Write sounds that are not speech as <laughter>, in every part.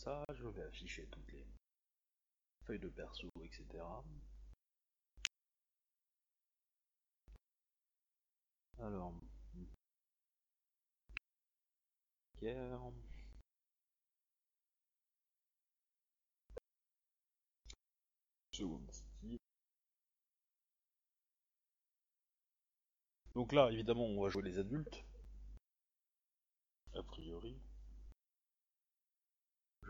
ça, je vais afficher toutes les feuilles de perso, etc. Alors. Donc là, évidemment, on va jouer les adultes. A priori.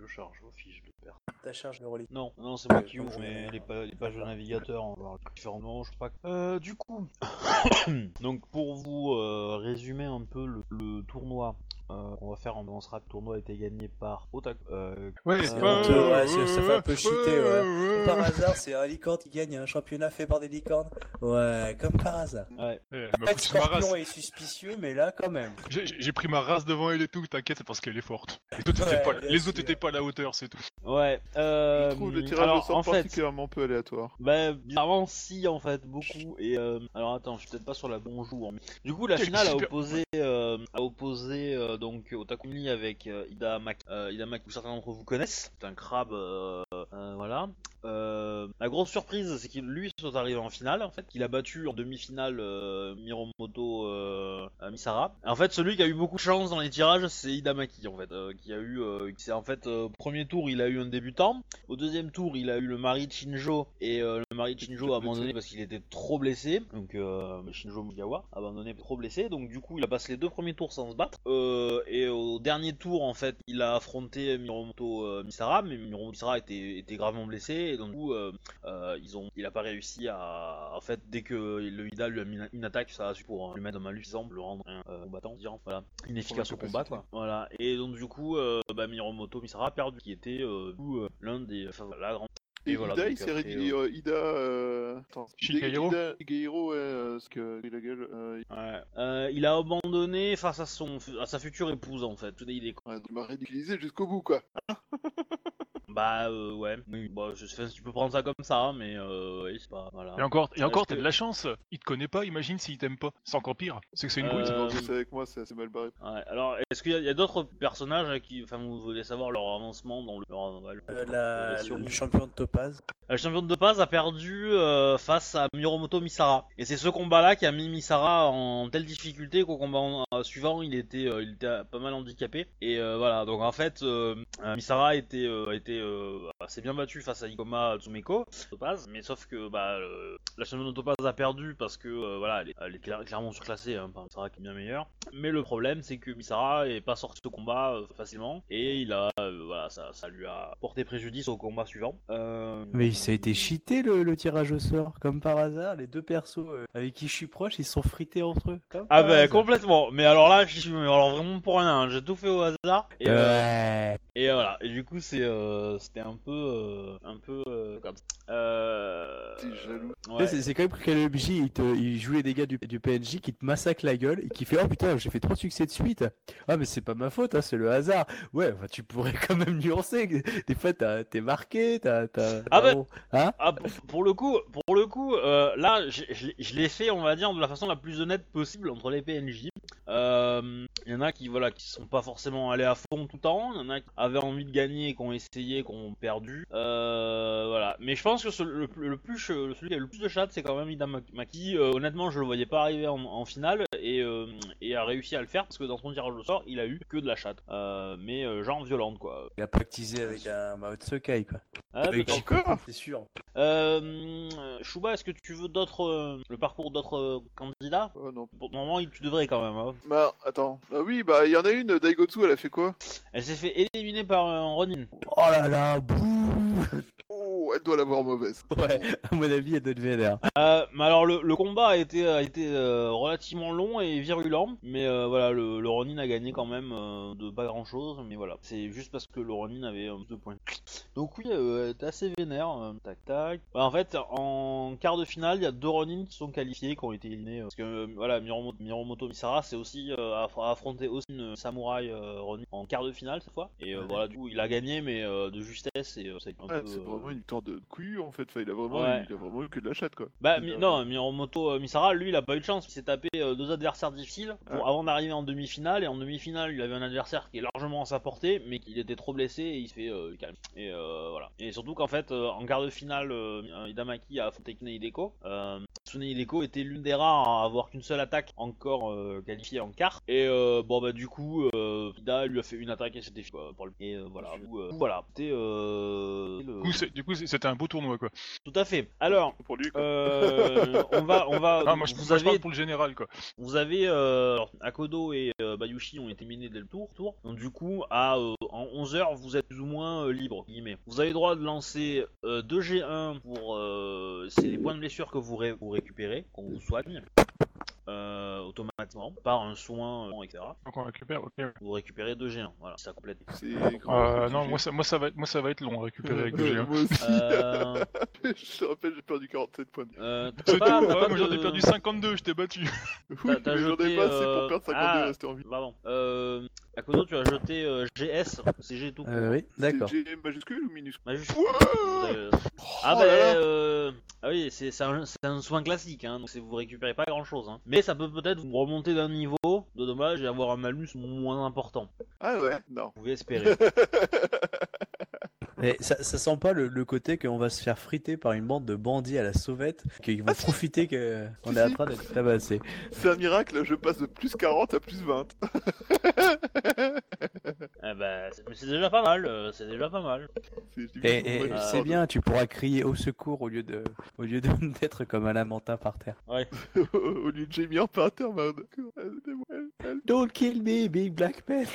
Je charge vos fiches de perte. Ta charge de relique. Non, non, c'est moi qui ouvre mais les, pa- les pages de navigateur en voir différemment, je sais pas. Euh, du coup, <coughs> donc pour vous euh, résumer un peu le, le tournoi euh, qu'on va faire, on lancera le tournoi a été gagné par Otaku. Euh, Ouais, C'est Euh, honteux, ouais, ça- ça fait un peu cheater, ouais. Par hasard, c'est un licorne qui gagne un championnat fait par des licornes. Ouais, comme par hasard. ouais. Eh, elle En fait. Scorpion est suspicieux, mais là, quand même. J'ai pris ma race devant elle et tout, t'inquiète, c'est parce qu'elle est forte. Et toi, t'étais Ouais, pas- les autres étaient pas à la hauteur, c'est tout. Ouais. Euh, Je trouve le tirage alors, au sort en fait, particulièrement peu aléatoire. Bah, bizarrement, si, en fait, beaucoup. Et euh, alors, attends, je suis peut-être pas sur la bon jour. hein. Du coup, la Quel finale a opposé, euh, a opposé euh, donc Otakumi avec euh, Ida Mak. Euh, Ida Mak, que certains d'entre vous connaissent. C'est un crabe, euh, euh, voilà. Euh, la grosse surprise, c'est qu'il lui soit arrivé en finale, en fait, qu'il a battu en demi-finale euh, Miromoto euh, Misara. En fait, celui qui a eu beaucoup de chance dans les tirages, c'est Ida Maki, en fait, euh, qui a eu, euh, qui en fait, euh, premier tour, il a eu un débutant. Au deuxième tour, il a eu le mari de Shinjo et le mari de Shinjo a abandonné parce qu'il était trop blessé. Donc euh, Shinjo Mugawa a abandonné trop blessé. Donc du coup, il a passé les deux premiers tours sans se battre. Euh, et au dernier tour, en fait, il a affronté Miromoto euh, Misara, mais Miromoto Misara était, était gravement blessé. Et donc du coup, euh, ils ont, il a pas réussi à, en fait, dès que le Ida lui a mis une attaque, ça a su pour lui mettre dans malus, exemple, le rendre un combattant, disant, voilà, inefficace au combat, quoi. Voilà. Et donc du coup, euh, bah, Miromoto Misara a perdu, qui était l'un des, enfin, la grande Et Et voilà, Ida, il s'est réduit. euh, Ida. Euh... Attends. Shigehiro Ida, Shigehiro, ouais, euh, parce que il a la gueule. Euh, Ouais. Euh, il a abandonné face à son à sa future épouse en fait. Il est ouais, il m'a ridiculisé jusqu'au bout, quoi. <laughs> bah euh, ouais. Oui, bah, je sais tu peux prendre ça comme ça, mais euh, oui, c'est pas voilà. Et encore, et encore, que- t'as de la chance. Il te connaît pas, imagine s'il t'aime pas. C'est encore pire. C'est que c'est une Euh, couille. C'est avec moi, c'est assez mal barré. Ouais, alors est-ce qu'il y a, d'autres personnages qui enfin vous voulez savoir leur avancement dans le leur, ouais, le- Euh, la, le champion de Topaz. La championne de Paz a perdu euh, face à Miromoto Misara. Et c'est ce combat-là qui a mis Misara en telle difficulté qu'au combat en- euh, suivant, il était, euh, il était pas mal handicapé. Et euh, voilà, donc en fait, euh, euh, Misara était, euh, était, euh, s'est bien battu face à Ikoma Tsumeko, Topaz, mais sauf que bah, euh, la championne de Topaz a perdu parce que euh, voilà, elle est, elle est clair- clairement surclassée hein, par Misara qui est bien meilleure. Mais le problème, c'est que Misara est pas sorti de combat euh, facilement et il a, voilà, ça, ça lui a porté préjudice au combat suivant. Mais ça a été cheaté le, le tirage au sort, comme par hasard. Les deux persos avec qui je suis proche, ils sont frités entre eux. comme Ah bah complètement. Mais alors là, je suis alors vraiment pour rien. hein. J'ai tout fait au hasard. Et, Ouais. et voilà. Et du coup, c'est euh, c'était un peu euh, un peu euh, comme ça. Euh... Jaloux. Ouais. C'est c'est quand même que LMJ, il, te, il joue les dégâts du, du PNJ qui te massacre la gueule et qui fait Oh putain, j'ai fait trop de succès de suite. Ah, mais c'est pas ma faute, hein, c'est le hasard. Ouais, enfin, tu pourrais <laughs> quand même nuancer. Des fois, t'as- t'es marqué, t'as. t'as- Ah bah- bon, Hein Ah, pour, pour le coup, pour le coup, euh, là, je, je l'ai- je l'ai fait, on va dire, de la façon la plus honnête possible entre les PNJ. Euh, Il y en a qui, voilà, qui sont pas forcément allés à fond tout le temps. Il y en a qui avaient envie de gagner, qui ont essayé, qui ont perdu. Euh, voilà. Mais je pense que ce- le, plus- le plus, ch- celui qui a le plus de chat, c'est quand même Ida Mak- Maki. Euh, honnêtement, je le voyais pas arriver en, en finale et, euh, et a réussi à le faire parce que dans son tirage au sort, il a eu que de la chatte. Euh, mais euh, genre violente, quoi. Il a pactisé avec un Mao Tsukai, quoi. Ah, Avec c'est sûr. Euh, Chouba, est-ce que tu veux d'autres, euh, le parcours d'autres euh, candidats? Non. Pour le moment, il- tu devrais quand même. hein. Bah, attends. Ah oui, bah, il y en a une, Daigotsu, elle a fait quoi? Elle s'est fait éliminer par euh, Ronin. Oh là là, bouh Elle doit l'avoir mauvaise. <laughs> Ouais, à mon avis, elle doit être vénère. Euh, mais alors le, le combat a été, a été euh, relativement long et virulent, mais euh, voilà, le, le Ronin a gagné quand même euh, de pas grand chose, mais voilà, c'est juste parce que le Ronin avait euh, deux points. Donc oui, euh, t'es assez vénère, euh, tac tac. Bah, en fait, en quart de finale, il y a deux Ronin qui sont qualifiés, qui ont été éliminés, euh, parce que euh, voilà, Miromoto, Miromoto Misara, c'est aussi euh, aff- affronté aussi une samouraï euh, Ronin en quart de finale cette fois, et euh, Ouais. voilà, du coup, il a gagné, mais euh, de justesse et euh, c'est un Ouais, peu. c'est euh, vraiment une victoire de couillu en fait. Enfin, il a vraiment, Ouais. il a vraiment eu que de la chatte quoi. Bah, C'est mi- ça. non, Miromoto euh, Misara, lui, il a pas eu de chance. Il s'est tapé euh, deux adversaires difficiles pour, Ah. avant d'arriver en demi-finale. Et en demi-finale, il avait un adversaire qui est largement à sa portée, mais qu'il était trop blessé et il se fait euh, calme. Et euh, voilà. Et surtout qu'en fait, en quart de finale, Hidamaki a affronté Tsune Hideko. Tsune Hideko était l'une des rares à avoir qu'une seule attaque encore qualifiée en quart. Et bon, bah, du coup, Hida lui a fait une attaque et c'était fini, quoi, pour le- Et voilà. Voilà. C'était. Du coup, c'est- Du coup, c'est- c'était un beau tournoi, quoi. Tout à fait. Alors. Pour lui quoi. Euh, on va, on va. Ah, moi, je, vous moi, je avez parle pour le général, quoi. vous avez euh, alors, Akodo et euh, Bayushi ont été minés dès le tour, tour. Donc du coup, à euh, en 11 heures, vous êtes plus ou moins euh, libre. guillemets. Vous avez le droit de lancer euh, 2 G1 pour euh, c'est les points de blessure que vous, ré- vous récupérez, qu'on vous soigne. Euh, automatiquement par un soin euh, etc. Donc on récupère, ok. ouais. Vous récupérez 2 G1, voilà, ça complète. C'est Euh, grand, non, moi ça, moi, ça va être, moi ça va être long à récupérer avec le Euh, G1. Moi aussi. Euh, <laughs> je te rappelle, j'ai perdu 47 points. euh, t'as C'est tout, pas- hein, t'as pas moi j'en ai de- perdu 52, je t'ai battu. Oui, t'as mais j'en jeté, ai pas assez euh, pour perdre 52 ah. et rester en vie. Pardon. Euh, Akodo, tu as jeté euh, GS, c'est G tout. court. Euh, oui, d'accord. C'est G majuscule ou minuscule Majuscule. Euh, Ah Oh bah euh, ah oui, c'est c'est un, c'est un soin classique, hein, donc c'est- vous récupérez pas grand chose. Hein. Mais ça peut peut-être vous remonter d'un niveau de dommage et avoir un malus moins important. Ah ouais, non. Vous pouvez espérer. <laughs> Mais ça, ça sent pas le, le côté qu'on va se faire friter par une bande de bandits à la sauvette, qui vont Ah, si. profiter <laughs> qu'on Si, est en train d'être tabassé. C'est un miracle, je passe de plus 40 à plus 20. ah bah, c'est mais c'est déjà pas mal, euh, c'est déjà pas mal. C'est- Et, et euh, histoire bien, tu pourras crier au secours au lieu de, au lieu de <laughs> d'être comme un lamentin par terre. Ouais. <laughs> Au lieu de Jamie Imperator, merde. Don't kill me, big black man.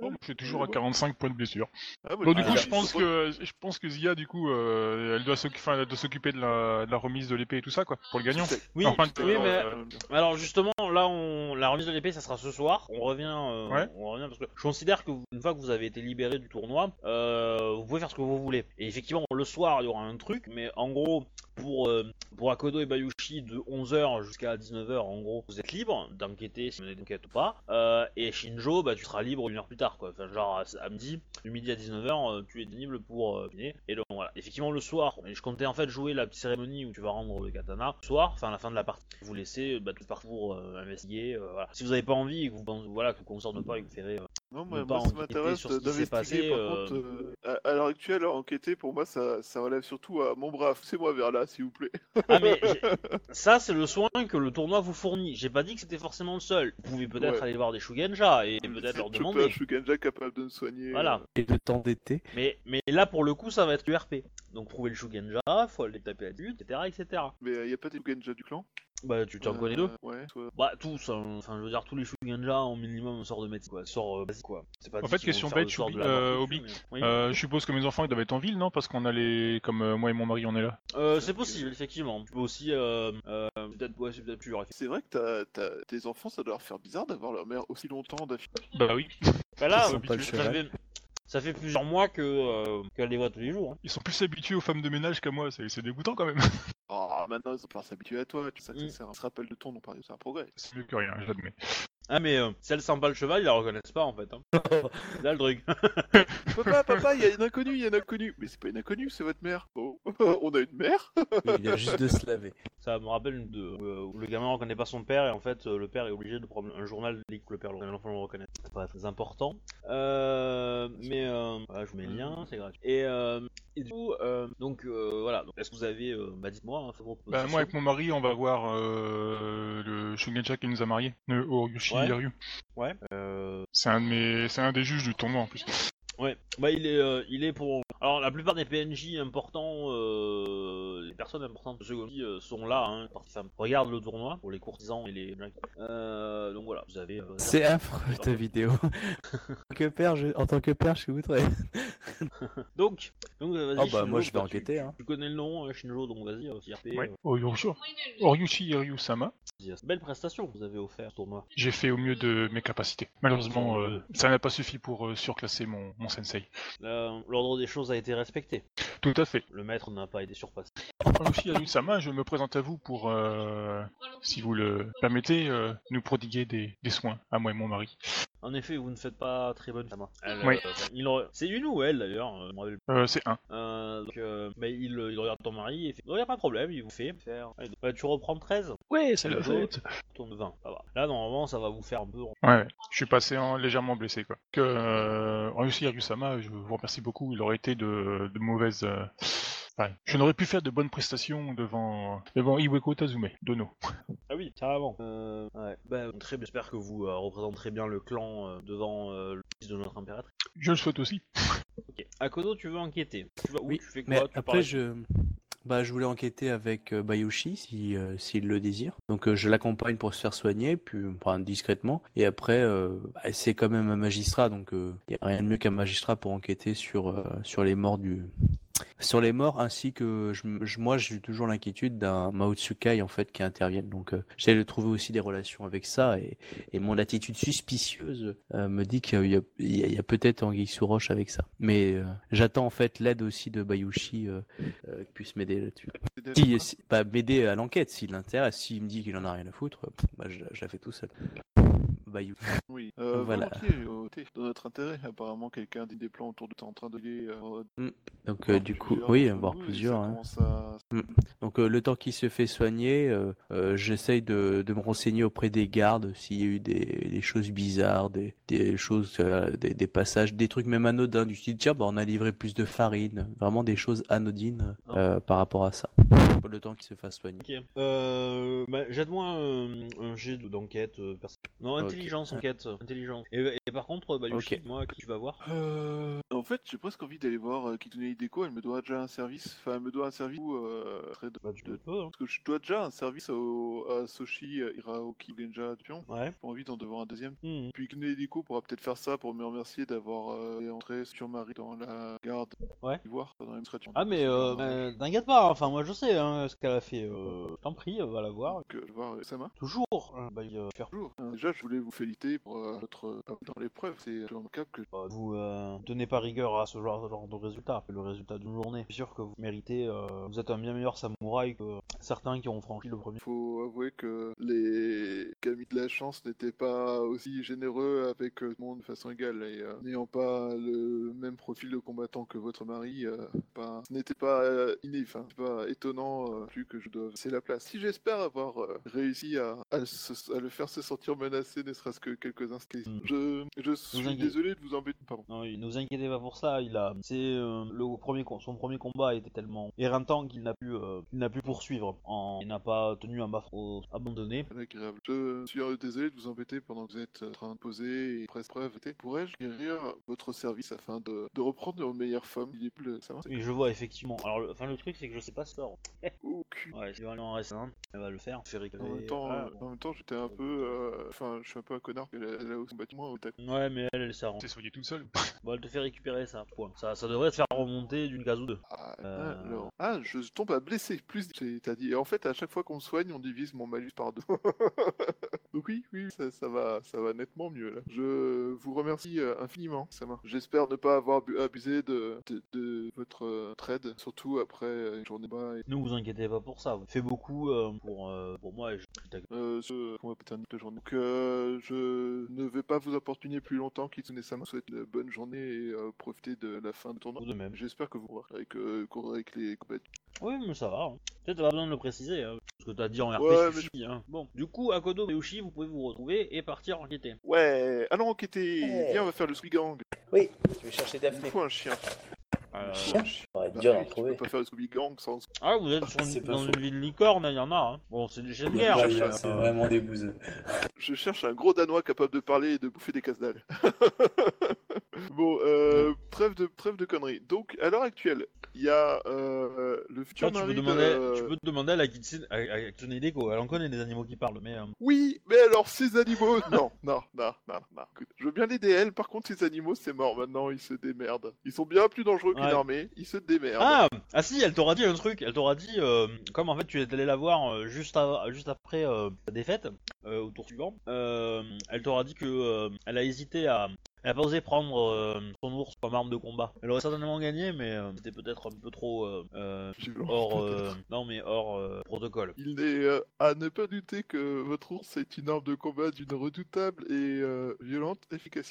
Bon, je suis toujours à 45 points de blessure. Ah, moi, Donc du j'ai- coup, je pense que je pense que Zia, du coup, euh, elle doit s'occuper de la, de la remise de l'épée et tout ça, quoi, pour le gagnant. Oui, Enfin, oui, euh, mais alors justement, là, on... la remise de l'épée, ça sera ce soir. On revient, euh, Ouais. on revient parce que je considère que une fois que vous avez été libéré du tournoi, euh, vous pouvez faire ce que vous voulez. Et effectivement, le soir, il y aura un truc, mais en gros, pour euh, pour Akodo et Bayushi, de 11h jusqu'à 19h, en gros, vous êtes libre d'enquêter si vous menez d'enquête ou pas. Euh, et Shinjo, bah, tu seras libre une heure plus tard, quoi. Enfin, genre à, midi, du midi à 19h, euh, tu es disponible pour euh, dîner. Et donc voilà. Effectivement, le soir, je comptais en fait jouer la petite cérémonie où tu vas rendre le katana. Le soir, enfin la fin de la partie, vous laissez bah, tout parcours euh, investiguer. Si vous n'avez pas envie, et que vous pensez, voilà, que vous concerne pas et que vous ferez. Euh, Non, ne moi, ça m'intéresse d'investiguer. passé, Par euh, contre, euh, à, à l'heure actuelle, enquêter, pour moi, ça, ça relève surtout à mon bras. Poussez-moi vers là, s'il vous plaît. Ah mais j'ai- <laughs> ça c'est le soin que le tournoi vous fournit. J'ai pas dit que c'était forcément le seul. Vous pouvez peut-être Ouais. aller voir des Shugenja et peut-être leur de choper un demander. Shugenja capable de me soigner. Voilà. euh, Et de t'endetter. Mais, mais là pour le coup ça va être URP. Donc trouver le Shugenja, faut aller taper la dessus etc etc. Mais il n'y a pas des Shugenja du clan? Bah tu t'en connais deux Ouais, Bah tous, hein. enfin je veux dire tous les Shugenja en minimum sort de médecine quoi, sort euh, basique quoi. C'est pas En fait, question bête, mort euh, dessus, Obi. mais- oui. Euh, je suppose que mes enfants ils doivent être en ville, non? Parce qu'on a les, comme euh, moi et mon mari, on est là. Euh, c'est possible effectivement. Tu peux aussi euh, euh, peut-être ouais c'est peut-être plus. C'est vrai que t'as, t'as- tes enfants, ça doit leur faire bizarre d'avoir leur mère aussi longtemps d'affilée. Bah oui. Bah là, Ils sont pas le ça fait, plusieurs mois que euh, qu'elle les voit tous les jours. hein. Ils sont plus habitués aux femmes de ménage qu'à moi, c'est c'est dégoûtant quand même. <laughs> Oh, maintenant, ils vont pouvoir s'habituer à toi. Tu sais, Mm. ça, ça se rappelle de ton nom, par exemple, c'est un progrès. C'est mieux que rien, j'admets. Ah mais euh, si elle sent pas le cheval, ils la reconnaissent pas en fait. Hein. <laughs> C'est là le truc. <laughs> papa, papa, il y a une inconnue, il y a une inconnue. Mais c'est pas une inconnue, c'est votre mère. Oh, on a une mère Il a juste de se laver. Ça me rappelle de euh, où le gamin reconnaît pas son père et en fait euh, le père est obligé de prendre un journal dès que le père le l'enfant le reconnaît. C'est pas très important. Euh, mais euh, voilà, je vous mets le lien, c'est gratuit. Et, et du coup, donc euh, voilà. Donc, Est-ce que vous avez, bah dites-moi, hein, Bah, moi avec mon mari, on va voir le Shugenja qui nous a mariés, le Oryushi Ouais. Hiryu. Ouais. Euh, C'est un de mes, c'est un des juges du tournoi en plus. Ouais, bah il est, euh, il est pour. Alors la plupart des PNJ importants, euh, les personnes importantes de ce Gomi euh, sont là. Hein, femme. Regarde le tournoi pour les courtisans et les. Euh, donc voilà, vous avez. euh, C'est affreux ta vidéo. <laughs> en, tant que père, je... en tant que père, je suis outré. <laughs> Donc, donc vas-y. Oh bah Shinjo, moi je vais toi, tu- enquêter. Hein. Tu connais le nom, euh, Shinjo, donc vas-y, euh, JRP. Ouais. euh, Oryushi, Oryushi Hiryu Sama. vas-y. Belle prestation que vous avez offert ce tournoi. J'ai fait au mieux de mes capacités. Malheureusement, euh, ça n'a pas suffi pour euh, surclasser mon, mon sensei. Là, L'ordre des choses a été respecté. Tout à fait. Le maître n'a pas été surpassé. Je me présente à vous pour, euh, si vous le permettez, euh, nous prodiguer des, des soins à moi et mon mari. En effet, vous ne faites pas très bonne femme. Elle, Oui. euh, il aurait- C'est une ou elle d'ailleurs euh, je me rappelle plus. Euh, c'est un. Euh, donc, euh, bah, il, il regarde ton mari et fait Il n'y a pas de problème, il vous fait faire. Allez, donc, bah, tu reprends 13 Ouais, c'est la fête. Tourne 20, ça va. Là, normalement, ça va vous faire un peu. Ouais, ouais. je suis passé en légèrement blessé quoi. Que euh, Yagusama, je vous remercie beaucoup. Il aurait été de, de mauvaises. euh, je n'aurais pu faire de bonnes prestations devant devant Iweko Tazume, Dono. <laughs> Ah oui, carrément. Euh, ouais. Bah, très bien. J'espère que vous euh, représenterez bien le clan euh, devant euh, le fils de notre impératrice. Je le souhaite aussi. <laughs> Ok. Akodo, tu veux enquêter? Tu vas où? Oui, Tu fais quoi? Mais Tu après, parles- je, bah, je voulais enquêter avec euh, Bayushi si, euh, s'il le désire. Donc, euh, je l'accompagne pour se faire soigner, puis enfin, discrètement. Et après, euh, bah, c'est quand même un magistrat, donc il n'y a rien de mieux qu'un magistrat pour enquêter sur, euh, sur les morts du. Sur les morts, ainsi que moi, j'ai toujours l'inquiétude d'un Mao Tsukai en fait qui intervienne. Donc, euh, j'essaie de trouver aussi des relations avec ça, et, mon attitude suspicieuse euh, me dit qu'il y a, peut-être Anguille sous roche avec ça. Mais euh, j'attends en fait l'aide aussi de Bayushi qui puisse m'aider là-dessus. Si, m'aider à l'enquête, s'il l'intéresse, s'il me dit qu'il en a rien à foutre, bah, je, je la fais tout seul. Bayou. Oui, <laughs> euh, Voilà. volontiers, euh, dans notre intérêt. Apparemment, quelqu'un dit des plans autour de toi en train de lier. euh, Donc euh, voir du coup, oui, voir plusieurs. hein. à- Donc euh, le temps qu'il se fait soigner, euh, euh, j'essaye de, de me renseigner auprès des gardes s'il y a eu des, des choses bizarres, des, des choses, euh, des, des passages, des trucs même anodins du style tiens, bah, on a livré plus de farine, vraiment des choses anodines euh, par rapport à ça. Le temps qu'il se fasse soigner. Ok. Euh, bah, jette-moi un, un jet de- d'enquête. euh, Non, Ok. Intelligence, enquête. Intelligence. Et, et par contre, bah, Yoshi, Ok. moi, qui tu vas voir? Euh, En fait, j'ai presque envie d'aller voir euh, Kitune Hideko. Elle me doit déjà un service. Enfin, elle me doit un service où. Euh, très de- Bah, tu de- peux, hein. Parce que je dois déjà un service au, à Soshi, euh, Iraoki, Genja, Pion. Ouais. J'ai pas envie d'en devoir un deuxième. Mhm. Puis Kitune Hideko pourra peut-être faire ça pour me remercier d'avoir euh, entré sur Marie dans la garde. Ouais. Pendant. Ah, mais euh, t'inquiète pas, hein. enfin, moi je sais hein, ce qu'elle a fait. Euh, je T'en prie, euh, va la voir. Donc, euh, je vais voir euh, Sama. Toujours. euh, Bah, euh, faire Bonjour. Euh, Déjà, je voulais vous féliciter pour euh, votre euh, dans l'épreuve. C'est remarquable que Bah, vous euh, tenez pas rigueur à ce genre, de résultat, le résultat d'une journée. Je suis sûr que vous méritez, euh, vous êtes un bien meilleur samouraï que certains qui ont franchi le premier. Il faut avouer que les Camis de la chance n'étaient pas aussi généreux avec euh, tout le monde de façon égale. Et euh, n'ayant pas le même profil de combattant que votre mari, euh, pas- ce n'était pas euh, enfin, c'est pas étonnant euh, plus que je dois c'est la place. Si j'espère avoir euh, réussi à, à se- à le faire se sentir menacé, serait-ce que quelques instants, Mm. je, je suis inquiétez- désolé de vous embêter. Pardon. Non, ne vous inquiétez pas pour ça. Il a, c'est euh, le premier, son premier combat était tellement éreintant qu'il n'a pu, euh, qu'il n'a pu poursuivre. En, il n'a pas tenu un bas abandonné. Je suis désolé de vous embêter pendant que vous êtes euh, en train de poser et presque preuve. Pourrais-je guérir votre service afin de, de reprendre nos meilleures femmes Il est plus ça Oui, je vois effectivement. Alors, le, enfin, le truc c'est que je sais pas ce sort. Cul. <laughs> Ouais, si vraiment en reste elle va le faire. En même temps, en même temps, j'étais un peu, euh, enfin, je suis un peu un connard qu'elle a, elle a aussi combattu moi au tac. Ouais, mais elle, elle s'arrange. T'es soigné tout seul. Bon, elle te fait récupérer ça. Point. Ça, ça devrait te faire remonter d'une case ou deux. Ah, Euh. alors. Ah, je tombe à blessé plus. T'as dit. Et en fait, à chaque fois qu'on me soigne, on divise mon malus par deux. <laughs> Donc oui, oui, ça, ça va, ça va nettement mieux là. Je vous remercie euh, infiniment, ça marche. J'espère ne pas avoir bu- abusé de, de, de votre euh, trade, surtout après euh, une journée bas. Et, Ne vous inquiétez pas pour ça. Vous faites beaucoup euh, pour, euh, pour moi et je euh, ce qu'on va peut-être un journée. Donc euh, je ne vais pas vous importuner plus longtemps. Kitsune-sama souhaite une bonne journée et euh, profiter de la fin du tournoi. De même. J'espère que vous revoir avec, euh, avec les combats. Oui, mais ça va. hein. Peut-être pas besoin de le préciser. hein. Ce que t'as dit en RP Ouais, hein. Bon, du coup, Akodo et Ushi, vous pouvez vous retrouver et partir enquêter. Ouais, allons enquêter. Ouais. Viens, on va faire le Scooby-Gang. Oui, je vais chercher Il Daphné. faut un chien. Euh, Chien Bah dur d'en oui, tu trouver. peux pas faire le Scooby-Gang sans. Ah, vous êtes sur une- dans une ville licorne, il y en a. Hein. Bon, c'est des chiens de guerre. mais, euh, C'est vraiment des bouseux. Je cherche un gros Danois capable de parler et de bouffer des casse-dalles. <laughs> bon, euh, trêve de trêve de conneries. Donc, à l'heure actuelle, il y a euh, le tu, futur vois, tu mari peux demander, de- tu peux te demander à la Kitsune, à, à Hideko, elle en connaît des animaux qui parlent, mais... euh, Oui, mais alors ces animaux, <laughs> non, non, non, non, non. Je veux bien l'aider elle. Par contre, ces animaux, c'est mort. Maintenant, ils se démerdent. Ils sont bien plus dangereux qu'une armée. Ils se démerdent. Ah, ah si, elle t'aura dit un truc. Elle t'aura dit, euh, comme en fait tu es allé la voir euh, juste, à- juste après euh, la défaite, euh, au tour suivant, euh, elle t'aura dit que euh, elle a hésité à Elle a pas osé prendre euh, son ours comme arme de combat. Elle aurait certainement gagné, mais euh, c'était peut-être un peu trop euh, hors, non mais hors protocole. Il est à ne pas douter que votre ours est une arme de combat d'une redoutable et violente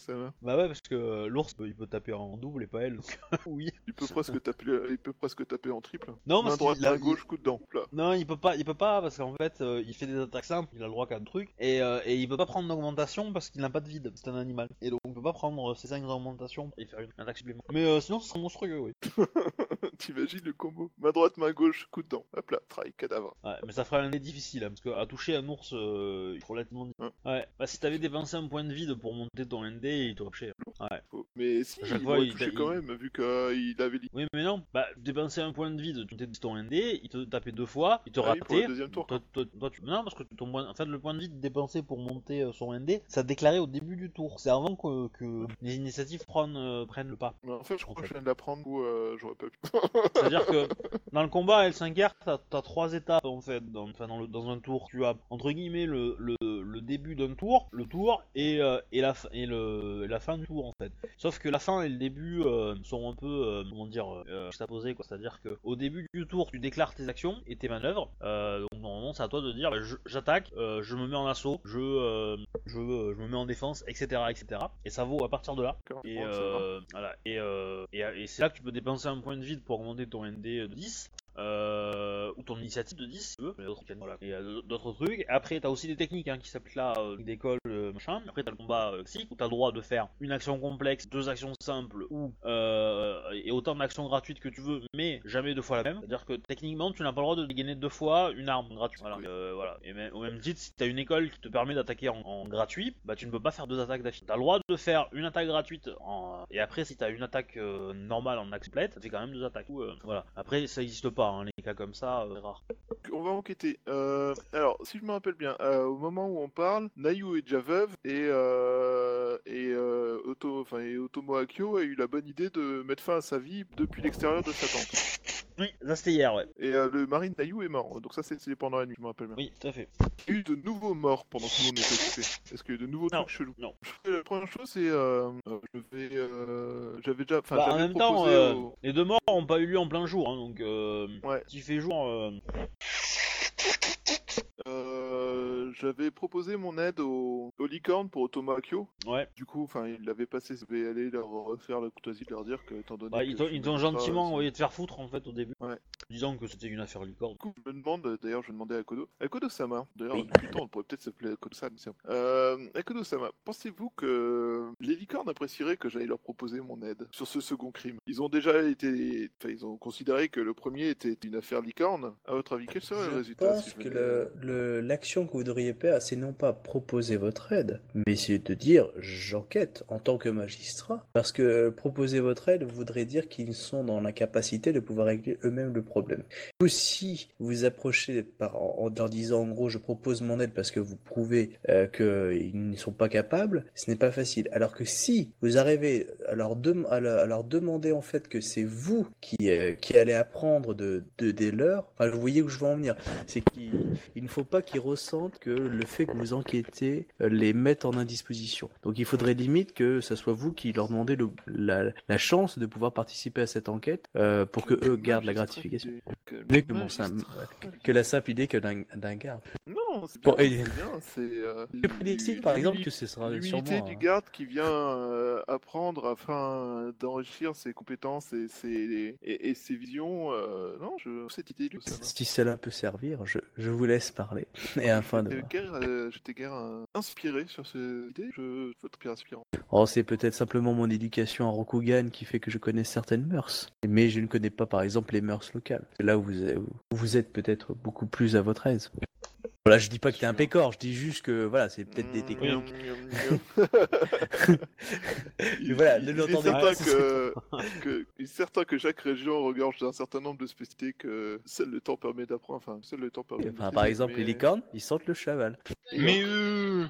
va. Bah ouais, parce que l'ours, il peut taper en double et pas elle. Donc <laughs> oui. Il peut presque taper, il peut presque taper en triple. Non, main parce droite, qu'il a- main gauche, coup de dent. Là. Non, il peut pas, il peut pas parce qu'en fait, il fait des attaques simples, il a le droit qu'à un truc, et, et il peut pas prendre d'augmentation parce qu'il n'a pas de vide, c'est un animal. Et donc il peut pas prendre ses 5 augmentations et faire une attaque supplémentaire. Mais euh, sinon, ce serait monstrueux, oui. <laughs> T'imagines le combo Main droite, main gauche, coup de dent. Hop là, trahi, cadavre. Ouais, mais ça ferait un dé difficile, hein, parce que à toucher un ours, euh, il faut relativement. Ouais. Ouais, bah si t'avais dépensé un point de vide pour monter ton ND, il t'aurait touché. Ouais. Faut- Mais si, il fois, il touché quand même, vu qu'il avait dit. Oui, mais non, bah dépenser un point de vide, tu montais ton ND, il te tapait deux fois, il te Ah oui, pour le ratait. deuxième tour. Toi, toi- toi, tu... Non, parce que ton point... en fait, le point de vide dépensé pour monter euh, son ND, ça déclaré au début du tour. C'est avant que, que les initiatives prennent, euh, prennent le pas. En fait, je En crois que je viens de l'apprendre ou euh, j'aurais pas pu. <laughs> C'est-à-dire que dans le combat L5R, t'as as trois étapes en fait. Dans, enfin, dans, le- dans un tour, tu as entre guillemets le, le, le début d'un tour, le tour et, euh, et, la, fin- et, le, la fin du tour en fait. Sauf que la fin et le début euh, sont un peu, euh, comment dire, euh, juxtaposés quoi. C'est-à-dire que au début du tour, tu déclares tes actions et tes manœuvres. Donc normalement, c'est à toi de dire, bah, j'attaque, je me mets en assaut, je, je, je me mets en défense, etc., etc. Et ça vaut à partir de là. Et, voilà. et, et, et c'est là que tu peux dépenser un point de vide pour augmenter ton ND de 10. Euh, ou ton initiative de 10 si tu veux, mais d'autres- voilà. et euh, d'autres trucs. Après, t'as aussi des techniques hein, qui s'appellent là, euh, d'école, euh, machin. Après, t'as le combat classique où t'as le droit de faire une action complexe, deux actions simples, ou et autant d'actions gratuites que tu veux, mais jamais deux fois la même. C'est-à-dire que techniquement, tu n'as pas le droit de dégainer deux fois une arme gratuite. Voilà. Euh. Et même- au même titre, si t'as une école qui te permet d'attaquer en, en gratuit, bah tu ne peux pas faire deux attaques d'affilée. T'as le droit de faire une attaque gratuite en... et après, si t'as une attaque euh, normale en axe complète, ça fait quand même deux attaques. Ou, euh, voilà. Après, ça n'existe pas, hein, euh. On va enquêter. Euh, alors, si je me rappelle bien, euh, au moment où on parle, Nayu est déjà veuve et, et Otomo Akio a eu la bonne idée de mettre fin à sa vie depuis l'extérieur de sa tente. Oui, ça c'était hier, ouais. Et euh, le marine Nayu est mort, donc ça c'est pendant la nuit, je me rappelle bien. Oui, tout à fait. Il y a eu de nouveaux morts pendant que nous on était occupés. Est-ce qu'il y a eu de nouveaux Non, trucs chelous? non. La première chose c'est, euh, euh, je vais, euh, j'avais déjà, enfin Bah, en même temps, euh, les deux morts ont pas eu lieu en plein jour, hein, donc euh, Ouais. s'il fait jour, <laughs> euh, j'avais proposé mon aide au, au licorne pour Otomo Akio. ouais. Du coup, enfin, il l'avait passé, je vais aller leur refaire la courtoisie de leur dire que, étant donné Bah, que ils t'ont je ils t'ont menais pas, gentiment envoyé te faire foutre en fait au début, Ouais. disant que c'était une affaire licorne. Du coup, je me demande, d'ailleurs, je demandais à Kodo. À Kodo-sama, d'ailleurs, Oui. depuis le temps, on pourrait peut-être s'appeler Kodo-san. tiens. Euh, à Kodo-sama, pensez-vous que les licornes apprécieraient que j'aille leur proposer mon aide sur ce second crime? Ils ont déjà été. Enfin, ils ont considéré que le premier était une affaire licorne. À votre avis, quel serait le résultat? Pense je que le- le- l'action que vous devriez faire, c'est non pas proposer votre aide, mais c'est de dire j'enquête en tant que magistrat. Parce que proposer votre aide voudrait dire qu'ils sont dans l'incapacité de pouvoir régler eux-mêmes le problème. Ou si vous approchez par, en, en leur disant en gros je propose mon aide parce que vous prouvez euh, qu'ils ne sont pas capables, ce n'est pas facile. Alors que si vous arrivez à leur, dem- à leur- à leur demander en fait que c'est vous qui, euh, qui allez apprendre de, de, des leurs, enfin vous voyez où je veux en venir, c'est qu'il il ne faut pas qu'ils ressentent que le fait que vous enquêtez euh, les mette en indisposition. Donc il faudrait limite que ce soit vous qui leur demandez le- la, la chance de pouvoir participer à cette enquête euh, pour que eux gardent la gratification. Que- Mais que bon, ça- magistrat Que la simple idée que d'un garde. Non, c'est Bon, bien, c'est c'est... euh, par exemple que ce sera L'humilité sûrement... du garde qui vient euh, apprendre afin d'enrichir ses compétences et ses, et, et ses visions. euh, non, je cette idée lui, ça. Si cela peut servir, je, je vous laisse parler. <laughs> Et afin de J'étais voir. guère, euh, j'étais guère euh, inspiré sur cette idée. Je inspirant. Oh, c'est peut-être simplement mon éducation en Rokugan qui fait que je connais certaines mœurs. Mais je ne connais pas, par exemple, les mœurs locales. C'est là où vous, où vous êtes peut-être beaucoup plus à votre aise. Voilà, je dis pas que t'es un pécor, je dis juste que voilà, c'est peut-être des techniques. miam, miam, miam. Mais voilà, Il- ne l'entendez pas, certain que, que, il est certain que chaque région regorge d'un certain nombre de spécificités que seul le temps permet d'apprendre. Enfin, seul le temps permet. de Enfin, par exemple, les licornes, ils sentent le cheval. Et, Mais euh...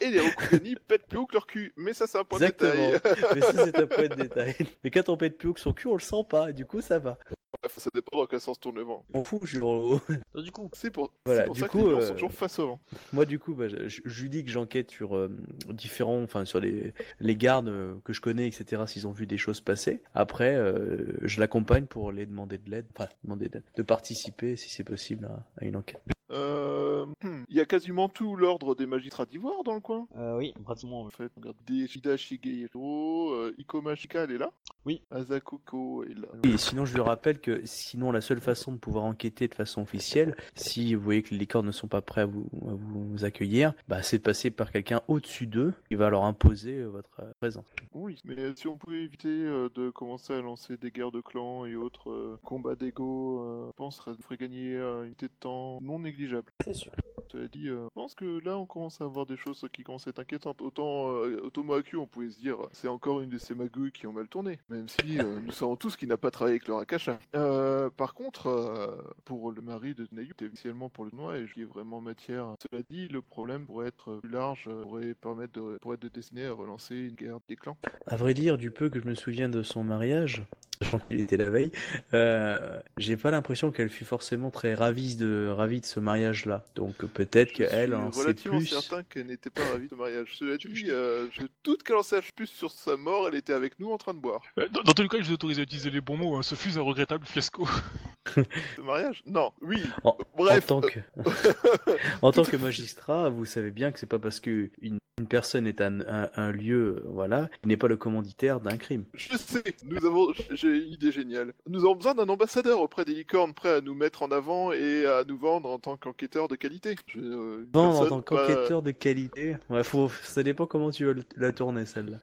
et les Rokugani pètent plus haut que leur cul. Mais ça, c'est un point de Exactement. détail. Mais ça, c'est un point de <laughs> détail. Mais quand on pète plus haut que son cul, on le sent pas, et du coup, ça va. Bref, ça dépend dans quel sens tourne le vent. On fous, je suis Du coup, C'est pour, Voilà, pour du ça coup, que les gens euh, sont toujours face au vent. Moi, du coup, bah, je, lui dis que j'enquête sur euh, différents, enfin, sur les, les gardes euh, que je connais, etc., s'ils ont vu des choses passer. Après, euh, je l'accompagne pour les demander de l'aide, enfin, demander d'aide, de participer, si c'est possible, à, à une enquête. Euh, <clears throat> Il y a quasiment tout l'ordre des magistrats d'ivoire dans le coin. euh, oui, pratiquement. En fait, regarde, Shida Shigeiro, euh, Ikoma Shika, elle est là Oui. Asakoko est là. Et sinon, je lui rappelle que sinon, la seule façon de pouvoir enquêter de façon officielle, si vous voyez que les licornes ne sont pas prêts à vous, à vous accueillir, bah, c'est de passer par quelqu'un au-dessus d'eux qui va leur imposer euh, votre euh, présence. Oui, mais si on pouvait éviter euh, de commencer à lancer des guerres de clans et autres euh, combats d'ego, euh, je pense que ça nous ferait gagner euh, une unité de temps non négligeable. C'est sûr. Cela dit, euh, je pense que là on commence à avoir des choses qui commencent à être inquiétantes. Autant euh, Otomo Aku, on pouvait se dire c'est encore une de ces magouilles qui ont mal tourné, même si euh, <laughs> nous savons tous qu'il n'a pas travaillé avec le Rakasha. Euh, par contre, euh, pour le mari de Nayu, c'était officiellement pour le noix et je dis vraiment matière. Cela dit, le problème pourrait être plus large, pourrait permettre de, pourrait être de destiner à relancer une guerre des clans. À vrai dire, du peu que je me souviens de son mariage, sachant qu'il était la veille, euh, j'ai pas l'impression qu'elle fut forcément très ravie de, ravie de ce mariage-là. Donc peut-être qu'elle en sait relativement plus. certain qu'elle n'était pas ravie de mariage. Cela dit, euh, je doute qu'elle en sache plus sur sa mort, elle était avec nous en train de boire. Euh, Dans, dans tous les cas, je vous autorise à utiliser les bons mots. hein. Ce fut un regrettable fiasco. <laughs> <laughs> Ce mariage Non, oui. En, Bref, en tant que, <laughs> en tant que magistrat, vous savez bien que c'est pas parce que une, une personne est un, un- un lieu, euh, voilà, il n'est pas le commanditaire d'un crime. Je sais, nous avons, j'ai une idée géniale. Nous avons besoin d'un ambassadeur auprès des licornes prêt à nous mettre en avant et à nous vendre en tant qu'enquêteur de qualité. Je, euh, une Vendre en tant pas- qu'enquêteur de qualité, ouais, faut, ça dépend comment tu veux la tourner celle-là.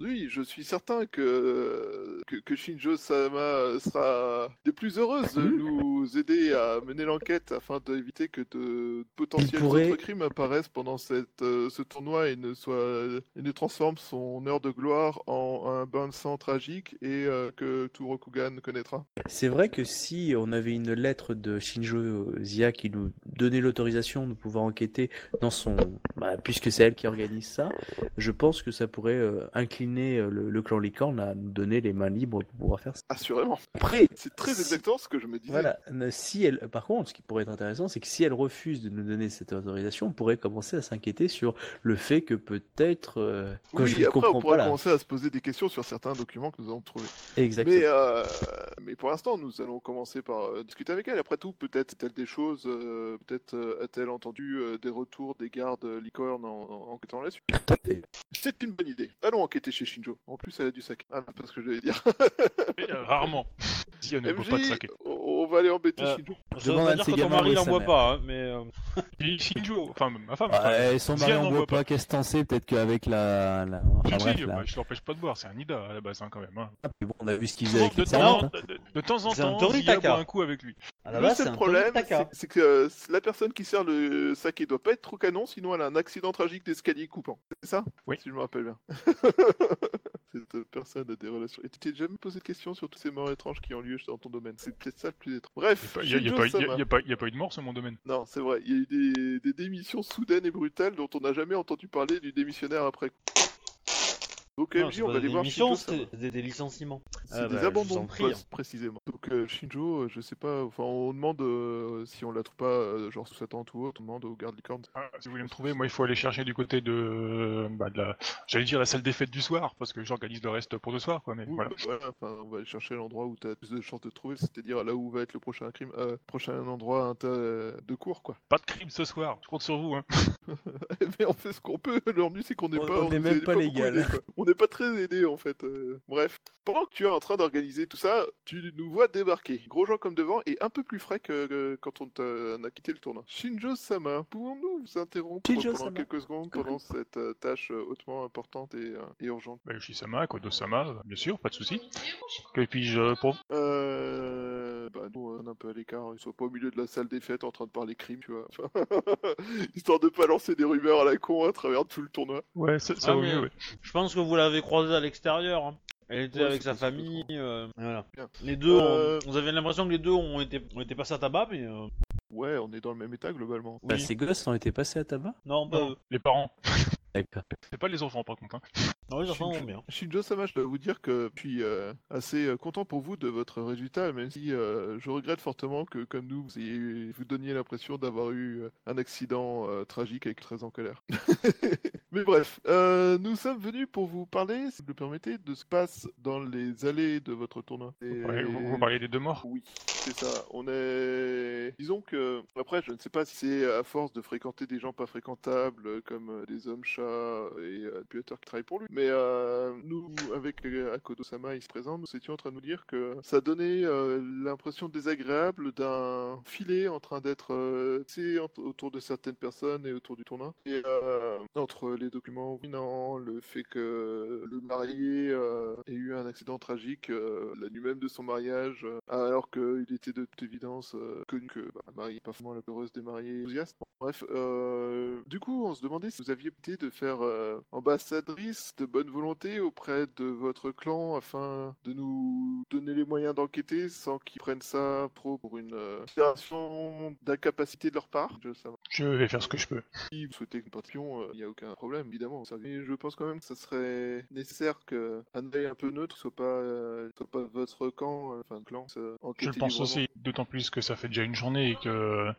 Oui, je suis certain que, que, que Shinjo Sama sera des plus heureuses de Mhm. nous aider à mener l'enquête afin d'éviter que de potentiels pourrait- autres crimes apparaissent pendant cette, euh, ce tournoi et ne, soit, et ne transforme son heure de gloire en un bain de sang tragique et euh, que tout Rokugan connaîtra. C'est vrai que si on avait une lettre de Shinjo Zia qui nous donnait l'autorisation de pouvoir enquêter dans son, bah, puisque c'est elle qui organise ça, je pense que ça pourrait euh, incliner euh, le, le clan licorne à nous donner les mains libres pour pouvoir faire ça. Assurément. Après, C'est très Si- exactement ce que je me disais. voilà, si elle, par contre, ce qui pourrait être intéressant, c'est que si elle refuse de nous donner cette autorisation, on pourrait commencer à s'inquiéter sur le fait que peut-être, euh, Oui, je après on comprends pourra pas là, commencer à se poser des questions sur certains documents que nous avons trouvés. exactement. Mais, euh, mais pour l'instant, nous allons commencer par euh, discuter avec elle. Après tout, peut-être a-t-elle des choses, euh, peut-être euh, a-t-elle entendu euh, des retours des gardes licornes en, en enquêtant là-dessus. C'est une bonne idée. Allons enquêter chez Shinjo. En plus, elle a du sac. Ah, c'est pas ce que je vais dire. Mais, euh, rarement. <laughs> Si elle ne boit pas de MJ, saké. On va aller embêter Euh, Shinjo. ça Demande à ton mari n'en boit pas, hein, mais... euh, <laughs> Shinjo, enfin ma femme. Ouais, son mari n'en en boit pas. pas, qu'est-ce que t'en sais Peut-être qu'avec la. la... Enfin Si, bref, si, là. bah, je l'empêche pas de boire, c'est un Nida à la base hein, quand même. hein. Mais bon, on a vu ce qu'il faisait avec de, les temps, de, temps en C'est un temps. Zia boit un coup avec lui. Le seul problème, c'est que euh, la personne qui sert le saké doit pas être trop canon, sinon elle a un accident tragique d'escalier coupant. C'est ça? Oui. Si je me rappelle bien. <laughs> Cette personne a des relations. Et tu t'es jamais posé de questions sur tous ces morts étranges qui ont lieu dans ton domaine C'est peut-être ça le plus étrange. Bref, Il n'y a, y a pas- a- a eu de mort sur mon domaine. Non, c'est vrai, il y a eu des, des démissions soudaines et brutales dont on n'a jamais entendu parler du démissionnaire après. Donc Non, MJ, c'est on va aller voir Shinjo c'est des, des licenciements. C'est Ah des bah, abandons de prie. poste, précisément. Donc euh, Shinjo, euh, je sais pas, enfin on demande euh, si on la trouve pas, euh, genre sous sa tente ou autre, on demande au garde licorne. Ah, si vous voulez me trouver, moi il faut aller chercher du côté de, bah, de la, j'allais dire la salle des fêtes du soir, parce que j'organise le reste pour ce soir, quoi. Mais Oui, voilà. voilà, enfin, on va aller chercher l'endroit où tu as plus de chances de trouver, c'est-à-dire là où va être le prochain crime, euh, prochain endroit de cours, quoi. Pas de crime ce soir. Je compte sur vous, hein. <laughs> Mais on fait ce qu'on peut, l'ennui c'est qu'on n'est pas... on n'est nous même pas légal. On n'est pas très aidé en fait. euh, Bref. Pendant que tu es en train d'organiser tout ça, tu nous vois débarquer. Gros gens comme devant et un peu plus frais que, que quand on, a quitté le tournoi. Shinjo Sama, pouvons-nous vous interrompre pendant quelques secondes pendant cette euh, tâche euh, hautement importante et, euh, et urgente? Bah, Yoshi-sama, Kodo-sama, bien sûr, pas de souci. Que puis-je pour Euh. Bah, nous, on est un peu à l'écart. Ils sont pas au milieu de la salle des fêtes en train de parler crime, tu vois. Enfin, <laughs> Histoire de pas lancer des rumeurs à la con à travers tout le tournoi. Ouais, ça, ça Ah, vaut mieux, ouais. Je pense que vous l'avez croisée à l'extérieur. hein. Elle était Ouais, avec sa famille. euh, voilà. Les deux, ont- Euh, vous avez l'impression que les deux ont été, ont été passés à tabac, mais euh, Ouais, on est dans le même état globalement. Bah, oui. ces gosses ont été passés à tabac? Non, pas Non, eux. les parents. C'est pas les enfants par contre. Hein. Non, les enfants vont bien. Shinjo Sama, je dois vous dire que je suis euh, assez euh, content pour vous de votre résultat, même si euh, je regrette fortement que, comme nous, vous, ayez- vous donniez l'impression d'avoir eu un accident euh, tragique avec très en colère. <laughs> Mais bref, euh, nous sommes venus pour vous parler, si vous le permettez, de ce qui se passe dans les allées de votre tournoi. Et- vous, vous parliez des deux morts? Oui, c'est ça. On est. Disons que. Après, je ne sais pas si c'est à force de fréquenter des gens pas fréquentables, comme des hommes chats et euh, Peter qui travaillent pour lui. Mais euh, nous, avec euh, Akodo-sama ici présent, nous étions en train de nous dire que ça donnait l'impression désagréable d'un filet en train d'être tissé autour de certaines personnes et autour du tournoi. Et entre les documents dominants, le fait que le marié ait eu un accident tragique la nuit même de son mariage, alors qu'il était de toute évidence connu que bah, Marie pas forcément la plus heureuse des mariés enthousiastes. Bref, du coup, on se demandait si vous aviez opté de faire euh, ambassadrice de bonne volonté auprès de votre clan afin de nous donner les moyens d'enquêter sans qu'ils prennent ça trop pour une euh, opération d'incapacité de leur part? Je vais faire ce que je peux. Si vous souhaitez que nous partions, il n'y a aucun problème, évidemment. Mais je pense quand même que ça serait nécessaire qu'un œil un peu neutre soit pas, euh, soit pas votre camp, euh, enfin clan, euh, Je pense aussi, d'autant plus que ça fait déjà une journée et que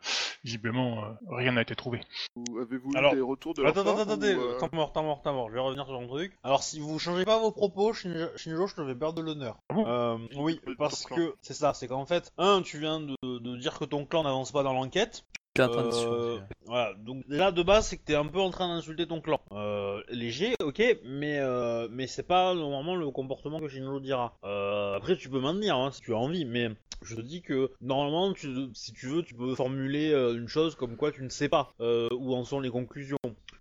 visiblement euh, rien n'a été trouvé. Ou Avez-vous Alors, eu des retours de leur Attends, part, attends, attendez, ou, euh, temps mort, temps mort, temps mort, je vais revenir sur mon truc. Alors, si vous changez pas vos propos, Shinjo, Shinjo, je te vais perdre de l'honneur. Ah Euh, oui, Ton parce que c'est ça, c'est qu'en fait, un, tu viens de, de dire que ton clan n'avance pas dans l'enquête. T'es en train de Euh, voilà, donc déjà de base, c'est que t'es un peu en train d'insulter ton clan. Euh, léger, ok, mais euh, mais c'est pas normalement le comportement que Shinjo dira. Euh, après, tu peux maintenir hein, si tu as envie, mais je te dis que normalement, tu, si tu veux, tu peux formuler euh, une chose comme quoi tu ne sais pas euh, où en sont les conclusions.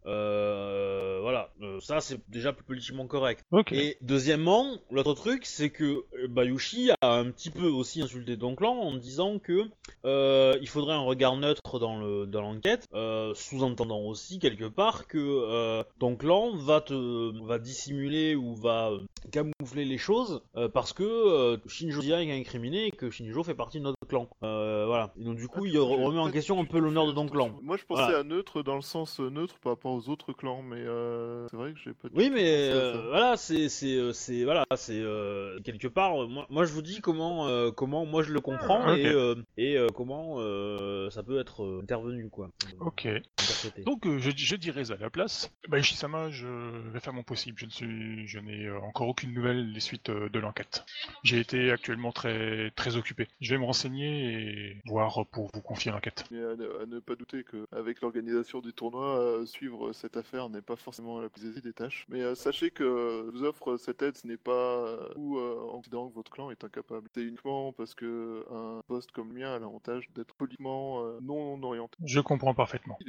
Euh, voilà, Euh, ça c'est déjà plus politiquement correct. Et deuxièmement, l'autre truc, c'est que euh, Bayushi a un petit peu aussi insulté ton clan en disant que euh, il faudrait un regard neutre dans le dans l'enquête, euh, sous-entendant aussi quelque part que euh, ton clan va te va dissimuler ou va camoufler les choses euh, parce que euh, Shinjo Zia est incriminé et que Shinjo fait partie de notre clan. Euh, voilà. Et donc du coup, il remet en question un peu l'honneur de ton clan. Moi, je pensais Voilà. à neutre dans le sens neutre par rapport aux autres clans, mais euh, c'est vrai que j'ai pas. du Oui, tout mais euh, voilà, c'est c'est euh, c'est voilà, c'est euh, quelque part. moi, moi, je vous dis comment euh, comment moi je le comprends Ah, et euh, et euh, comment euh, ça peut être intervenu quoi. Ok. Interprété. Donc je, je dirais à la place, bah Ishisama, je vais faire mon possible. Je ne suis, je n'ai encore aucune nouvelle des suites de l'enquête. J'ai été actuellement très très occupé. Je vais me renseigner et voir pour vous confier l'enquête. À ne, à ne pas douter qu'avec l'organisation du tournoi, euh, suivre cette affaire n'est pas forcément la plus aisée des tâches. Mais euh, sachez que je vous offre cette aide, ce n'est pas euh, ou euh, en considérant que votre clan est incapable. C'est uniquement parce que un poste comme le mien a l'avantage d'être politiquement euh, non orienté. Je comprends parfaitement. <laughs>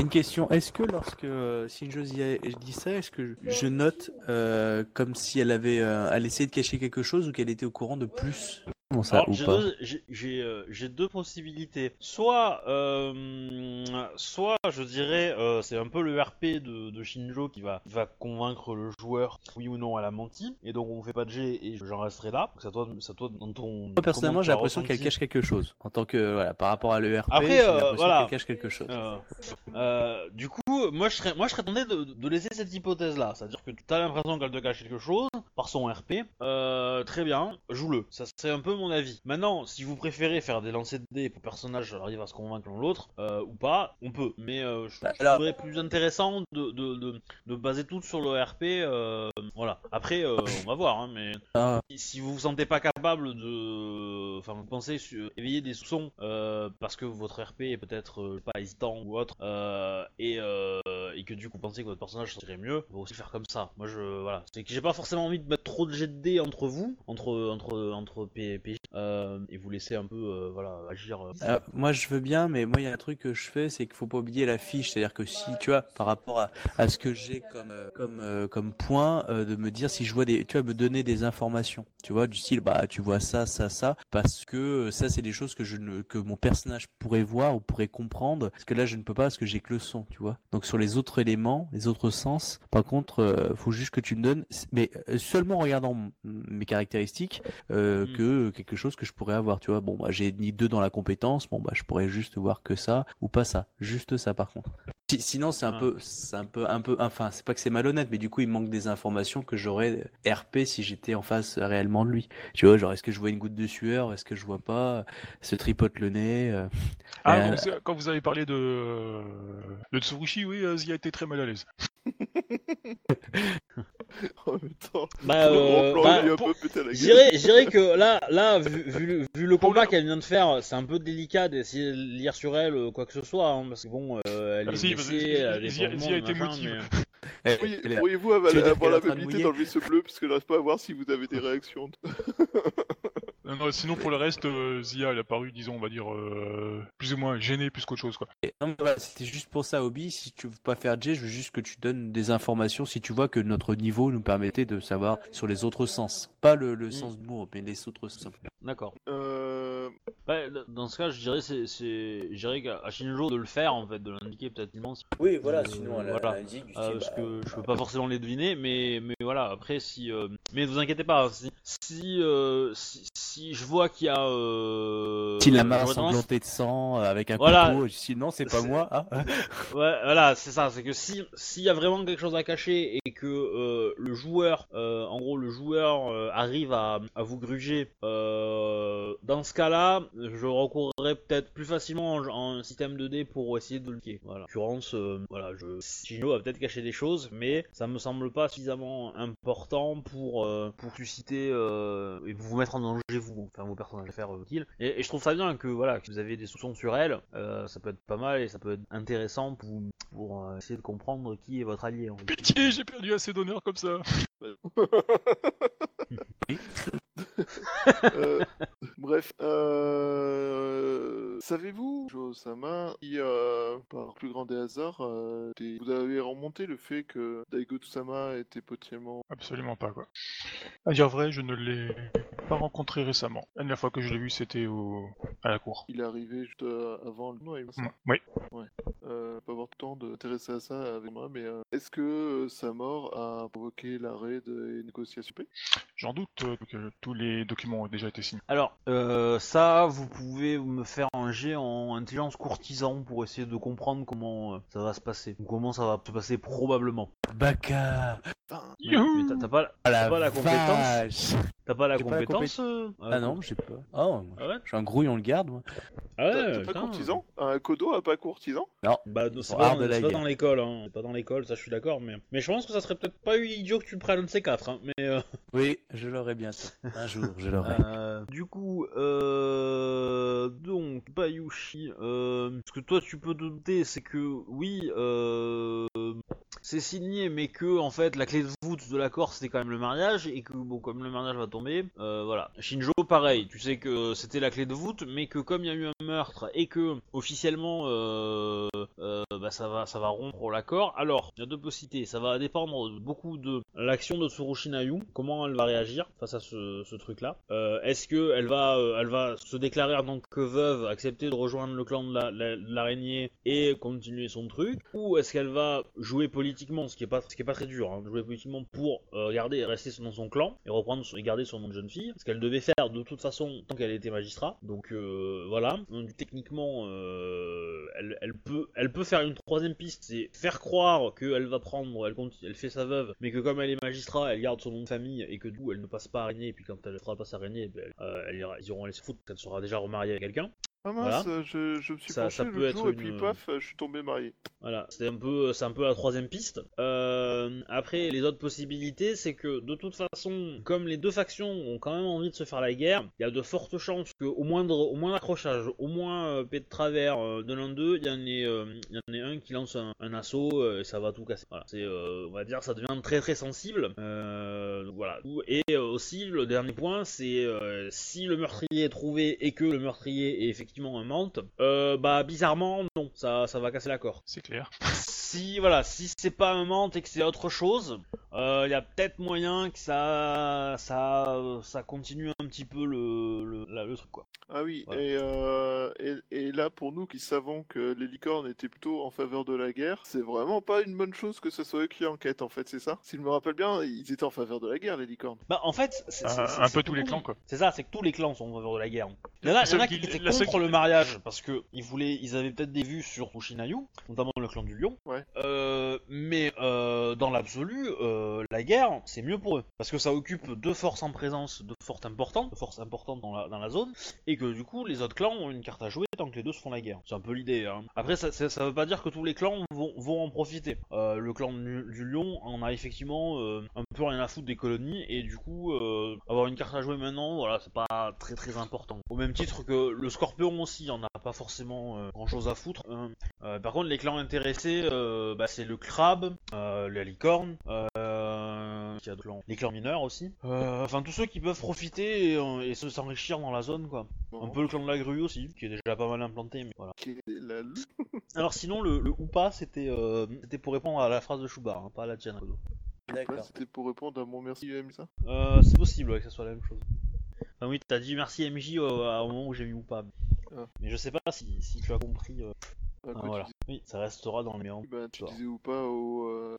Une question, est-ce que lorsque euh, Shinjo dit ça, est-ce que je- je note euh, comme si elle avait euh, elle essayait de cacher quelque chose ou qu'elle était au courant de plus? Ça Alors, ou j'ai pas j'ai- euh, j'ai deux possibilités. Soit, euh, soit je dirais, euh, c'est un peu le RP de, de Shinjo qui va, va convaincre le joueur, oui ou non, elle a menti, et donc on fait pas de G et j'en resterai là. À toi, à toi dans ton. Moi personnellement, j'ai l'impression qu'elle cache quelque chose. En tant que voilà, par rapport à l'ERP, Après, j'ai euh, l'impression voilà. qu'elle cache quelque chose. Du coup, moi je serais, moi je serais tenté de, de laisser cette hypothèse-là, c'est-à-dire que tu as l'impression qu'elle te cache quelque chose par son RP. Très bien, joue-le. Ça c'est un peu mon avis. Maintenant, si vous préférez faire des lancers de dés pour personnage arrive à se convaincre l'un l'autre ou pas, on peut. Mais euh, je Bah, je alors- trouverais plus intéressant de, de, de, de baser tout sur le RP. euh, voilà. Après, euh, on va voir, hein, mais Ah, si- vous vous sentez pas capable de, enfin, vous pensez sur- éveiller des soupçons euh, parce que votre RP est peut-être euh, pas hésitant ou autre, euh, et, euh, et que du coup vous pensez que votre personnage serait mieux, vous aussi faire comme ça. Moi, je, voilà, c'est que j'ai pas forcément envie de mettre trop de jet de dés entre vous, entre entre entre P- PJ, euh, et vous laisser un peu, euh, voilà, agir. euh. Euh, moi je veux bien, mais moi il y a un truc que je fais, c'est qu'il faut pas oublier la fiche. C'est-à-dire que si tu vois, par rapport à, à ce que j'ai comme euh, comme euh, comme point, euh, de me dire si je vois des, tu vas me donner des informations. Tu vois, du style bah tu vois ça, ça, ça, parce que euh, ça c'est des choses que je ne que mon personnage pourrait voir ou pourrait comprendre. Parce que là je ne peux pas parce que j'ai que le son, tu vois. Donc sur les autres éléments, les autres sens, par contre, euh, faut juste que tu me donnes, mais euh, seulement en regardant mes caractéristiques, euh, Mm. que quelque chose que je pourrais avoir, tu vois. Bon, bah, j'ai ni deux dans la compétence, bon, bah, je pourrais juste voir que ça ou pas ça, juste ça par contre. Si- sinon, c'est un Ah. peu, c'est un peu, un peu, enfin, c'est pas que c'est malhonnête, mais du coup, il manque des informations que j'aurais RP si j'étais en face euh, réellement de lui. Tu vois, genre, est-ce que je vois une goutte de sueur, est-ce que je vois pas, se tripote le nez. euh, Ah, Euh, quand, vous, quand vous avez parlé de, euh, de Tsurushi, oui, euh, Zia était très mal à l'aise. <laughs> En même temps, Bah, le gros euh, plan, bah, il lui a un pour- peu pété la gueule. Je dirais, je dirais que là, là, vu, <laughs> vu le- vu le Pour combat le- qu'elle vient de faire, c'est un peu délicat d'essayer de lire sur elle euh, quoi que ce soit, hein, parce que bon, euh, elle est si, blessée, a motive. mais- <laughs> eh, Pourriez-vous avoir, la mobilité bleu parce que j'arrive pas à voir si vous avez des <laughs> réactions. Non, non, sinon, pour le reste, euh, Zia, elle a paru, disons, on va dire, euh, plus ou moins gênée plus qu'autre chose, quoi. Non, mais voilà, c'était juste pour ça, Obi. Si tu veux pas faire J, je veux juste que tu donnes des informations si tu vois que notre niveau nous permettait de savoir sur les autres sens. Pas le, le sens de mots, mais les autres sens. D'accord. Euh... Bah, dans ce cas, je dirais, c'est, c'est, je dirais qu'à Shinjo de le faire en fait, de l'indiquer peut-être immense. Oui, voilà, Euh, sinon elle, voilà. indique Euh, parce bah, que je peux pas forcément les deviner, mais, mais voilà, après, si. euh, Mais ne vous inquiétez pas, si, si, euh, si, si je vois qu'il y a. Euh... Si la main j'aurais tendance- ensanglantée de sang euh, avec un Voilà. couteau, non, c'est pas moi. ah, <laughs> ah. Ouais, voilà, c'est ça, c'est que si s'il y a vraiment quelque chose à cacher et que euh, le joueur, euh, en gros, le joueur euh, arrive à, à vous gruger, dans ce cas-là, je recourrais peut-être plus facilement en, en système 2D pour essayer de le liquer. Voilà. En l'occurrence, voilà, je, Shino a peut-être caché des choses, mais ça me semble pas suffisamment important pour pour susciter et vous mettre en danger vous, enfin vos personnages à faire euh, kill. Et, et je trouve ça bien que voilà, que vous avez des soupçons sur elle, euh, ça peut être pas mal et ça peut être intéressant pour pour euh, essayer de comprendre qui est votre allié. En fait. Pitié, j'ai perdu assez d'honneur comme ça. <laughs> Euh, bref, euh, savez-vous, Josama, si euh, par plus grand des hasards, euh, des- vous avez remonté le fait que Daigo Tsama était potentiellement... Absolument pas, quoi. À dire vrai, je ne l'ai pas rencontré récemment. La dernière fois que je l'ai vu, c'était au... à la cour. Il est arrivé juste euh, avant le tournoi, il me semble. Mm, Oui. Euh, pas avoir le temps de t'intéresser à ça avec moi, mais euh, est-ce que euh, sa mort a provoqué l'arrêt des négociations? Paix J'en doute euh, que tous les documents ont déjà été signés. Alors, euh, ça, vous pouvez me faire un jet en intelligence courtisan pour essayer de comprendre comment euh, ça va se passer, ou comment ça va se passer probablement. Baka Enfin, Mais, mais t'as- t'as pas, Ah la pas la compétence? Vache. t'as pas la J'ai pas la compétence? euh, Ah non, je sais pas. Oh, Ah ouais? je suis un grouillon le garde, moi. Ah ouais, t'as pas putain. courtisan? Un Kodo a pas courtisan? Bah, c'est pas, de la c'est pas guerre. dans l'école, hein. C'est pas dans l'école, ça je suis d'accord, mais... mais je pense que ça serait peut-être pas eu idiot que tu le prennes un de ces quatre, hein. Mais euh, Oui, je l'aurai bientôt. Un jour, je l'aurai. euh, du coup, euh, donc Bayushi, euh, ce que toi tu peux te douter, c'est que oui, euh, c'est signé, mais que en fait la clé de voûte de l'accord c'était quand même le mariage et que bon comme le mariage va tomber, euh, voilà. Shinjo, pareil, tu sais que c'était la clé de voûte, mais que comme il y a eu un meurtre et que officiellement euh, bah, ça va ça va rompre l'accord. Alors il y a deux possibilités, ça va dépendre beaucoup de l'action de Tsurushi Nayu, comment elle va réagir face à ce, truc-là. Euh, Est-ce que elle va elle va se déclarer en tant que veuve, accepter de rejoindre le clan de la- la- l'araignée et continuer son truc, ou est-ce qu'elle va jouer politiquement, ce qui est pas ce qui est pas très dur, hein, jouer politiquement pour euh, garder rester dans son clan et reprendre et garder son nom de jeune fille, ce qu'elle devait faire de toute façon tant qu'elle était magistrat. Donc euh, voilà, donc techniquement euh, elle, elle peut elle peut faire une troisième piste, c'est faire croire qu'elle va prendre, elle compte, elle fait sa veuve, mais que comme elle est magistrat, elle garde son nom de famille et que du coup elle ne passe pas araignée et puis quand elle fera pas araignée, ben, euh, ira- ils iront aller se foutre, qu'elle sera déjà remariée avec quelqu'un. Ah mince, je, je me suis Ça- penché ça être jour et une- puis paf, je suis tombé marié. Voilà, c'est un peu, c'est un peu la troisième piste. Euh, après, les autres possibilités, c'est que de toute façon, comme les deux factions ont quand même envie de se faire la guerre, il y a de fortes chances que au moindre, au moins accrochage, au moins euh, paix de travers euh, de l'un d'eux, il y en ait, euh, il y en ait un qui lance un, un assaut euh, et ça va tout casser. Voilà, c'est, euh, on va dire, ça devient très très sensible. Euh, donc voilà. Et euh, aussi, le dernier point, c'est euh, si le meurtrier est trouvé et que le meurtrier est effectivement un mante, euh, bah bizarrement non, ça, ça va casser l'accord C'est clair. si voilà, si c'est pas un menthe et que c'est autre chose, il y a peut-être moyen que ça, ça, ça continue un petit peu le, le, la- le truc quoi. Ah oui, Voilà. et, euh, et, et là, pour nous qui savons que les licornes étaient plutôt en faveur de la guerre, c'est vraiment pas une bonne chose que ce soit eux qui enquêtent, en fait, c'est ça? Si je me rappelle bien, ils étaient en faveur de la guerre, les licornes. Bah en fait, c'est, c'est- Un- c'est- un c'est peu tous les le clans, quoi. C'est ça, c'est que tous les clans sont en faveur de la guerre. Il y en a, La il y en a seule qui qui- étaient la seule contre qui- le mariage parce que ils voulaient, ils avaient peut-être des vues sur Fushinayu, notamment le clan du lion. Ouais. Euh, mais euh, dans l'absolu, euh, la guerre, c'est mieux pour eux parce que ça occupe deux forces en présence, deux forces importantes, deux forces importantes dans la, dans la zone, et que du coup les autres clans ont une carte à jouer tant que les deux se font la guerre. C'est un peu l'idée. Hein. Après, ça, ça, ça veut pas dire que tous les clans vont, vont en profiter. Le clan du, du lion en a effectivement un peu rien à foutre des colonies, et du coup, avoir une carte à jouer maintenant, voilà, c'est pas très très important. Au même titre que le scorpion aussi, en a pas forcément grand chose à foutre. hein. Euh, par contre, les clans intéressés, euh, bah, c'est le crabe, euh, la licorne, euh, a clans- les clans mineurs aussi. Euh, Enfin, tous ceux qui peuvent profiter et, euh, et se s'enrichir dans la zone, quoi. Bon, Un peu le clan de la grue aussi, qui est déjà pas mal implanté, mais voilà. <laughs> Alors sinon, le, le ou pas, c'était euh, pour répondre à la phrase de Shubar, hein, pas à la tienne. D'accord. C'était pour répondre à mon merci, ça Euh, c'est possible ouais, que ça soit la même chose. Enfin, oui, t'as dit merci MJ au, au moment où j'ai mis ou pas. Ah. Mais je sais pas si, si tu as compris. euh, Ah, ah, quoi, tu voilà. Oui, ça restera dans le méandre. bah, tu disais ou pas au. Euh,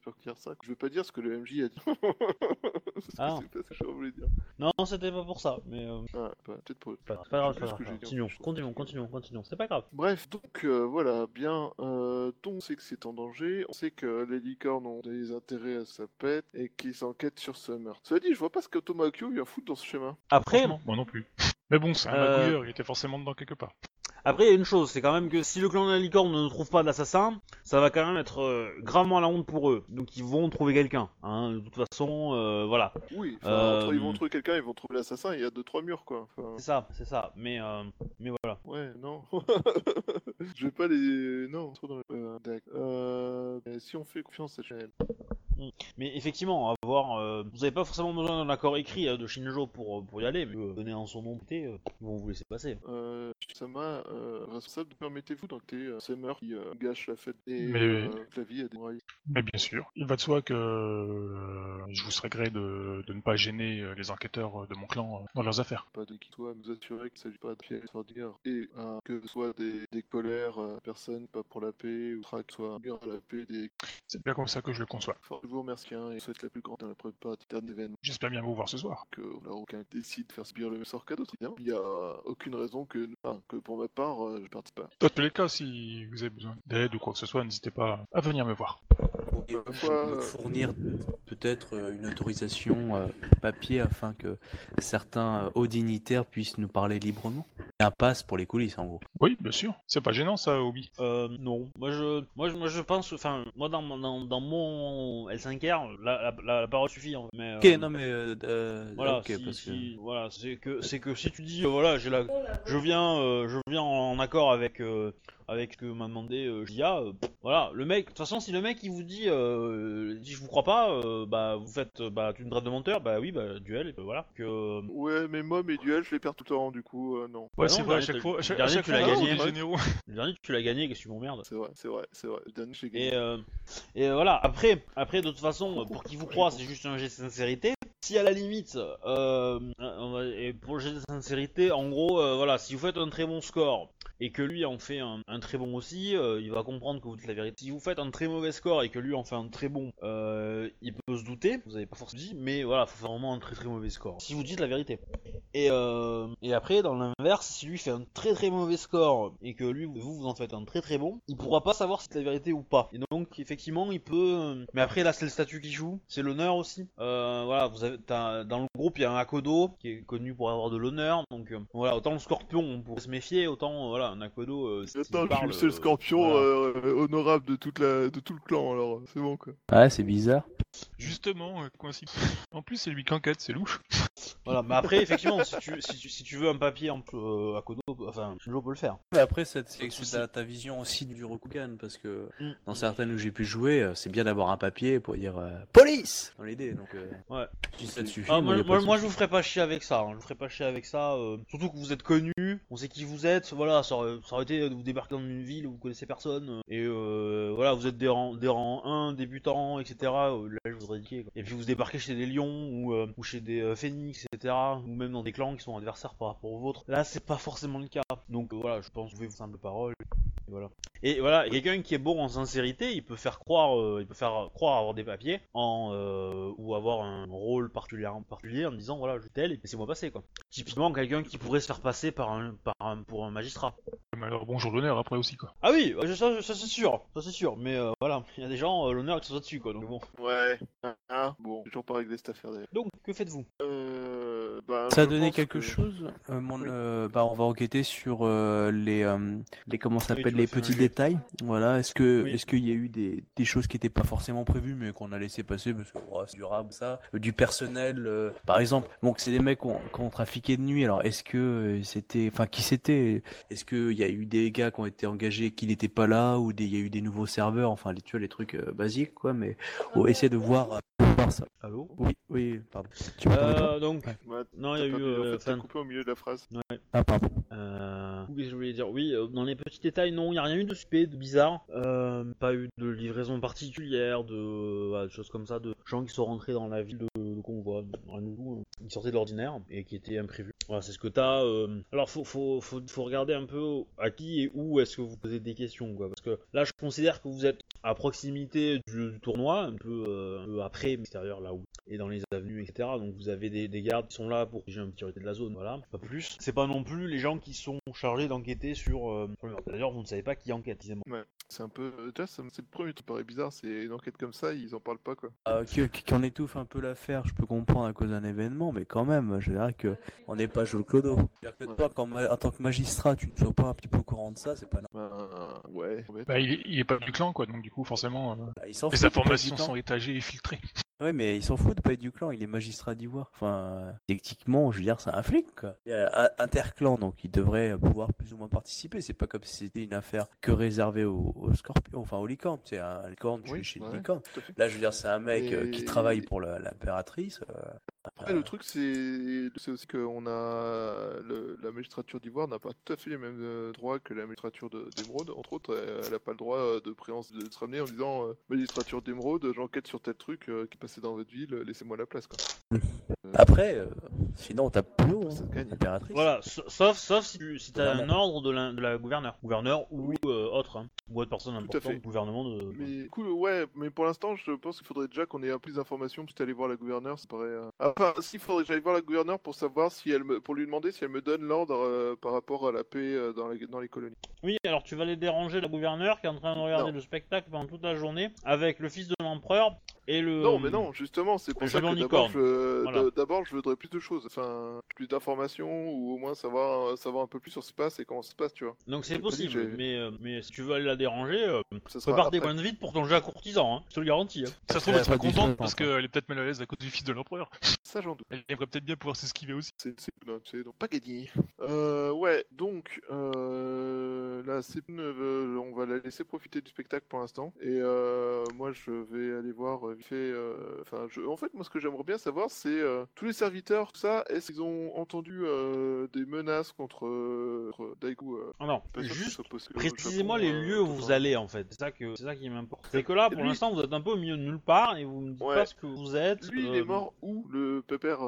Je veux pas dire ce que le MJ a dit. <laughs> Parce que Ah. c'est pas ce que je voulais dire. Non, c'était pas pour ça, mais euh, Ah, bah, peut-être pour. pas, c'est pas grave, pas que grave. Continuons, continuons, continuons, continuons, c'est pas grave. Bref, donc euh, voilà, bien, euh, donc on sait que c'est en danger, on sait que les licornes ont des intérêts à sa pète et qu'ils s'enquêtent sur ce meurtre. Cela dit, je vois pas ce qu'Automakyo vient foutre dans ce schéma. Après, moi non plus. Mais bon, c'est un Euh, magouilleur, il était forcément dedans quelque part. Après, il y a une chose, c'est quand même que si le clan de la licorne ne trouve pas d'assassin, ça va quand même être euh, gravement à la honte pour eux. Donc ils vont trouver quelqu'un. Hein. De toute façon, euh, voilà. Oui, enfin, Euh, entre ils vont trouver quelqu'un, ils vont trouver l'assassin, il y a deux trois murs quoi. Enfin, C'est ça, c'est ça. Mais, mais voilà. ouais, non. <laughs> je vais pas les. Non, trop dans le. Si on fait confiance à Chanel. Mais effectivement, avoir, euh, vous avez pas forcément besoin d'un accord écrit euh, de Shinjo pour, euh, pour y aller, mais euh, donner en son nom, euh, ils vont vous laisser passer. Euh, Sama, euh, responsable, permettez-vous d'enquêter euh, ces meurtres qui euh, gâchent la fête et Mais- euh, la vie à des murailles. Mais bien sûr, il va de soi que euh, je vous serais gré de, de ne pas gêner les enquêteurs de mon clan euh, dans leurs affaires. pas de qui soit nous assurer qu'il ne s'agit pas de pièges extraordinaires et euh, que ce soit des, des colères, euh, personnes pas pour la paix ou traque soit bien à la paix des C'est bien comme ça que je le conçois. Fort, Je vous remercie hein, et souhaite la plus grande la préparation d'événements J'espère bien vous voir ce soir. que là, aucun décide de faire subir le même sort qu'à d'autres. Il n'y a aucune raison que, enfin, que pour ma part, euh, je participe pas. Dans tous les cas, si vous avez besoin d'aide ou quoi que ce soit, n'hésitez pas à venir me voir. Me euh, fournir peut-être euh, une autorisation euh, papier afin que certains hauts dignitaires puissent nous parler librement Et Un pass pour les coulisses en gros. Oui, bien sûr. C'est pas gênant ça, Obi. Euh, non. Moi, je, moi, je, moi, je pense, enfin, moi, dans, mon- dans, dans mon L5R, la, la, la, la parole suffit. hein, mais, Ok, euh, non mais euh, euh, Voilà, ok, si- parce que si- voilà, c'est que, c'est que si tu dis, euh, voilà, j'ai la, je viens, je viens en accord avec, avec ce que m'a demandé euh, Jia, euh, pff, voilà, le mec, de toute façon, si le mec il vous dit, euh, dit je vous crois pas, euh, bah vous faites, euh, bah tu me traites de menteur, bah oui, bah duel, et voilà, que, euh, Ouais, mais moi, mes duels, je les perds tout le temps, du coup, euh, non. Ouais, Ah c'est vrai, à chaque fois, chaque, à dernier, chaque tu fois, l'as gagné, le dernier tu l'as gagné, qu'est-ce que tu m'emmerdes? C'est vrai, c'est vrai, c'est vrai. Le dernier, j'ai gagné. Et, euh, et voilà, après, après, de toute façon, pour qu'il vous croie, c'est juste un jet de sincérité. Si à la limite, euh, et pour le de sincérité, en gros, euh, voilà, si vous faites un très bon score et que lui en fait un, très bon aussi, euh, il va comprendre que vous dites la vérité. Si vous faites un très mauvais score et que lui en fait un très bon, euh, il peut se douter, vous avez pas forcément dit, mais voilà, faut faire vraiment un très très mauvais score. Si vous dites la vérité. Et, euh, après, dans l'inverse, si lui fait un très très mauvais score et que lui, vous, vous en faites un très très bon, il pourra pas savoir si c'est la vérité ou pas. Et donc, effectivement, il peut. euh, Mais après, là, c'est le statut qui joue, c'est l'honneur aussi. Euh, voilà, vous avez, t'as- dans le groupe, il y a un Akodo qui est connu pour avoir de l'honneur. Donc, euh, voilà, autant le scorpion, on pourrait se méfier, autant, euh, voilà, un Akodo. euh, s'il Attends, je suis parle, le seul euh, scorpion voilà. euh, honorable de, toute la, de tout le clan, alors c'est bon quoi. Ouais, c'est bizarre. Justement, euh, coïncidence. En plus, c'est lui qui enquête, c'est louche. <laughs> Voilà, mais après, effectivement, si tu, si tu, si tu veux un papier en, euh, à Kodo, enfin, Shinjo peut le faire. Mais après, c'est ta, ta vision aussi du Rokugan, parce que Mm. dans certaines où j'ai pu jouer, euh, c'est bien d'avoir un papier pour dire euh, police dans l'idée. Donc, euh, Ouais. si ça te suffit. Ah, moi, moi, je vous ferai pas chier avec ça. hein. Je vous ferai pas chier avec ça. euh, surtout que vous êtes connus, on sait qui vous êtes. Voilà, ça aurait, ça aurait été de vous débarquer dans une ville où vous connaissez personne. et euh, voilà, vous êtes des rangs, des rangs 1, débutants, etc. là, je vous quoi. Et puis vous débarquez chez des lions ou, euh, ou chez des euh, etc. Ou même dans des clans qui sont adversaires par rapport aux vôtres. Là, c'est pas forcément le cas. Donc euh, voilà, je pense que vous pouvez vous simple parole. Et voilà. Et voilà, quelqu'un qui est bon en sincérité, il peut faire croire, euh, il peut faire croire avoir des papiers en euh, ou avoir un rôle particulier, particulier en disant voilà je suis tel et laissez-moi passer quoi. Typiquement quelqu'un qui pourrait se faire passer par un, par un pour un magistrat. Mais alors, bonjour l'honneur après aussi, quoi. Ah oui, ça, ça, ça, c'est sûr, ça c'est sûr. Mais euh, voilà, <laughs> il y a des gens euh, l'honneur qui sont dessus quoi. Donc bon. Ouais. Ah, bon, j'ai toujours pas réglé cette affaire d'ailleurs. Donc que faites-vous? Euh, bah, Ça a donné quelque que- chose euh, mon, Oui. euh, bah, On va enquêter sur euh, les, les comment s'appelle les petits détails. Voilà. Est-ce que Oui. est-ce qu'il y a eu des, des choses qui n'étaient pas forcément prévues mais qu'on a laissé passer parce que oh, c'est durable ça. Du personnel, par exemple. Que c'est des mecs qui ont, trafiqué de nuit. Alors est-ce que c'était, enfin qui c'était? Est-ce qu'il y a eu des gars qui ont été engagés qui n'étaient pas là ou il y a eu des nouveaux serveurs? Enfin les tu vois, les trucs euh, basiques quoi. Mais on essayer de voir, euh, ça. Allô Oui, oui, pardon. Tu euh, Donc Ouais. Non, il y a eu euh, en fait, coupé au milieu de la phrase. Ah pardon. Euh... Que je voulais dire Oui, euh, dans les petits détails, non, il n'y a rien eu de suspect, de bizarre. Euh, pas eu de livraison particulière, de, choses comme ça, de gens qui sont rentrés dans la ville de, de convoi, rien qui sortaient de l'ordinaire et qui étaient imprévus. Voilà, c'est ce que t'as. Euh... Alors, faut, faut, faut, faut regarder un peu à qui et où est-ce que vous posez des questions, quoi. Parce que là, je considère que vous êtes à proximité du, du tournoi, un peu, euh, un peu après, l'extérieur, là où et dans les avenues, etc. Donc vous avez des, des gardes qui sont là pour protéger un petit de la zone, voilà, pas plus. C'est pas non plus les gens qui sont chargés d'enquêter sur, euh. D'ailleurs, vous ne savez pas qui enquête, précisément. C'est un peu. euh, c'est le premier qui paraît bizarre, c'est une enquête comme ça, ils en parlent pas quoi. Euh, qui- qui- qu'on étouffe un peu l'affaire, je peux comprendre à cause d'un événement, mais quand même, je dirais que on n'est pas Jules Clodo. Quand ma- en tant que magistrat, tu ne sois pas un petit peu au courant de ça, c'est pas normal. Ben, ouais. embête. Bah, il est, il est pas du clan, quoi, donc du coup, forcément, euh, Bah, il s'en les informations sont étagées et filtrées. Ouais, mais il s'en fout de pas être du clan, il est magistrat d'Ivoire. Enfin, euh, techniquement, je veux dire, c'est un flic, quoi. Il y a un- interclan, donc il devrait pouvoir plus ou moins participer. C'est pas comme si c'était une affaire que réservée aux, aux scorpions, enfin aux licornes. C'est un licorne, tu Oui, chez ouais. fait. Là, je veux dire, c'est un mec euh, qui travaille pour l'impératrice. euh, Après, le truc, c'est aussi qu'on a. le- La magistrature d'Ivoire n'a pas tout à fait les mêmes euh, droits que la magistrature de- d'Émeraude. Entre autres, elle- n'a pas le droit euh, de, préance, de se ramener en disant euh, Magistrature d'Émeraude, j'enquête sur tel truc euh, qui passait dans votre ville, euh, laissez-moi la place. Quoi. Après, euh, sinon, t'as plus haut, Ça hein. Voilà, sa- sauf, sauf si tu si as un ordre de la, de la gouverneure. Gouverneur ou Oui. euh, autre, hein, ou autre personne Tout à importante fait. du gouvernement de. Mais cool, ouais, mais pour l'instant, je pense qu'il faudrait déjà qu'on ait un plus d'informations, puis aller voir la gouverneure, ça paraît. euh, Enfin, s'il faudrait que j'aille voir la gouverneure pour savoir si elle me, pour lui demander si elle me donne l'ordre euh, par rapport à la paix euh, dans, les, dans les colonies. Oui, alors tu vas aller déranger la gouverneure qui est en train de regarder Non. le spectacle pendant toute la journée avec le fils de l'empereur et le. Non, mais non, justement, c'est pour le ça que d'abord je, Voilà. de- d'abord je voudrais plus de choses, enfin plus d'informations ou au moins savoir savoir un peu plus sur ce qui se passe et comment ça se passe, tu vois. Donc c'est possible, mais, euh, mais si tu veux aller la déranger, euh, Ça sera prépare après. points de vide pour ton jeu à courtisan, hein, je te le garantis. hein. Ça se trouve, elle sera contente parce qu'elle est peut-être mal à l'aise à cause du fils de l'empereur. Ça j'en doute. Elle aimerait peut-être bien pouvoir s'esquiver aussi. C'est donc pas gagné. Euh, ouais, donc euh, là, c'est euh, on va la laisser profiter du spectacle pour l'instant. Et euh, moi, je vais aller voir euh, fait. euh, Enfin, je... en fait, moi, ce que j'aimerais bien savoir, c'est euh, tous les serviteurs, tout ça, est-ce qu'ils ont entendu euh, des menaces contre, euh, Ah non, juste Japon, les lieux où vous allez en fait. C'est ça que c'est ça qui m'importe. C'est que là, pour Lui- l'instant, vous êtes un peu au milieu de nulle part et vous me dites Ouais. pas ce que vous êtes. Lui, il est mort où le pépère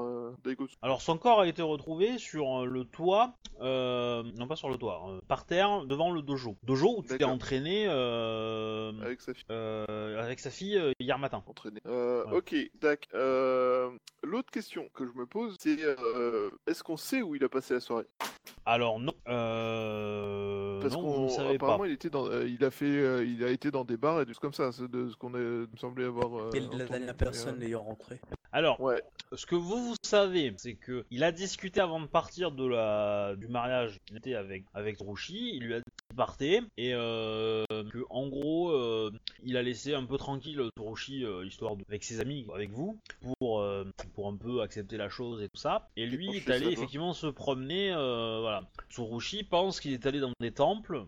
Daigo? Alors son corps a été retrouvé sur le toit, non pas sur le toit, par terre devant le dojo. Dojo où tu t'es entraîné euh, avec sa fille euh, avec sa fille euh, hier matin. Euh. Ok, d'accord. Euh, L'autre question que je me pose, c'est euh, est-ce qu'on sait où il a passé la soirée? Alors non, euh, Parce qu'on pas. apparemment il était dans, euh, il a fait, euh, il a été dans des bars et des choses comme ça, c'est de ce qu'on semblait avoir. euh, Et la dernière personne l'ayant rentré? Alors, Ouais. ce que vous, vous savez, c'est que il a discuté avant de partir de la du mariage qu'il était avec avec Rushi. Il lui a dit qu'il partait et euh, que en gros, euh, il a laissé un peu tranquille Tsurushi euh, histoire de, avec ses amis, avec vous, pour pour un peu accepter la chose et tout ça. Et lui est allé effectivement se promener. voilà. Tsurushi pense qu'il est allé dans des temples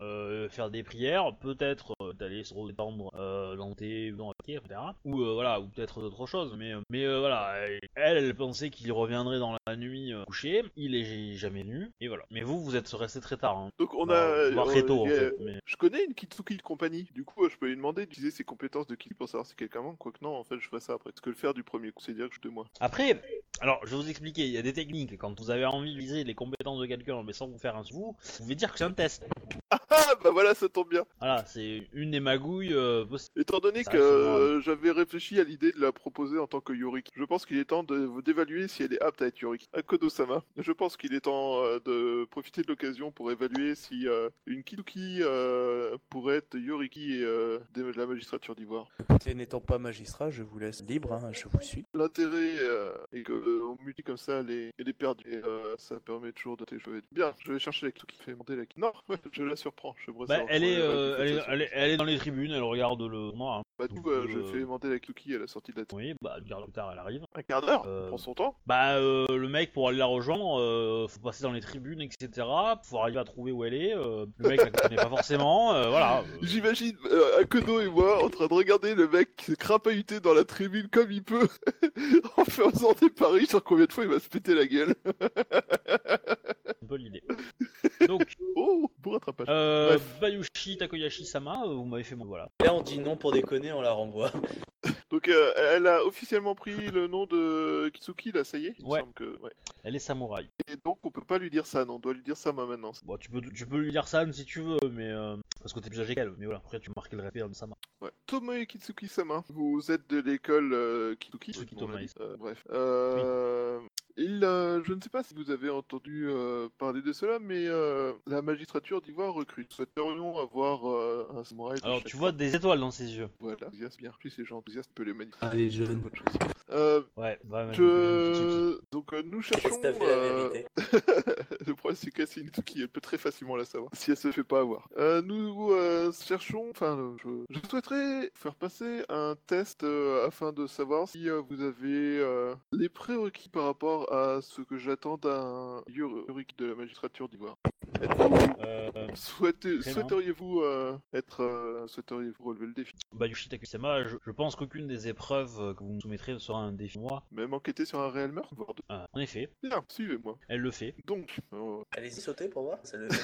faire des prières, peut-être d'aller se détendre euh, dans des dans la pierre, etc. Ou euh, voilà, ou peut-être d'autres choses. Mais euh, mais euh, voilà, elle, elle pensait qu'il reviendrait dans la nuit euh, couché. Il est jamais venu. Et voilà. Mais vous, vous êtes resté très tard. Hein. Donc on a. voire euh, très tôt en fait. Mais... Je connais une Kitsuki de compagnie, du coup euh, je peux lui demander d'utiliser ses compétences de Kitsuki pour savoir si quelqu'un manque, quoique non, en fait je ferai ça après. Parce que le faire du premier coup, c'est dire que je deux mois. Après, alors je vais vous expliquer, il y a des techniques. Quand vous avez envie de viser les compétences de quelqu'un, mais sans vous faire un vous, vous pouvez dire que c'est un test. Ah bah voilà, ça tombe bien. Voilà, c'est une des magouilles euh, possibles. Étant donné Ça que reste euh, j'avais réfléchi à l'idée de la proposer en tant que Yorick, je pense qu'il est temps de- d'évaluer si elle est apte à être Yorick. Akodo-sama, je pense qu'il est temps euh, de profiter de l'occasion pour évaluer si euh, une Kitsuki euh, pourrait être Yoriki et euh, de la magistrature d'ivoire. Écoutez, n'étant pas magistrat, je vous laisse libre, hein, je vous suis. L'intérêt euh, est que euh, on multiplie comme ça les, elle est perdue. Et euh, ça permet toujours de jouer. Bien, je vais chercher la Kitsuki. Fait monter la Non, <laughs> je la Je Bah, elle, est, euh, elle, est, elle, est, elle est dans les tribunes, elle regarde le moi. hein. Bah, du coup, euh, je Euh, fais monter la Kitsuki à la sortie de la Oui, bah, une quart d'heure plus tard, elle arrive. Un quart d'heure Euh, Prends son temps. Bah, euh, le mec, pour aller la rejoindre, euh, faut passer dans les tribunes, etc. Faut arriver à trouver où elle est. euh, le mec la connaît pas forcément, euh, voilà. euh, <laughs> J'imagine euh, Akono et moi en train de regarder le mec se crapahuter dans la tribune comme il peut <laughs> en faisant des paris sur combien de fois il va se péter la gueule. <laughs> peu l'idée. <laughs> Donc, Oh, pour rattrapage. euh. Bayushi Takoyashi-sama, euh, vous m'avez fait mon voilà. Là, on dit non pour déconner, on la renvoie. <laughs> Donc euh, elle a officiellement pris le nom de Kitsuki là, ça y est il Ouais. semble que, ouais. Elle est samouraï. Et donc on peut pas lui dire ça, non, on doit lui dire ça moi, maintenant. Bon, tu peux, tu peux lui dire San si tu veux, mais euh, parce que t'es plus âgé qu'elle. Mais voilà, après tu marques le respect de Sama. Ouais. Tomoe Kitsuki-sama, vous êtes de l'école euh, Kitsuki Kitsuki Tomoe. Euh, bref. Euh, il, euh, je ne sais pas si vous avez entendu euh, parler de cela, mais euh, la magistrature d'Ivoire recrute. Nous souhaiterions avoir euh, un samouraï. Alors chaque tu vois des étoiles dans ses yeux. Voilà, enthousiaste bien. Plus les gens enthousiastes peut les magnifier. Ah, les jeunes. Bonne chose. Euh, Ouais, Kitsuki. je... Donc euh, nous cherchons... Le problème c'est que c'est une elle peut très facilement la savoir si elle se fait pas avoir. Euh, nous euh, cherchons, enfin, euh, je, je souhaiterais faire passer un test euh, afin de savoir si vous avez les prérequis par rapport à ce que j'attends d'un Yorick de la magistrature d'Ivoire. Souhaitez-. Souhaiteriez-vous être, souhaiteriez-vous relever le défi, Bayushi Takoyashi-sama, je, je pense qu'aucune des épreuves que vous me soumettrez sera un défi moi. même enquêter sur un réel meurtre, voire deux. Ah, en effet, Bien, suivez-moi. elle le fait. Donc, Allez-y, sautez pour voir. Ça le. <laughs>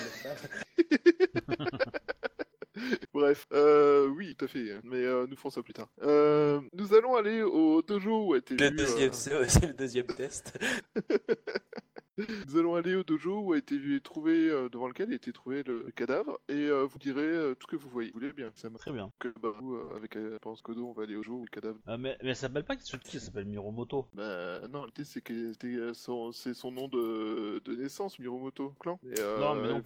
Bref, euh, oui, tout à fait, mais euh, nous ferons ça plus tard. Euh, nous allons aller au dojo où a été Le deuxième, <laughs> c'est le deuxième test. <laughs> nous allons aller au dojo où a été trouvé, euh, devant lequel a été trouvé le cadavre, et euh, vous direz euh, tout ce que vous voyez. Vous voulez bien, ça Très bien. que bah, vous, euh, avec pense Kodo, on va aller au dojo où le cadavre. Mais, mais elle s'appelle pas Kitsuki, elle s'appelle Miromoto. Bah non, l'idée c'est que son, son nom de, de naissance, Miromoto Clan. Non, mais non.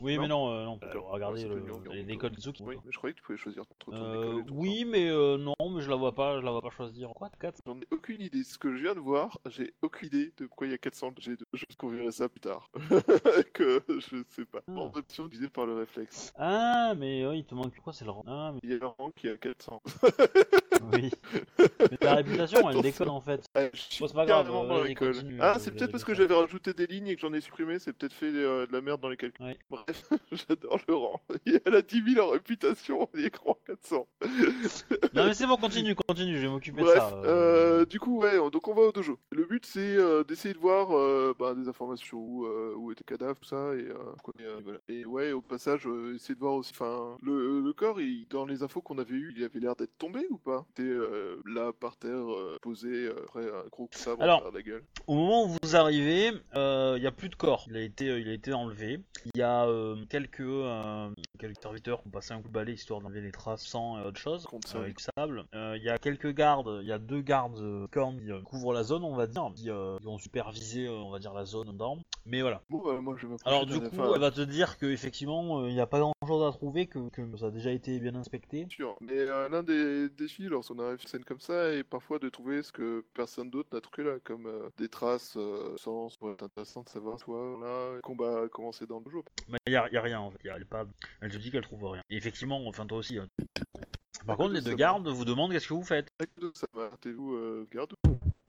Oui, Non. mais non, euh, non. Regardez Ouais, le, Kitsuki. Oui, mais je croyais que tu pouvais choisir entre ton Euh, école et ton oui, mais non, mais je la vois pas, je la vois pas choisir. Quoi, 4 J'en ai aucune idée. Ce que je viens de voir, j'ai aucune idée de pourquoi il y a 400 G2. Je découvrirai ça plus tard. <laughs> que je sais pas. Ah. Bon, option guidée par le réflexe. Ah, mais ouais, il te manque quoi, c'est le rang. Ah, mais Il y a un rang qui a 400. <laughs> oui. mais ta réputation, elle déconne en fait. Ah, Bon, c'est pas grave, euh, continue, Ah, euh, c'est peut-être parce que j'avais rajouté des lignes et que j'en ai supprimé, c'est peut-être fait euh, de la merde dans les calculs. Ouais. Bref, <laughs> j'adore le rang. Elle a 10 000 en réputation, elle est grand 400. Non, mais c'est bon, continue, continue, je vais m'occuper de ça. euh, du coup, ouais, donc on va au dojo. Le but, c'est euh, d'essayer de voir euh, bah, des informations où, euh, où était le cadavre, tout ça, et, euh, quoi, et, euh, voilà. Et ouais, au passage, euh, essayer de voir aussi, enfin, le, le corps, il- dans les infos qu'on avait eues, il avait l'air d'être tombé ou pas? C'était euh, là, par terre, euh, posé, euh, après un gros coup de sabre Alors, la gueule. Au moment où vous arrivez, il n'y a plus de corps. Il a été, euh, il a été enlevé. Il y a euh, quelques, euh, quelques serviteurs qui ont passé un coup de balai histoire d'enlever les traces sans et autre chose. Ça, avec sable. Euh, Il y a quelques gardes, il y a deux gardes euh, cornes qui euh, couvrent la zone, on va dire, qui, euh, qui ont supervisé, euh, on va dire, la zone dedans. Mais voilà. Bon, bah, moi, je vais m'approcher Alors du coup, elle va te dire que effectivement, il n'y a pas grand chose à trouver, que, que ça a déjà été bien inspecté. sûr. Mais euh, l'un des défis lorsqu'on arrive sur une scène comme ça est parfois de trouver ce que personne d'autre n'a trouvé là, comme euh, des traces euh, sans. Pourrait être intéressant de savoir, toi, là, combat a commencé dans le jeu. Mais il n'y a, y a rien en fait. Y a- pas... Elle te dit qu'elle trouve rien. Et effectivement, enfin toi aussi. hein. Par contre, les deux gardes vous demandent qu'est-ce que vous faites. Euh, garde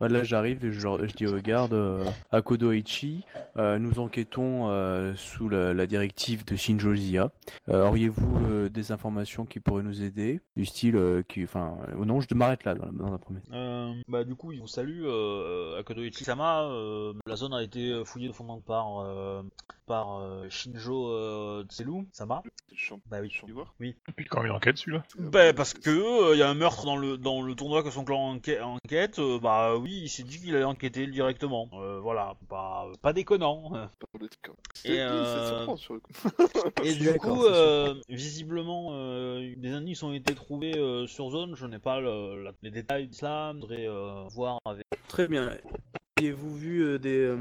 là, j'arrive et je, je dis au garde, euh, à Kodoichi, euh, nous enquêtons euh, sous la, la directive de Shinjo Zia. Euh, Auriez-vous euh, des informations qui pourraient nous aider? Du style, euh, qui, enfin, euh, non, je m'arrête là dans, la- dans un premier. Euh, bah du coup, il vous salue. Euh, Akodoichi Sama, euh, la zone a été fouillée de fond en par euh, par euh, Shinjo euh, Tselu Sama. Bah oui. Oui. Et puis quand une enquête celui-là. Bah parce que il y a un meurtre dans le dans le tournoi que son clan enquête. enquête euh, bah oui, il s'est dit qu'il allait enquêter directement. Euh, voilà, pas pas déconnant. Et, euh, ça. <laughs> Et du coup, euh, visiblement, euh, des indices ont été trouvés euh, sur zone. Je n'ai pas le- la- les détails de cela. Je voudrais euh, voir avec. Très bien. Avez-vous vu euh, des...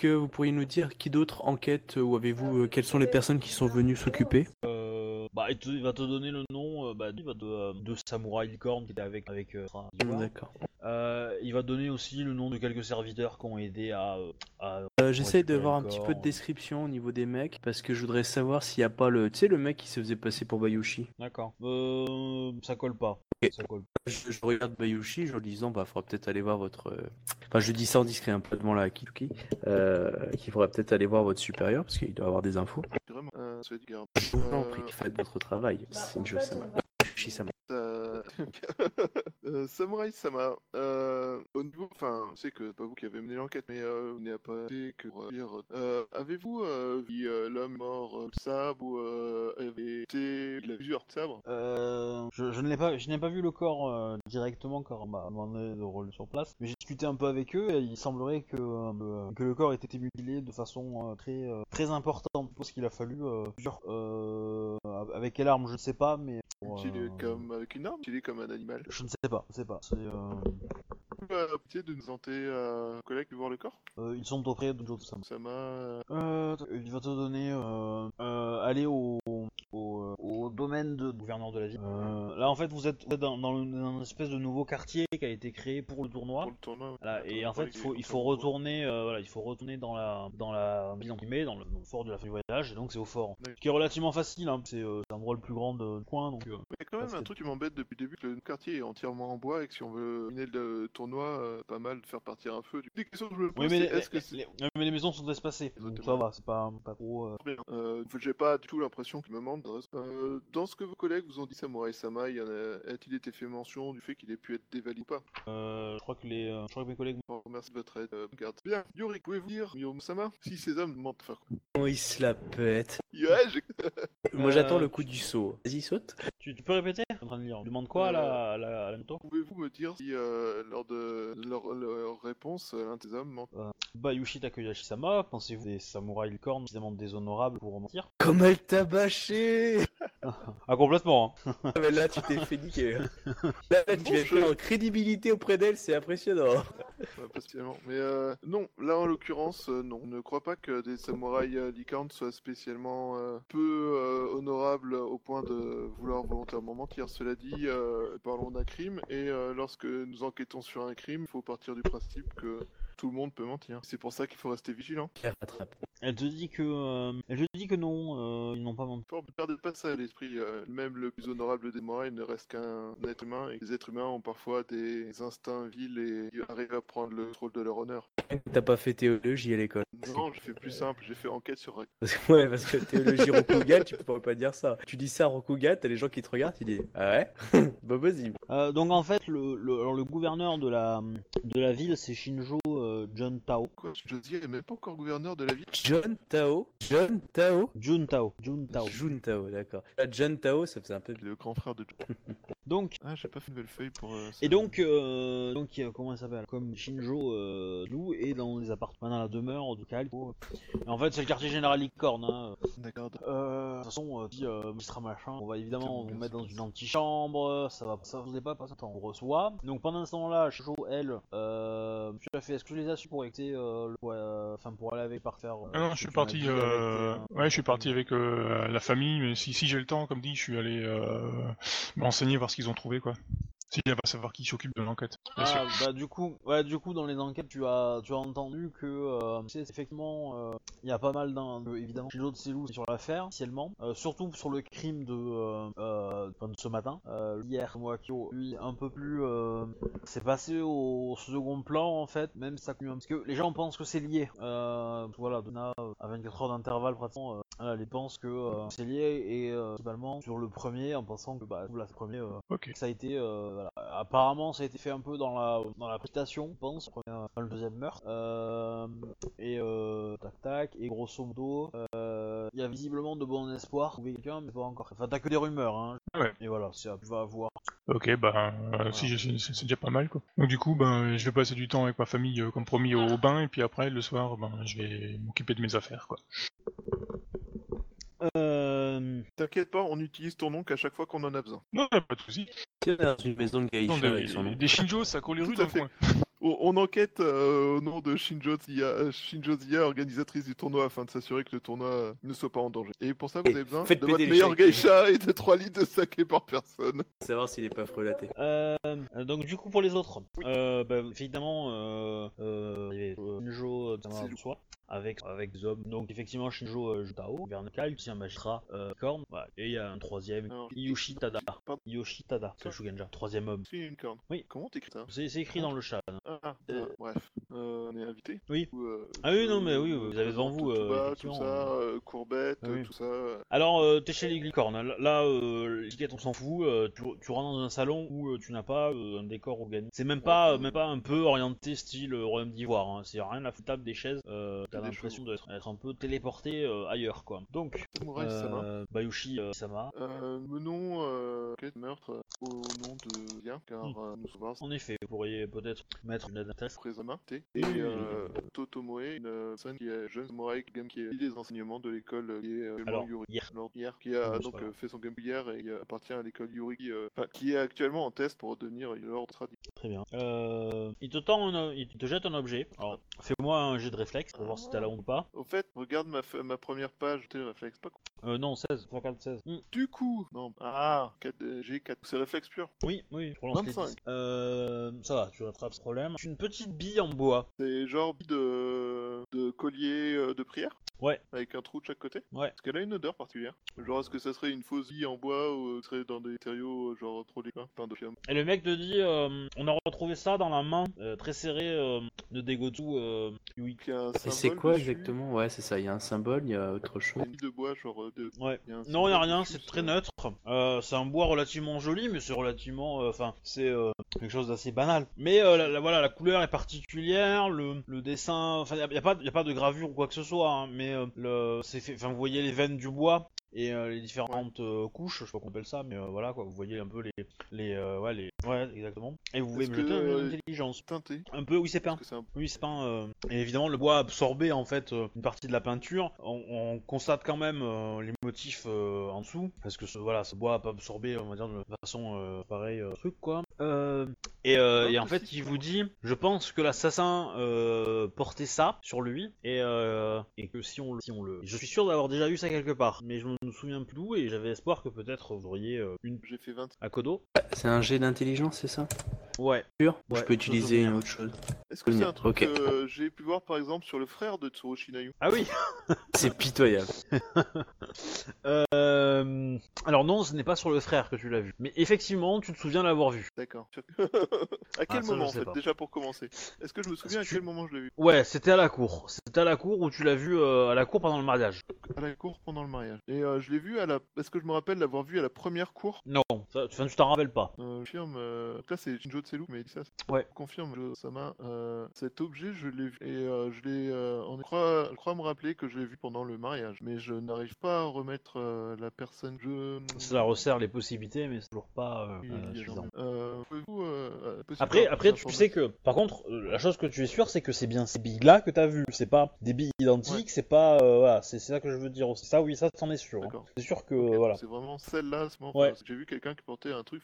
que vous pourriez nous dire qui d'autre enquête euh, ou avez-vous... euh, quelles sont les personnes qui sont venues s'occuper? Euh, bah, il, te- il va te donner le nom euh, bah, de, euh, de Licorne qui était avec avec. euh, D'accord. Il va donner aussi le nom de quelques serviteurs qui ont aidé à. à J'essaie de voir un petit peu de description au niveau des mecs parce que je voudrais savoir s'il n'y a pas le... Tu sais le mec qui se faisait passer pour Bayushi? D'accord. Ça colle pas. Ok. Ça colle. Je, je regarde Bayushi en lui disant bah faudra peut-être aller voir votre enfin je dis ça en discret un peu devant la Kituki euh, qu'il faudra peut-être aller voir votre supérieur parce qu'il doit avoir des infos Vraiment, euh, ça va être garde. je vous en Euh, prie faites votre travail c'est une chose Bayushi-sama. <laughs> <laughs> Euh, euh, Samurai Sama, euh, au niveau, enfin, je sais que c'est pas vous qui avez mené l'enquête, mais euh, vous n'avez pas été que pour dire, euh, avez-vous euh, vu euh, l'homme mort euh, de sabre ou euh, avait été, il a plusieurs sabres Euh, je, je ne l'ai pas, je n'ai pas vu le corps euh, directement car on m'a demandé de rôle sur place. Mais j'ai discuté un peu avec eux et il semblerait que, euh, que le corps ait été mutilé de façon euh, très euh, très importante. Parce qu'il a fallu euh, plusieurs, euh, avec quelle arme je ne sais pas, mais Utilisé euh, comme avec une arme, utilisé comme un animal. je ne sais pas, je sais pas. C'est, euh, Euh, pitié de nous présenter à un collègue de voir le corps. euh, ils sont auprès de Joe Sama. Sama, euh, Euh, il va te donner euh, euh, aller au, au, euh, au domaine de gouverneur de la ville. Euh, là en fait vous êtes, vous êtes dans, dans, une espèce de nouveau quartier qui a été créé pour le tournoi. pour le tournoi. Voilà, et en fait, il faut, il faut retourner, euh, voilà, il faut retourner dans la, dans la ville dans le, dans le fort de la fin du voyage, et donc c'est au fort. Ce qui est relativement facile, hein, c'est euh, c'est l'endroit le plus grand de- du coin, donc. euh, Mais quand même, un que- truc qui m'embête depuis le début, que le quartier est entièrement en bois et que si on veut miner le tournoi, euh, pas mal de faire partir un feu. Les questions que je me pose, Oui, mais c'est les, est-ce que les- c'est les- ouais, mais les maisons sont espacées, donc ça va, c'est pas, pas trop. euh. Euh, j'ai pas du tout l'impression me manque d'adresse. Euh, dans ce que vos collègues vous ont dit, Samurai Sama, il y en a... a-t-il été fait mention du fait qu'il ait pu être dévalidé ou pas? Euh, je crois que les, euh, je crois que mes collègues. Bon, Merci de votre aide. Euh, garde. Bien, Yuri, pouvez-vous dire, Yomu Sama, si ces hommes mentent faire quoi? Oh, il se la pète <laughs> moi j'attends Euh, le coup du saut vas-y saute Tu, tu peux répéter? Je suis en train de lire. Demande quoi à la, à la, à la moto Pouvez-vous me dire si, euh, lors de leur, leur réponse, l'un des hommes ment Bayushi Takeyashi-sama, pensez-vous des samouraïs licornes suffisamment déshonorables pour mentir? Comme elle t'a Ah complètement. Hein. Ah, mais là tu t'es fait niquer là, là, tu viens de faire en crédibilité auprès d'elle c'est impressionnant Ouais, pas spécialement. Mais euh, non, là en l'occurrence, euh, non. Ne crois pas que des samouraïs euh, licornes soient spécialement euh, peu euh, honorables au point de vouloir volontairement mentir. Cela dit, euh, parlons d'un crime, et euh, lorsque nous enquêtons sur un crime, il faut partir du principe que tout le monde peut mentir. C'est pour ça qu'il faut rester vigilant. Elle te dit que, euh, elle te dit que non, euh, ils n'ont pas menti. Faut ne perdez pas ça à l'esprit. euh, même le plus honorable des samouraïs ne reste qu'un être humain, et les êtres humains ont parfois des instincts vils et ils arrivent à prendre le contrôle de leur honneur. <laughs> T'as pas fait théologie à l'école? Non, j'ai fait plus simple, j'ai fait enquête sur Parce que- <laughs> Ouais, parce que théologie Rokugan, tu peux pas dire ça. Tu dis ça à Rokugan, t'as les gens qui te regardent, tu dis Ah ouais? <laughs> Bah vas-y. Euh, donc en fait, le, le, alors, le gouverneur de la, de la ville, c'est Shinjo euh, John Tao. Quoi, Josiah est même pas encore gouverneur de la ville? John Tao? John Tao? Jun Tao. Jun Tao. Jun Tao, d'accord. Là, John Tao, ça faisait un peu. Le grand frère de <laughs> Donc, Ah, j'ai pas fait une nouvelle feuille pour. euh, ça. et donc, euh, donc euh, comment elle s'appelle? Comme Shinjo euh, Lu est dans les appartements dans la demeure du Calco. Et en fait, c'est le quartier général Licorne. Hein. D'accord. Euh, de toute façon, euh, dit euh, magistrat machin, on va évidemment vous mettre dans une antichambre, ça va, ça vous est pas passer temps, on reçoit. Donc pendant ce temps-là, Jo, elle, euh, tu l'as fait, est-ce que je les as su pour éviter, euh, le, euh, enfin pour aller avec par faire. euh, Ah non, je suis parti. Euh... Ouais, je suis parti avec euh, la famille, mais si, si j'ai le temps, comme dit, je suis allé euh, m'enseigner voir ce qu'ils ont trouvé, quoi. Si elle va savoir qui s'occupe de l'enquête. Ah, bah du coup, ouais, du coup dans les enquêtes tu as, tu as entendu que euh, tu sais, effectivement euh, il y a pas mal d'un, de- évidemment, Shinjo Tselou sur l'affaire, initialement, euh, surtout sur le crime de, euh, euh, de ce matin. Hier, Moakio, lui, un peu plus, c'est passé au second plan en fait, même ça parce que les gens pensent que c'est lié. Voilà, Donna à 24 heures d'intervalle pratiquement, voilà, les pensent que c'est lié et principalement sur le premier en pensant que bah le premier ça a été, voilà. apparemment, ça a été fait un peu dans la dans la prestation, je pense, dans le deuxième meurtre. Euh, et euh, tac tac. Et grosso modo, euh, il y a visiblement de bon espoir. Trouver quelqu'un, mais pas encore. Enfin, t'as que des rumeurs, hein. Ouais. Et voilà, c'est tu vas voir. Ok, bah, euh, si, c'est déjà pas mal, quoi. Donc du coup, ben, je vais passer du temps avec ma famille, euh, comme promis, au bain, et puis après, le soir, ben, je vais m'occuper de mes affaires, quoi. Euh, T'inquiète pas, on utilise ton nom qu'à chaque fois qu'on en a besoin. Non, pas de soucis. Tiens, dans une maison de Non, geisha des, avec son nom. des Shinjo, ça colle les rues à dans le coin. <laughs> On, enquête euh, au nom de Shinjo Zia, Shinjo Zia, organisatrice du tournoi, afin de s'assurer que le tournoi ne soit pas en danger. Et pour ça, vous Et avez besoin de votre meilleur geisha et de 3 litres de saké par personne. Savoir s'il est pas frelaté. Euh, donc du coup pour les autres, euh, bah, évidemment euh, euh, il y avait, Shinjo Bonsoir avec avec des hommes. Donc effectivement Shinjo Jutao, Kal, qui est un magistrat euh, corne, voilà. et il y a un troisième, Alors, Yoshi Tada. Pardon. Yoshi Tada, c'est le Shugenja, troisième homme. C'est une corne. Oui. Comment t'écris ça? C'est c'est écrit dans le chat. hein. Ah, Euh, bref. Euh, on est invité Oui. Ou, euh, Ah oui, non, mais oui, vous avez devant vous, Tout, bas, tout ça, courbette, Ah oui. tout ça. Alors, t'es chez les licornes. Là, euh, l'étiquette, on s'en fout. tu, tu rentres dans un salon où tu n'as pas un décor organique. C'est même pas, même pas un peu orienté style royaume d'ivoire. Hein. C'est rien à table des chaises. T'as l'impression d'être être un peu téléporté ailleurs, quoi. Donc, Samurai Sama. Bayushi Sama. Menons enquête meurtre au nom de Bien, car Hmm. nous En effet, vous pourriez peut-être mettre une et euh, Totomoe, une euh, personne qui est jeune samouraï qui, qui est des enseignements de l'école euh, qui est Alors, Yuri. hier. Qui a Oui, donc fait son game hier et appartient à l'école Yuri, qui, euh, est actuellement en test pour devenir l'ordre tradit. Très bien. Euh, il te tend, un- il te jette un objet. Alors, fais-moi un jet de réflexe pour voir si t'as la honte ou pas. Au fait, regarde ma, ma première page, t'es réflexe, pas. Euh, non, 16. 3, 4, 16. Hmm. Du coup, non, ah, 4, euh, j'ai 4, c'est réflexe pur. Oui, oui, je relance les 25. 10. Euh, ça va, tu rattrapes ce problème. C'est une petite bille en bois. C'est genre de, de collier euh, de prière? Ouais. Avec un trou de chaque côté Ouais. Est-ce qu'elle a une odeur particulière Genre, est-ce que ça serait une fausse vie en bois ou euh, serait dans des matériaux euh, genre trop déclin, pain de fiamme Et le mec te dit, euh, on a retrouvé ça dans la main euh, très serrée euh, de Degotsu euh, a un Et c'est symbole quoi dessus, exactement? Ouais, c'est ça. Il y a un symbole, il y a autre chose. Une de bois, genre de. Ouais. Il y a un Non, y a symbole rien, dessus, c'est très neutre. Euh, c'est un bois relativement joli, mais c'est relativement, euh, enfin, c'est euh, quelque chose d'assez banal. Mais euh, la, la- voilà, la couleur est particulière, le, le dessin, enfin, y a, y a pas, y a pas de gravure ou quoi que ce soit, hein, mais euh, le, vous voyez les veines du bois? Et euh, les différentes euh, couches, je sais pas qu'on appelle ça, mais euh, voilà quoi, vous voyez un peu les, les, ouais, les, ouais, exactement. Et vous pouvez me jeter d'intelligence. Teinté. Un peu, oui, c'est peint. Un Oui, c'est peint. Et évidemment, le bois a absorbé en fait une partie de la peinture. On, on constate quand même les motifs en dessous, parce que ce, voilà, ce bois a pas absorbé, on va dire, de façon euh, truc quoi. Et, euh, et en fait, il vous dit, je pense que l'assassin portait ça sur lui, et, et que si on, si on le, je suis sûr d'avoir déjà vu ça quelque part, mais je me souviens plus d'où, et j'avais espoir que peut-être vous auriez euh, une J'ai fait 20. à Kodo. C'est un jet d'intelligence, c'est ça? Ouais. Ou Ouais, je peux me utiliser une autre chose Est-ce que c'est un Ok. que j'ai pu voir par exemple sur le frère de Tsurushi Nayu Ah oui. <laughs> C'est pitoyable. <laughs> Euh, alors non, ce n'est pas sur le frère que tu l'as vu. Mais effectivement, tu te souviens l'avoir vu. D'accord. <laughs> à quel Ah, ça, moment en sais fait pas. Déjà pour commencer? Est-ce que je me souviens à tu- quel moment je l'ai vu? Ouais, c'était à la cour. C'était à la cour où tu l'as vu euh, à la cour pendant le mariage. À la cour pendant le mariage. Et euh, je l'ai vu à la. Est-ce que je me rappelle l'avoir vu à la première cour? Non, ça, enfin, tu t'en rappelles pas. Euh, je confirme. Euh... donc Là c'est Shinjo Tselu mais il dit ça. Ouais. Je confirme, Jo Sama. Euh... cet objet, je l'ai vu et euh, je l'ai. euh, on croit, je crois me rappeler que je l'ai vu pendant le mariage, mais je n'arrive pas à remettre euh, la personne. Je. Cela resserre les possibilités, mais c'est toujours pas euh, Il- euh, il y a suffisant. genre- Euh, pouvez-vous, euh, euh, possible Après, après, tu sais que, par contre, euh, la chose que tu es sûr, c'est que c'est bien ces billes-là que t'as vu. C'est pas des billes identiques, c'est pas, euh, voilà, c'est c'est ça que je veux dire aussi. Ça, oui, ça, t'en es sûr. Hein. C'est sûr que, voilà. C'est vraiment celle-là. c'est bon, Ouais. J'ai vu quelqu'un qui portait un truc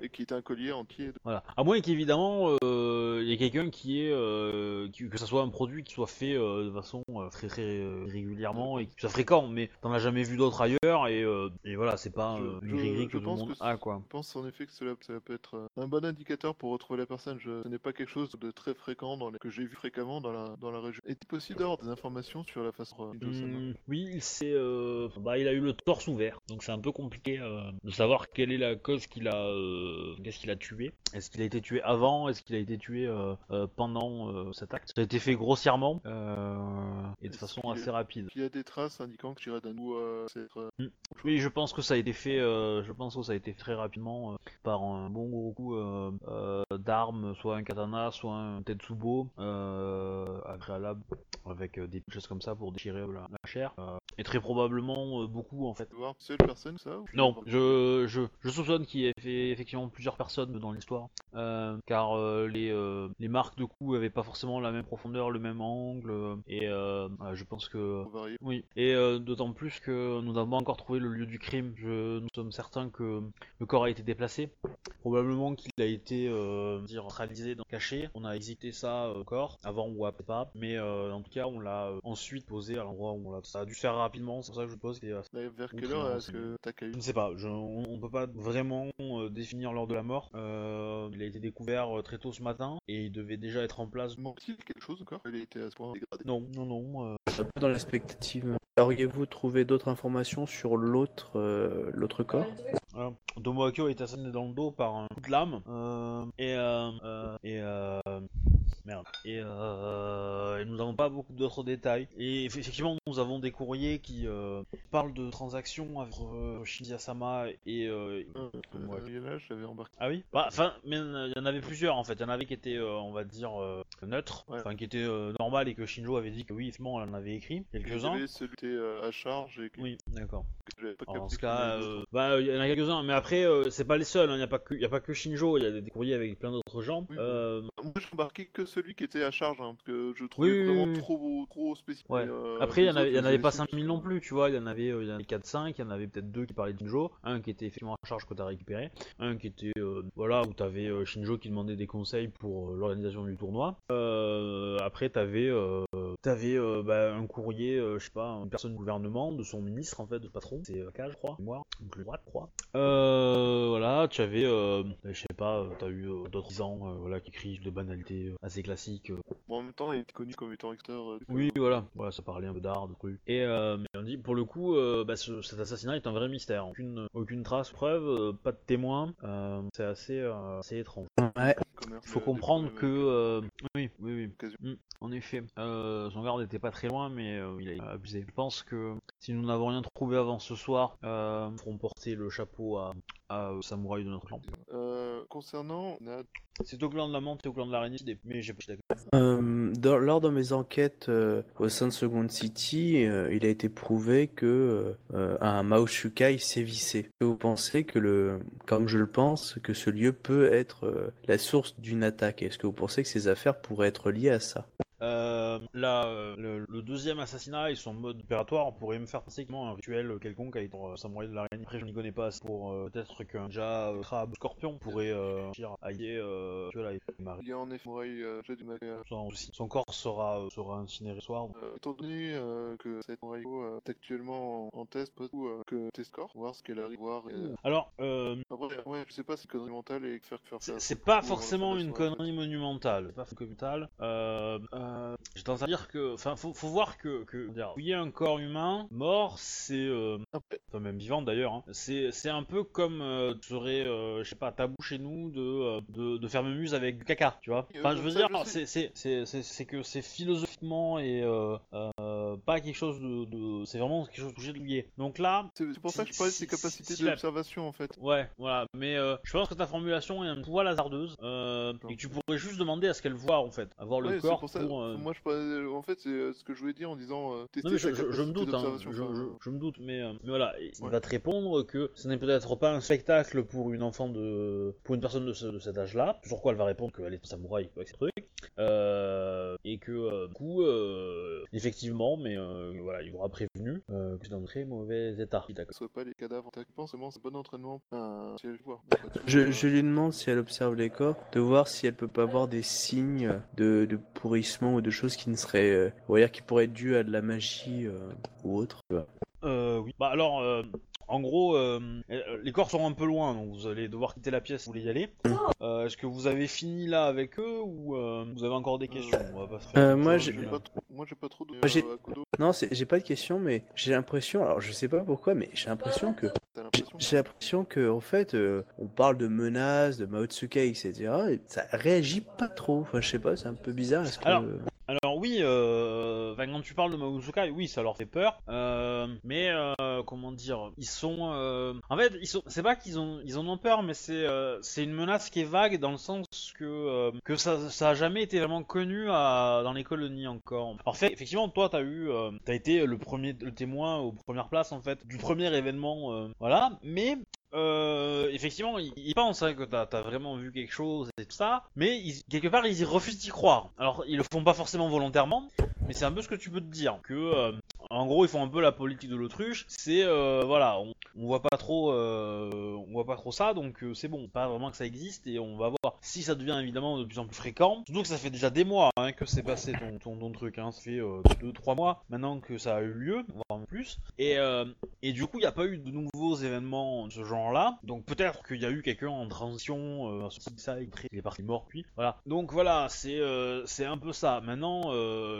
et qui était un collier entier. de- Voilà. À moins qu'évidemment, euh, il y ait quelqu'un qui est, euh, qui- que ça soit un produit qui soit fait euh, de façon euh, très très euh, régulièrement et qui soit fréquent, mais t'en as jamais vu d'autres ailleurs et, euh, et voilà, c'est pas Je- euh, que tout le pense monde c'est- a quoi. Je pense en effet que cela, cela peut être un bon indicateur pour retrouver la personne. Je, ce n'est pas quelque chose de très fréquent dans les- que j'ai vu fréquemment dans la, dans la région. Est-il possible d'avoir des informations sur la façon Hmm, oui, il s'est, euh, bah, il a eu le torse ouvert, donc c'est un peu compliqué euh, de savoir quelle est la cause qu'il a, euh, qu'est-ce qu'il a tué. Est-ce qu'il a été tué avant? Est-ce qu'il a été tué euh, euh, pendant euh, cet acte? Ça a été fait grossièrement euh, et de Est-ce façon assez rapide. Il y a des traces indiquant que j'irai d'un coup c'est être, euh, Oui, je pense que ça a été fait. euh, je pense que ça a été fait très rapidement euh, par un bon gros coup euh, euh, d'armes, soit un katana, soit un tetsubo euh, agréable avec euh, des choses comme ça pour déchirer la, la chair. euh, et très probablement euh, beaucoup en fait. voir seule personne ça ou Non, je, je, je soupçonne qu'il y ait effectivement plusieurs personnes dans l'histoire, euh, car euh, les, euh, les marques de coups avaient pas forcément la même profondeur, le même angle, et je pense que oui, et d'autant plus que nous n'avons pas encore trouvé le lieu du crime. Je, nous sommes certains que le corps a été déplacé. Probablement qu'il a été dire, centralisé, dans, caché. On a exécuté ça corps, avant ou après pas. Mais en tout cas, on l'a ensuite posé à l'endroit où on l'a. Ça a dû se faire rapidement, c'est pour ça que je pose. Vers quelle heure est-ce que t'as je ne sais pas, je- on, peut pas vraiment définir l'heure de la mort. A été découvert euh, très tôt ce matin et il devait déjà être en place. Manque-t-il quelque chose encore? Il a été à ce point dégradé. Non, non, non. euh, Un peu dans l'expectative. Auriez-vous trouvé d'autres informations sur l'autre euh, l'autre corps? Voilà. Domoakio est assassiné dans le dos par un coup de lame. Euh, et, euh, euh, et, euh, merde. Et, euh, et nous n'avons pas beaucoup d'autres détails. Et eff- effectivement, nous avons des courriers qui euh, parlent de transactions entre euh, Shinji Asama et. euh, je l'avais embarqué. ah oui? Bah, Enfin, mais il y en avait plusieurs en fait. Il y en avait qui étaient, on va dire, neutres, Ouais. enfin qui étaient normales et que Shinjo avait dit que oui, effectivement, elle en avait écrit quelques-uns. Désolé, celui qui était à charge et que Oui, d'accord. capté ce y en cas, avait bah, il y en a quelques-uns, mais après, c'est pas les seuls, hein, il n'y a, pas que- y a pas que Shinjo, il y a des courriers avec plein d'autres gens. Oui, Moi, j'ai embarqué que celui qui était à charge, hein, parce que je trouvais Oui, vraiment oui. trop, trop spécifique. Ouais. euh, après, il y en avait, y en avait pas les ai 5000 non plus, tu vois, il y en avait, euh, il y en avait 4-5, il y en avait peut-être deux qui parlaient de Shinjo, un qui était effectivement à charge que t'as récupéré, un qui était, euh, voilà, où t'avais euh, Shinjo qui demandait des conseils pour l'organisation du tournoi. Après, t'avais, t'avais euh, bah, un courrier, euh, je sais pas, une personne du gouvernement, de son ministre en fait, de patron, c'est euh, K, je crois, moi, donc le droit, je crois. Euh, voilà, tu avais, euh, je sais pas, euh, t'as eu euh, d'autres gens, euh, voilà, qui écrivent de banalités euh, assez classiques. euh. Bon, en même temps, il était connu comme étant acteur. euh, Oui, voilà, voilà, ça parlait un peu d'art, de trucs. Et euh, mais on dit, pour le coup, euh, bah, ce- cet assassinat est un vrai mystère. Aucune, aucune trace, preuve, euh, pas de témoin. euh, c'est assez, euh, assez étrange. Ouais. Il faut comprendre que, euh, oui, oui, oui. Mm, en effet, euh, son garde n'était pas très loin, mais euh, il a abusé. Je pense que si nous n'avons rien trouvé avant ce soir, euh, nous ferons porter le chapeau à, à euh, samouraï de notre clan. Euh, concernant C'est au clan de la menthe et au clan de l'araignée, mais j'ai pas. Euh, dans- lors de mes enquêtes euh, au sein de Second City, euh, il a été prouvé que euh, un Mao Shukai sévissait. Est-ce que Vous pensez que le, comme je le pense, que ce lieu peut être euh, la source d'une attaque? Est-ce que vous pensez que ces affaires pourraient être liées à ça? Euh, là, euh, le, le deuxième assassinat et son mode opératoire, on pourrait me faire penser qu'il y a un rituel quelconque avec euh, samouraï de l'araignée. Après, je n'y connais pas assez pour euh, peut-être qu'un déjà euh, crabe scorpion pourrait euh, dire aïe, euh, tu vois là, il y a en effet du à- Sans. Son corps sera, euh, sera incinéré ce soir. Euh, étant donné que cette euh, est actuellement en, en test, peut que tes scores, voir ce qu'elle arrive à voir. Et, Alors, euh, Après, ouais, je sais pas si c'est connerie mentale et faire faire c'est pas forcément une connerie monumentale. C'est pas monumentale. Euh, euh, J'ai tendance à dire que, enfin, faut, faut voir que, que dire, fouiller un corps humain mort, c'est euh, enfin même vivant d'ailleurs, hein. c'est c'est un peu comme euh, tu serais, euh, je sais pas, tabou chez nous de, euh, de, de faire muse avec du caca, tu vois. Enfin, je veux dire, c'est- c'est c'est- c'est c'est que c'est philosophiquement et euh, euh, euh, pas quelque chose de, de- c'est vraiment quelque chose de régulier. Donc là, C'est pour ça que je parlais de ses capacités si la- d'observation en fait. ouais, voilà. Mais euh, je pense que ta formulation est un poil hasardeuse euh, et que tu pourrais juste demander à ce qu'elle voit en fait, avoir le Ouais, corps pour ça. Euh, Moi, je parlais- en fait, c'est euh, ce que je voulais dire en disant euh, tester Non mais je, je- je me doute, hein, je, enfin, je- je me doute, mais, euh, mais voilà, il Ouais. va te répondre que ce n'est peut-être pas un spectacle pour une enfant de, pour une personne de, ce- de cet âge-là. Sur quoi elle va répondre qu'elle est samouraï avec Euh, et que euh, du coup, euh, effectivement, mais euh, voilà, il vous aura prévenu euh, que c'est dans un très mauvais état. ce soit pas les cadavres. Je pense vraiment c'est bon entraînement. Enfin, si elle voit. Je, je lui demande si elle observe les corps, de voir si elle peut pas voir des signes de, de pourrissement ou de choses qui ne seraient, euh, on va dire, qui pourraient être dues à de la magie euh, ou autre. Euh, oui. Bah alors, en gros, euh, euh, les corps sont un peu loin, donc vous allez devoir quitter la pièce si vous voulez y aller. Euh, Est-ce que vous avez fini là avec eux ou euh, vous avez encore des questions? On va pas se faire Euh, moi, j'ai- pas trop- Moi, j'ai pas trop de. Moi, j'ai- euh, à Non, c'est- j'ai pas de question, mais j'ai l'impression, alors je sais pas pourquoi, mais j'ai l'impression que t'as l'impression J'ai l'impression que en fait, euh, on parle de menaces, de Maotsuke, etc. Et ça réagit pas trop. Enfin, je sais pas, c'est un peu bizarre. Est-ce que... Alors, Alors oui, euh, quand tu parles de Maozukai, oui, ça leur fait peur. Euh, mais euh, comment dire, ils sont, euh, en fait, ils sont, c'est pas qu'ils ont, ils en ont peur, mais c'est, euh, c'est une menace qui est vague dans le sens que euh, que ça, ça a jamais été vraiment connu à, dans les colonies encore. Alors fait, effectivement, toi, t'as eu, t'as été le premier, le témoin aux premières places en fait du premier événement, voilà. Mais euh, effectivement, ils, pensent hein, que t'as as vraiment vu quelque chose et tout ça, mais quelque part ils refusent d'y croire. Alors ils le font pas forcément volontairement, mais c'est un peu ce que tu peux te dire. Que euh, en gros ils font un peu la politique de l'autruche. C'est euh, voilà, on, voit pas trop, euh, on voit pas trop ça, donc euh, c'est bon, pas vraiment que ça existe et on va voir si ça devient évidemment de plus en plus fréquent. Surtout que ça fait déjà des mois hein, que c'est passé ton, ton, truc, hein. ça fait 2-3 mois maintenant que ça a eu lieu, voire même plus. Et, et du coup il n'y a pas eu de nouveaux événements de ce genre-là, donc peut-être qu'il y a eu quelqu'un en transition, ça, il est parti mort puis voilà. Donc voilà, c'est c'est un peu ça. Maintenant,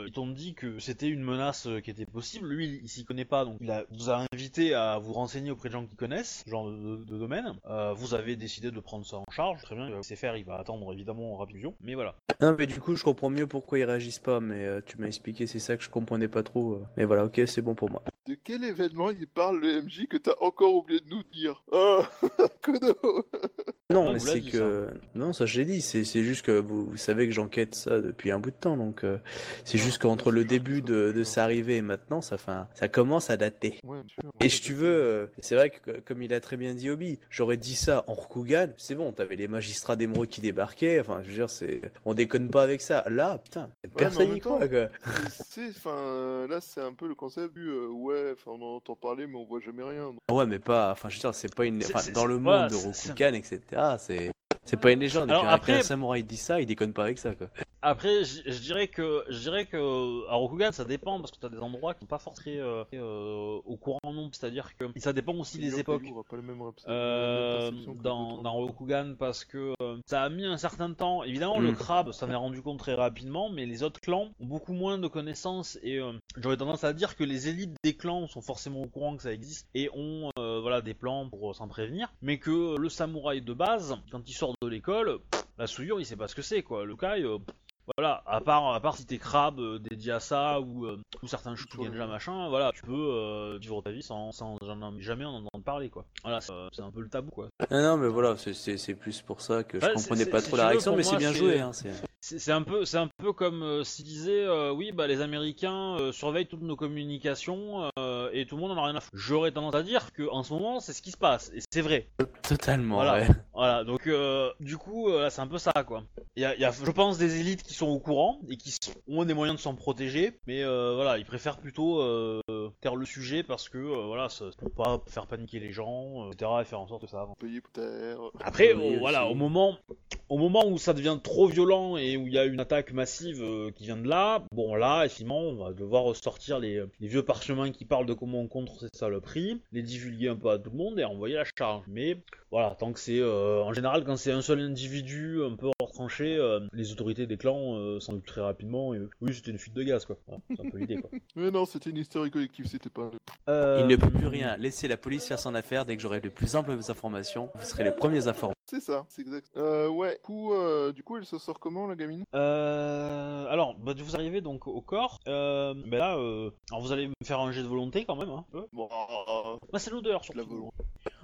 ils t'ont dit que c'était une menace qui était possible. Lui, il s'y connaît pas, donc il a, vous a invité à vous renseigner auprès de gens qui connaissent ce genre de, de- de domaine. Euh, vous avez décidé de prendre ça en charge, très bien. Il va sait faire, il va attendre évidemment rapidement, mais voilà. Non, mais du coup, je comprends mieux pourquoi ils réagissent pas. Mais euh, tu m'as expliqué, c'est ça que je comprenais pas trop. euh. Mais voilà, ok, c'est bon pour moi. De quel événement il parle le MJ que t'as encore oublié de nous dire? <laughs> Oh Kodo Non, mais c'est que. Non, ça je l'ai dit. C'est c'est juste que vous, vous savez que j'enquête ça depuis un bout de temps. Donc, euh, c'est juste qu'entre le début de, de sa arrivée et maintenant, ça, fait un- ça commence à dater. Ouais. Et si tu veux, euh, c'est vrai que co- comme il a très bien dit Obi, j'aurais dit ça en Rokugan, c'est bon, t'avais les magistrats d'émeraude qui débarquaient, enfin je veux dire, c'est, on déconne pas avec ça. Là, putain, personne n'y croit quoi. <laughs> Enfin, là, c'est un peu le concept du euh, ouais, enfin, on en entend parler, mais on voit jamais rien. donc. Ouais, mais pas, enfin je veux dire, c'est pas une, C'est- enfin c'est- dans le monde de Rokugan, etc. C'est, c'est pas une légende. Alors après- un samouraï dit ça, il déconne pas avec ça quoi. Après, je dirais que je dirais que à Rokugan ça dépend parce que t'as des endroits qui sont pas forcément très, euh, au courant non, c'est-à-dire que ça dépend aussi des époques. Pas le même Euh, dans, dans Rokugan parce que euh, ça a mis un certain temps. Évidemment, le Mm. crabe s'en est rendu compte très rapidement, mais les autres clans ont beaucoup moins de connaissances et euh, j'aurais tendance à dire que les élites des clans sont forcément au courant que ça existe et ont euh, voilà des plans pour s'en prévenir, mais que le samouraï de base, quand il sort de l'école, la souillure, il sait pas ce que c'est quoi. Le kai, euh, voilà, à part, à part si t'es crabe euh, dédié à ça ou, euh, ou certains Shugenja machin, voilà, tu peux euh, vivre ta vie sans, sans jamais jamais en entendre parler quoi. Voilà, c'est euh, un peu le tabou quoi. Non, non, mais voilà, c'est, plus pour ça que je Ouais, comprenais pas trop si la réaction, mais c'est bien joué. Hein, c'est... Un peu, c'est un peu comme disaient, euh, oui, bah les Américains surveillent toutes nos communications et tout le monde en a rien à foutre. J'aurais tendance à dire que en ce moment, c'est ce qui se passe et c'est vrai. Totalement. Voilà. ouais. Voilà, donc euh, du coup, euh, c'est un peu ça quoi. Il y a, il y a, je pense, des élites qui sont au courant et qui ont des moyens de s'en protéger, mais euh, voilà, ils préfèrent plutôt euh, taire le sujet parce que voilà, ça, pour pas faire paniquer les gens, etc. et faire en sorte que ça avance. Après, voilà, au moment, au moment où ça devient trop violent et où il y a une attaque massive euh, qui vient de là, bon là, effectivement, on va devoir sortir les, les vieux parchemins qui parlent de comment on contre ces saloperies, les divulguer un peu à tout le monde et envoyer la charge. Mais voilà, tant que c'est, euh, en général, quand c'est un seul individu un peu hors tranché, euh, les autorités des clans euh, s'en occupent très rapidement. Et, oui, c'était une fuite de gaz, quoi. Voilà, c'est un peu l'idée, quoi. <laughs> Mais non, c'était une hystérie collective, c'était pas. Euh, Il ne peut plus rien. Laissez la police faire son affaire. Dès que j'aurai de plus amples informations, vous serez les premiers informés. C'est ça, c'est exact. Euh, ouais, du coup, euh, du coup, elle se sort comment, la gamine? Euh, alors, bah, vous arrivez donc au corps. Euh, mais là, euh, alors vous allez me faire un jet de volonté quand même. Hein, un peu. Bon, euh, Bah, c'est l'odeur la surtout. volonté.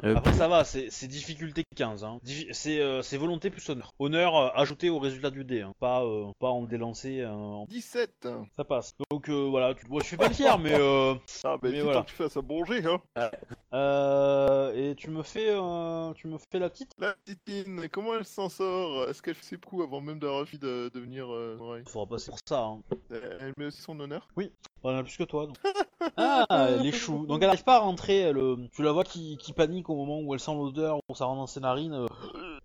Euh, Après ça va, c'est difficulté 15. Hein. C'est euh, volonté plus honneur. Honneur euh, ajouté au résultat du dé, hein. pas, euh, pas en délancer. en- 17 Ça passe. Donc euh, voilà, tu... bon, je fais pas fier, mais... Euh... Ah, bah, Mais dis voilà. que tu fasses un bon jet, hein Euh, et tu me fais, euh, tu me fais la petite? La petite Comment elle s'en sort? Est-ce qu'elle fait ses coups avant même d'avoir envie de devenir euh, samouraï Faudra passer pour ça. Hein. Elle elle met aussi son honneur? On en a plus que toi. Donc. <laughs> Ah, elle échoue. Donc elle arrive pas à rentrer. Elle, euh, tu la vois qui, qui panique au moment où elle sent l'odeur, où ça rentre dans ses narines. euh,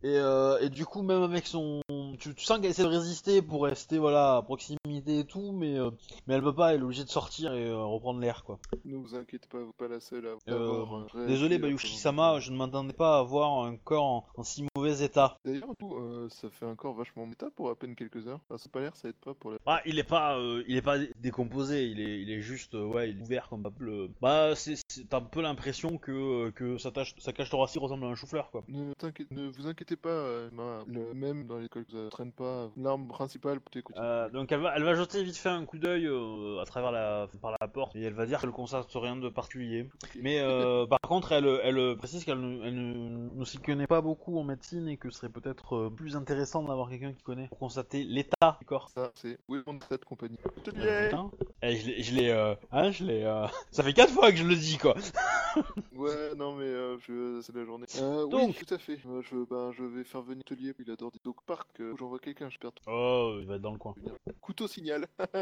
et, euh, et du coup, même avec son, tu, tu sens qu'elle essaie de résister pour rester voilà à proximité et tout, mais euh, mais elle peut pas. Elle est obligée de sortir et euh, reprendre l'air quoi. Ne vous inquiétez pas, vous pas la seule à Euh, avoir un réagi Désolé Bayushi-sama, je ne m'attendais pas à voir un corps en, en si mauvais état. D'ailleurs, tout, euh, ça fait un corps vachement méta pour à peine quelques heures. Enfin, ça a pas l'air, ça aide pas pour la... Ah, il est pas, euh, il est pas dé- décomposé, il est, il est juste, euh, ouais, il est ouvert comme pas le. Bah, c'est, c'est- t'as un peu l'impression que euh, que sa, tâche, sa cage thoracique ressemble à un chou-fleur, quoi. Ne, vous inquiétez pas, euh, ma- le même dans l'école que vous traîne pas. L'arme principale pour t'écouter. Euh, donc elle va, elle va jeter vite fait un coup d'œil euh, à travers la, par la porte et elle va dire qu'elle constate rien de particulier. Mais euh, <laughs> par contre, elle, elle précise qu'elle ne, elle ne, ne s'y connaît pas beaucoup en médecine et que ce serait peut-être euh, plus intéressant d'avoir quelqu'un qui connaît pour constater l'état du corps. Ça, c'est où est mon de compagnie Euh, Atelier putain. Eh, je l'ai, je l'ai, euh, hein, je l'ai. euh, <laughs> Ça fait quatre fois que je le dis, quoi. <laughs> Ouais, non, mais euh, je... c'est la journée. Euh, oui, Donc. tout à fait. Euh, je, ben, je vais faire venir Atelier, il adore des dog park. Euh, J'envoie quelqu'un, je perds tout. Oh, il va être dans le coin. Couteau signal. <laughs>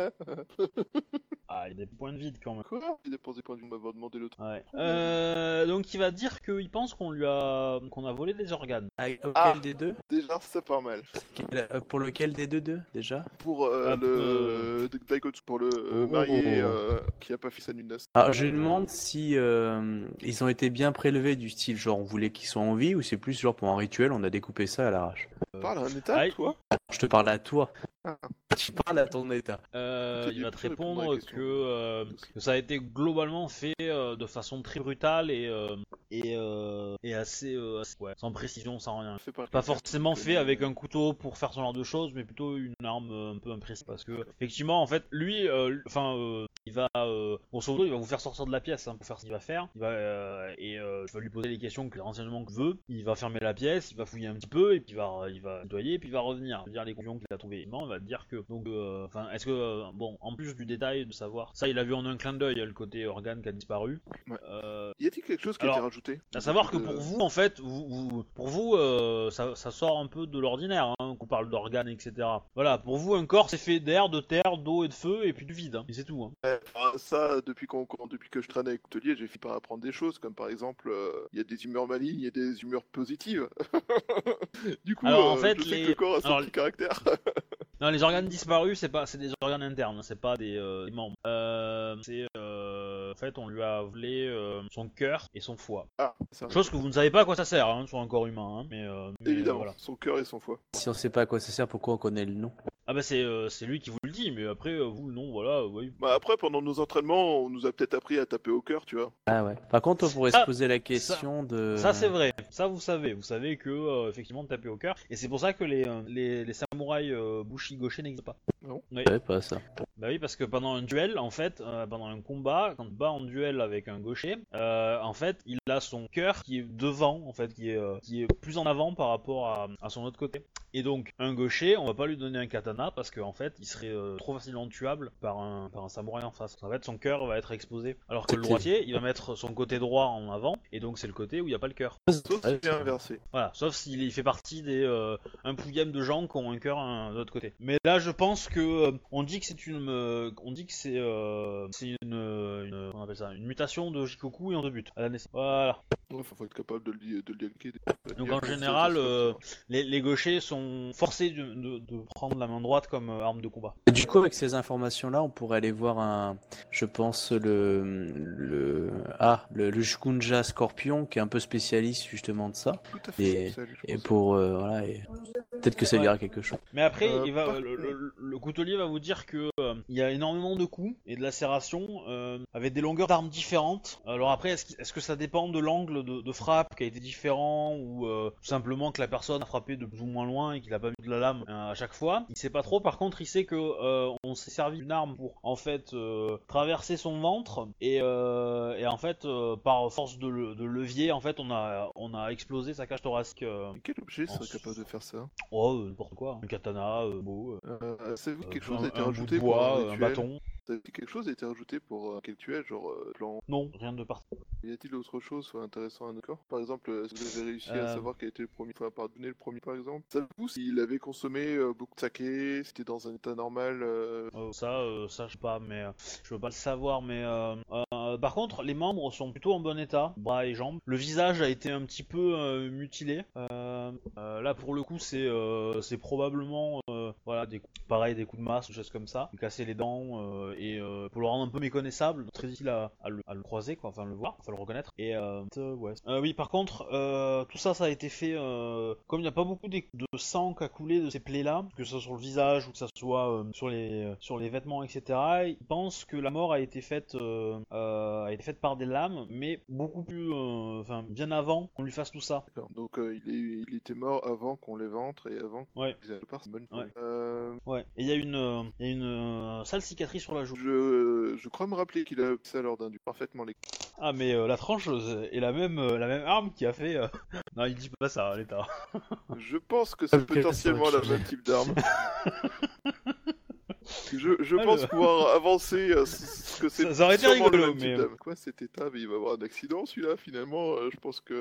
Ah, il y a des points de vide quand même. Quoi? Il dépense des points de vue, on m'avoir demandé l'autre. Ouais. Euh, donc il va dire qu'il pense qu'on lui a qu'on a volé des organes. Ah, auquel Ah. des deux? Déjà, ça part mal. Quel- euh, Pour lequel des deux deux déjà? Pour euh, Ah, le Daigotsu, pour le euh, Oh. marié euh, qui a pas fait sa nuit de. Alors je demande si euh, ils ont été bien prélevés du style genre on voulait qu'ils soient en vie ou c'est plus genre pour un rituel on a découpé ça à l'arrache. Parle à un état, toi Je te parle à toi. Ah. Tu parles à ton état. Euh, il va te répondre que, euh, que ça a été globalement fait euh, de façon très brutale et euh, et, euh, et assez, euh, assez- ouais, sans précision, sans rien. Pas forcément fait avec un couteau pour faire ce genre de choses, mais plutôt une arme un peu imprécise. Parce que effectivement, en fait, lui, enfin, euh, il va, euh, grosso modo, il va vous faire sortir de la pièce hein, pour faire ce qu'il va faire. Il va euh, et euh, je vais lui poser les questions, que les renseignements qu'il veut. Il va fermer la pièce, il va fouiller un petit peu et puis il va, il va nettoyer, puis il va revenir, Il va dire les conclusions qu'il a trouvées. Non, il va te dire que donc, euh, enfin, est-ce que euh, bon, en plus du détail de savoir, ça, il a vu en un clin d'œil le côté organe qui a disparu. Ouais. Euh, Y a-t-il quelque chose qui Alors, a été rajouté? à savoir que pour vous, en fait, vous, vous- pour vous, euh, ça, ça sort un peu de l'ordinaire, hein, qu'on parle d'organes, etc. Voilà, pour vous, un corps, c'est fait d'air, de terre, d'eau et de feu, et puis du vide, hein, et c'est tout. Hein. Ouais, enfin, ça, depuis, qu'on, depuis que je traîne avec Atelier, j'ai fini par apprendre des choses, comme par exemple, il y a des humeurs malignes, il y a des humeurs positives. <laughs> du coup, Alors, en fait, je sais les- que le corps a son alors, petit caractère. <laughs> Non, les organes disparus, c'est pas, c'est des organes internes, c'est pas des, euh, des membres. Euh, c'est, euh, en fait, on lui a volé euh, son cœur et son foie. ah, ça. Chose que vous ne savez pas à quoi ça sert hein, sur un corps humain, hein, mais, mais, Évidemment, voilà. son cœur et son foie. Si on sait pas à quoi ça sert, pourquoi on connaît le nom? Ah bah c'est, euh, c'est lui qui vous le dit, mais après, euh, vous, non, voilà, euh, oui. Bah après, pendant nos entraînements, on nous a peut-être appris à taper au cœur, tu vois. Ah ouais. Par contre, on pourrait Ça- se poser la question de. Ça c'est vrai, ça vous savez, vous savez que euh, effectivement taper au cœur, et c'est pour ça que les, les, les samouraïs euh, bushi gauchers n'existent pas. Non. Oui. Je savais pas ça. Bah oui, parce que pendant un duel, en fait, euh, pendant un combat, quand on bat en duel avec un gaucher, euh, en fait, il a son cœur qui est devant, en fait, qui est, euh, qui est plus en avant par rapport à, à son autre côté. Et donc, un gaucher, on va pas lui donner un katana parce qu'en fait, il serait euh, trop facilement tuable par un, par un samouraï en face. En fait, son cœur va être exposé. Alors que le droitier, il va mettre son côté droit en avant, et donc c'est le côté où il n'y a pas le cœur. Sauf si c'est inversé. Voilà, sauf s'il il fait partie des euh, un pouillème de gens qui ont un cœur de l'autre côté. Mais là, je pense que euh, on dit que c'est une, euh, on dit que c'est euh, c'est une, une, comment on appelle ça, une mutation de Shikoku et en deux buts à la naissance. Voilà. Il faut être capable de le, de le dialoguer. Donc en général, euh, les, les gauchers sont forcés de, de- de prendre la main droite comme euh, arme de combat. Et du coup, avec ces informations-là, on pourrait aller voir un, je pense le, le, ah, le, le Scorpion, qui est un peu spécialiste justement de ça. Tout à fait. Et- ça, Et pour, euh, voilà, et peut-être que ça lui Ouais. dira quelque chose. Mais après, Euh, il va, par- le, le- le coutelier va vous dire que euh, il y a énormément de coups et de lacérations euh, avec des longueurs d'armes différentes. Alors après, est-ce, que ça dépend de l'angle de, de frappe qui a été différent ou euh, tout simplement que la personne a frappé de plus ou moins loin et qu'il a pas mis de la lame euh, à chaque fois? Il sait pas trop. Par contre, il sait que euh, on s'est servi d'une arme pour en fait euh, traverser son ventre et, euh, et en fait euh, par force de, le- de levier, en fait, on a on a explosé sa cage thoracique. euh, Quel objet serait Oh, capable de faire ça? Oh, euh, n'importe quoi, un katana, euh, beau. euh, euh, Savez-vous que quelque euh, chose a été un rajouté bois, un bâton. Quelque chose a été rajouté pour un rituel, genre euh, plan Non, rien de parti. Y a-t-il autre chose soit intéressant à notre corps? Par exemple, est-ce que vous avez réussi Euh. à savoir quel était le premier, enfin, pardonner le premier par exemple? Savez-vous s'il avait consommé euh, beaucoup de saké, c'était dans un état normal euh, Euh, ça, euh, ça, je sais pas, mais euh, je veux pas le savoir. Mais euh, euh, par contre, les membres sont plutôt en bon état, bras et jambes. Le visage a été un petit peu euh, mutilé. Euh, euh, là, pour le coup, c'est euh, c'est probablement euh, voilà des coups, pareil des coups de masse, des choses comme ça, casser les dents euh, et euh, pour le rendre un peu méconnaissable, très difficile à, à le, à le croiser, quoi, enfin le voir, enfin le reconnaître. Et euh, euh, ouais. Oui, par contre, tout ça, ça a été fait comme il n'y a pas beaucoup de de sang qui a coulé de ces plaies-là, que ce soit sur le visage ou que ce soit sur les sur les vêtements, etc. Il pense que la mort a été faite a été faite par des lames, mais beaucoup plus, enfin bien avant qu'on lui fasse tout ça. Donc il, est, il était mort avant qu'on l'éventre et avant Ouais. part, bonne Ouais. Ouais. Et il y a une y a une sale cicatrice sur la joue. je, je crois me rappeler qu'il a fait ça lors d'un du parfaitement les. Ah mais euh, la tranche euh, est la même euh, la même arme qui a fait. euh, <laughs> non, il dit pas ça à l'état. Je pense que c'est Ok, potentiellement ça le va même type d'arme. <laughs> je je Ah, pense le- pouvoir avancer euh, ce que c'est. Ça- aurait été rigolo, mais. Quoi cet état mais Il va avoir un accident celui-là finalement. euh, je pense que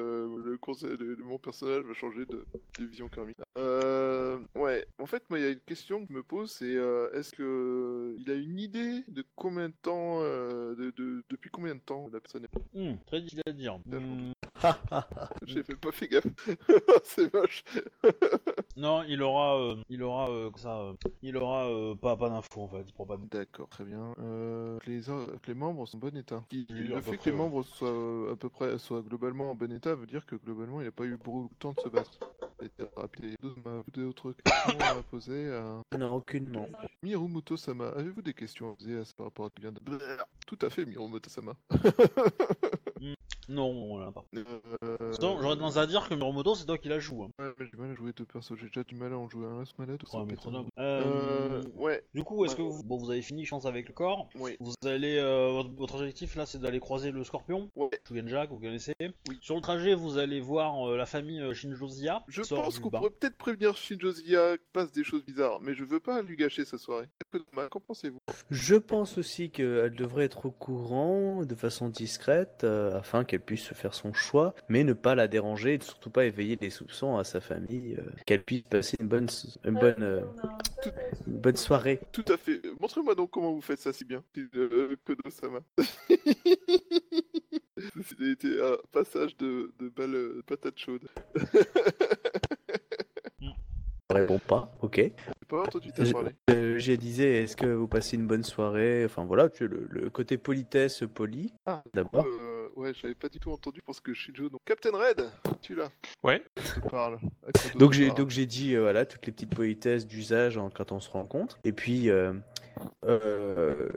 le conseil de, de mon personnage va changer de, de vision karmique. Euh, ouais. En fait, moi, il y a une question que je me pose, c'est euh, est-ce que il a une idée de combien de temps, de, de- depuis combien de temps la personne est. Hmm, très difficile à dire. Hmm, <laughs> J'ai fait pas fait gaffe. <laughs> c'est moche. non, il aura il aura ça il aura pas pas d'infos en fait. De... D'accord, très bien. Euh, les, membres sont en bon état. Oui, le fait que les membres soient à peu près soient globalement en bon état veut dire que globalement il n'a pas eu beaucoup de temps de se battre. A. D'autres questions à poser à n'ai aucunement. Mirumoto Sama. Avez-vous des questions à poser à ce par rapport à. Tout à fait, Mirumoto Sama. <laughs> Non, on l'a pas. Euh... J'aurais tendance à dire que Miromoto, c'est toi qui l'as joué. Hein. Ouais, mais j'ai du mal à jouer deux persos. J'ai déjà du mal à en jouer un. Malade, Ouais, as-. Euh, Euh, ouais, Du coup, est-ce que vous... Bon, vous avez fini, je pense, avec le corps. oui, Vous allez... euh, votre, objectif, là, c'est d'aller croiser le scorpion. ouais. Vous connaissez. Oui. Sur le trajet, vous allez voir euh, la famille euh, Shinjozia. Je pense qu'on pourrait peut-être prévenir Shinjo Zia qu'il passe des choses bizarres, mais je veux pas lui gâcher sa soirée. Un peu dommage. Qu'en pensez-vous? Je pense aussi qu'elle devrait être au courant de façon discrète afin qu'elle puisse se faire son choix, mais ne pas la déranger et surtout pas éveiller les soupçons à sa famille, euh, qu'elle puisse passer une bonne, une bonne, euh, une bonne soirée. Tout à fait. Euh, Montrez-moi donc comment vous faites ça si bien, euh, Kodo-sama. <laughs> C'était un passage de, de balle euh, patate chaude. Je réponds pas, ok. J'ai. Euh, disais, est-ce que vous passez une bonne soirée? Enfin voilà, tu le, le côté politesse poli, Ah, d'abord. Euh, ouais, j'avais pas du tout entendu parce que Shinjo. Donc, Captain Red, tu là Ouais. Je te parle. Donc j'ai donc j'ai dit euh, voilà toutes les petites politesses d'usage en- quand on se rencontre. Et puis euh, euh,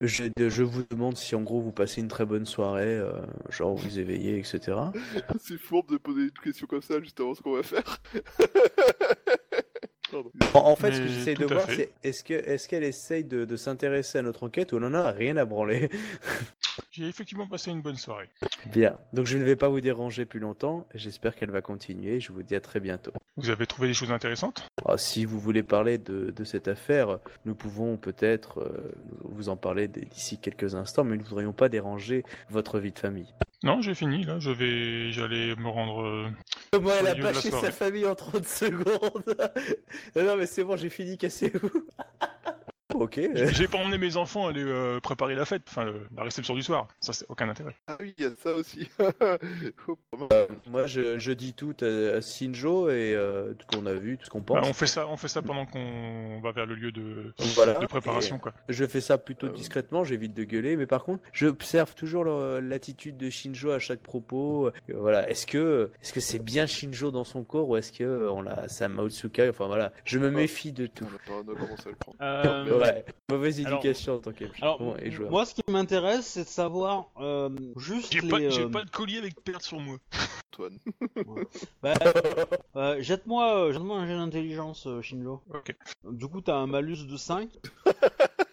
je, je vous demande si en gros vous passez une très bonne soirée, euh, genre vous éveillez, etc. <laughs> C'est fourbe de poser une question comme ça juste avant ce qu'on va faire. <laughs> Pardon. En, en fait, ce que Mais j'essaie de voir, fait. c'est est-ce que est-ce qu'elle essaye de, de s'intéresser à notre enquête ou elle en a rien à branler <laughs> J'ai effectivement passé une bonne soirée. Bien. Donc je ne vais pas vous déranger plus longtemps. J'espère qu'elle va continuer. Je vous dis à très bientôt. Vous avez trouvé des choses intéressantes? Ah, si vous voulez parler de, de cette affaire, nous pouvons peut-être euh, vous en parler d'ici quelques instants, mais nous ne voudrions pas déranger votre vie de famille. Non, j'ai fini là. Je vais, j'allais me rendre. euh, Comment elle a bâché sa famille en 30 secondes <laughs> non, mais c'est bon, j'ai fini, cassez-vous. <laughs> <laughs> ok. J'ai pas emmené mes enfants aller euh, préparer la fête, enfin euh, la réception du soir. Ça, c'est aucun intérêt. Ah oui, il y a ça aussi. <laughs> Oh, pardon. Moi, je, je dis tout à, à Shinjo et euh, tout ce qu'on a vu, tout ce qu'on Bah, pense. on fait ça, on fait ça pendant qu'on va vers le lieu de, Voilà. de préparation, quoi. Je fais ça plutôt Euh, discrètement, j'évite de gueuler, mais par contre, j'observe toujours le- l'attitude de Shinjo à chaque propos. Euh, Voilà, est-ce que est-ce que c'est bien Shinjo dans son corps ou est-ce que euh, on l'a c'est un Mao Tsukai Enfin voilà, je me méfie de tout. On va pas commencer à Ouais, mauvaise alors- éducation en tant que Alors, bon, et joueur. moi, ce qui m'intéresse, c'est de savoir euh, juste J'ai les. pas, j'ai euh, pas de collier avec perte sur moi. <laughs> Antoine. bah, euh, jette-moi, euh, jette-moi un jet d'intelligence, euh, Shinjo. Ok. Du coup, t'as un malus de 5. <laughs>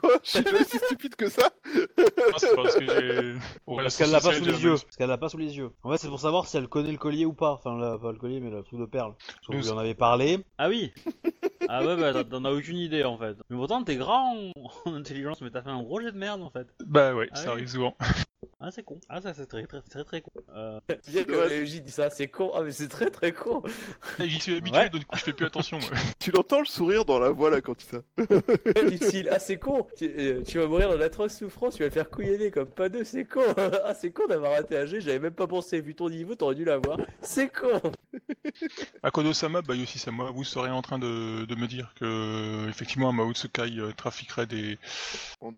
Quoi Je suis <laughs> pas si stupide que ça Ah, c'est parce que j'ai. <laughs> Parce qu'elle l'a pas sous les yeux. Parce qu'elle l'a pas sous les yeux. En fait, c'est pour savoir si elle connaît le collier ou pas. Enfin, la- pas le collier, mais le truc de perle. Parce que vous en avez parlé. Ah oui Ah ouais, bah t'en- t'en as aucune idée en fait. Mais pourtant, t'es grand en... <laughs> en intelligence, mais t'as fait un gros jet de merde en fait. Bah ouais, Ah ça oui. arrive souvent. Ah, c'est con. Ah, ça, c'est très, très, très, très con. Euh... Bien que MJ dit ça, c'est con. Ah mais c'est très très con. J'y suis habitué, Ouais. donc du coup, je fais plus attention. moi. Tu l'entends le sourire dans la voix là quand il ça. Difficile. Ah c'est con. Tu, euh, tu vas mourir dans d'atroces souffrances, tu vas le faire couillonner comme pas deux, c'est con. <laughs> ah c'est con d'avoir raté un jet, j'avais même pas pensé. Vu ton niveau, t'aurais dû l'avoir. C'est con. <laughs> Akodo-sama, bah aussi Sama, vous serez en train de, de me dire que effectivement Mao Tsukai euh, trafiquerait des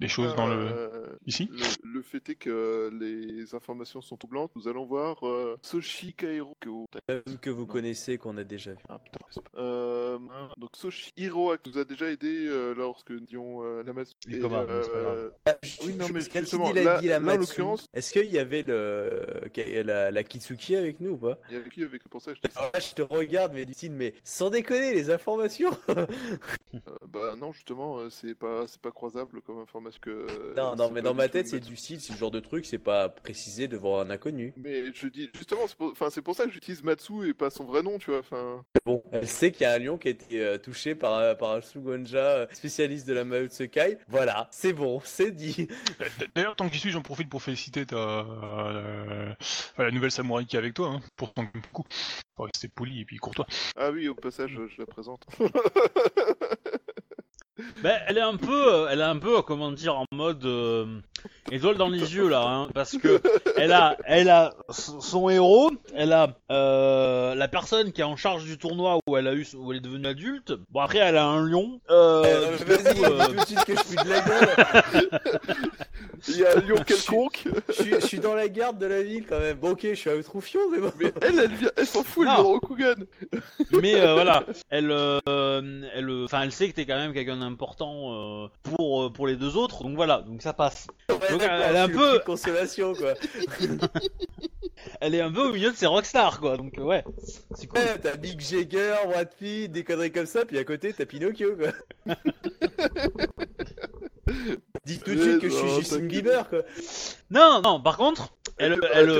choses cas, dans le- euh, ici. Le, le fait est que les informations sont troublantes. Nous allons voir euh, Soshi Kairo. que vous connaissez, qu'on a déjà vu. Ah putain, Euh, donc Soshi Hiroa qui nous a déjà aidé euh, lorsque nous disions la masse. Les comas, mais c'est pas grave. Oui, non, mais Parce qu'elle justement, dit la, là- dit la là, en Matsu. l'occurrence- Est-ce qu'il y avait le la, la Kitsuki avec nous ou pas? Il y avait qui avec le pensage je dis ça Ah, Je te regarde, mais Lucine, mais sans déconner, les informations <laughs> Euh, Bah non, justement, euh, c'est pas c'est pas croisable comme information que. euh, Non, non, mais dans ma tête, c'est du style, c'est le genre de truc, c'est pas précisé devant un inconnu. Mais je dis justement, c'est pour... Enfin, c'est pour ça que j'utilise Matsu et pas son vrai nom, tu vois. Enfin, Bon, elle sait qu'il y a un lion qui a été euh, touché par, un- par un Sugonja spécialiste de la Mao Voilà, c'est bon, c'est dit. D'ailleurs, tant que j'y suis, j'en profite pour féliciter ta euh, la nouvelle samouraï qui est avec toi, hein, pour ton coup. Faut rester poli et puis courtois. ah oui, au passage, je, je la présente. <laughs> Bah, elle est un peu, euh, elle est un peu, euh, comment dire, en mode euh, étoile dans les yeux là, hein, parce que elle a, elle a son héros, elle a euh, la personne qui est en charge du tournoi où elle a eu, où elle est devenue adulte. Bon après, elle a un lion. Euh, Euh, Vas-y, euh, dis tout de suite que je suis de la gueule. <laughs> Il y a un lion quelconque, Je suis- je suis dans la garde de la ville quand même. Bon, ok, je suis à Outroufion, mais bon. mais elle, elle, vient, elle s'en fout, elle vient au Rokugan. mais euh, voilà, elle, euh, elle, euh, enfin, elle sait que t'es quand même quelqu'un d'important euh, pour euh, pour les deux autres, donc voilà, donc ça passe. Ouais, Donc, elle est un peu- consolation, quoi. <laughs> Elle est un peu au milieu de ses rockstars quoi, donc ouais, c'est cool. Ouais, t'as Big Jagger, Brad Pitt, des conneries comme ça, puis à côté t'as Pinocchio, quoi. <laughs> Dis tout de suite que je suis Non, Justin. Bieber, quoi. Non, non, par contre, elle, se elle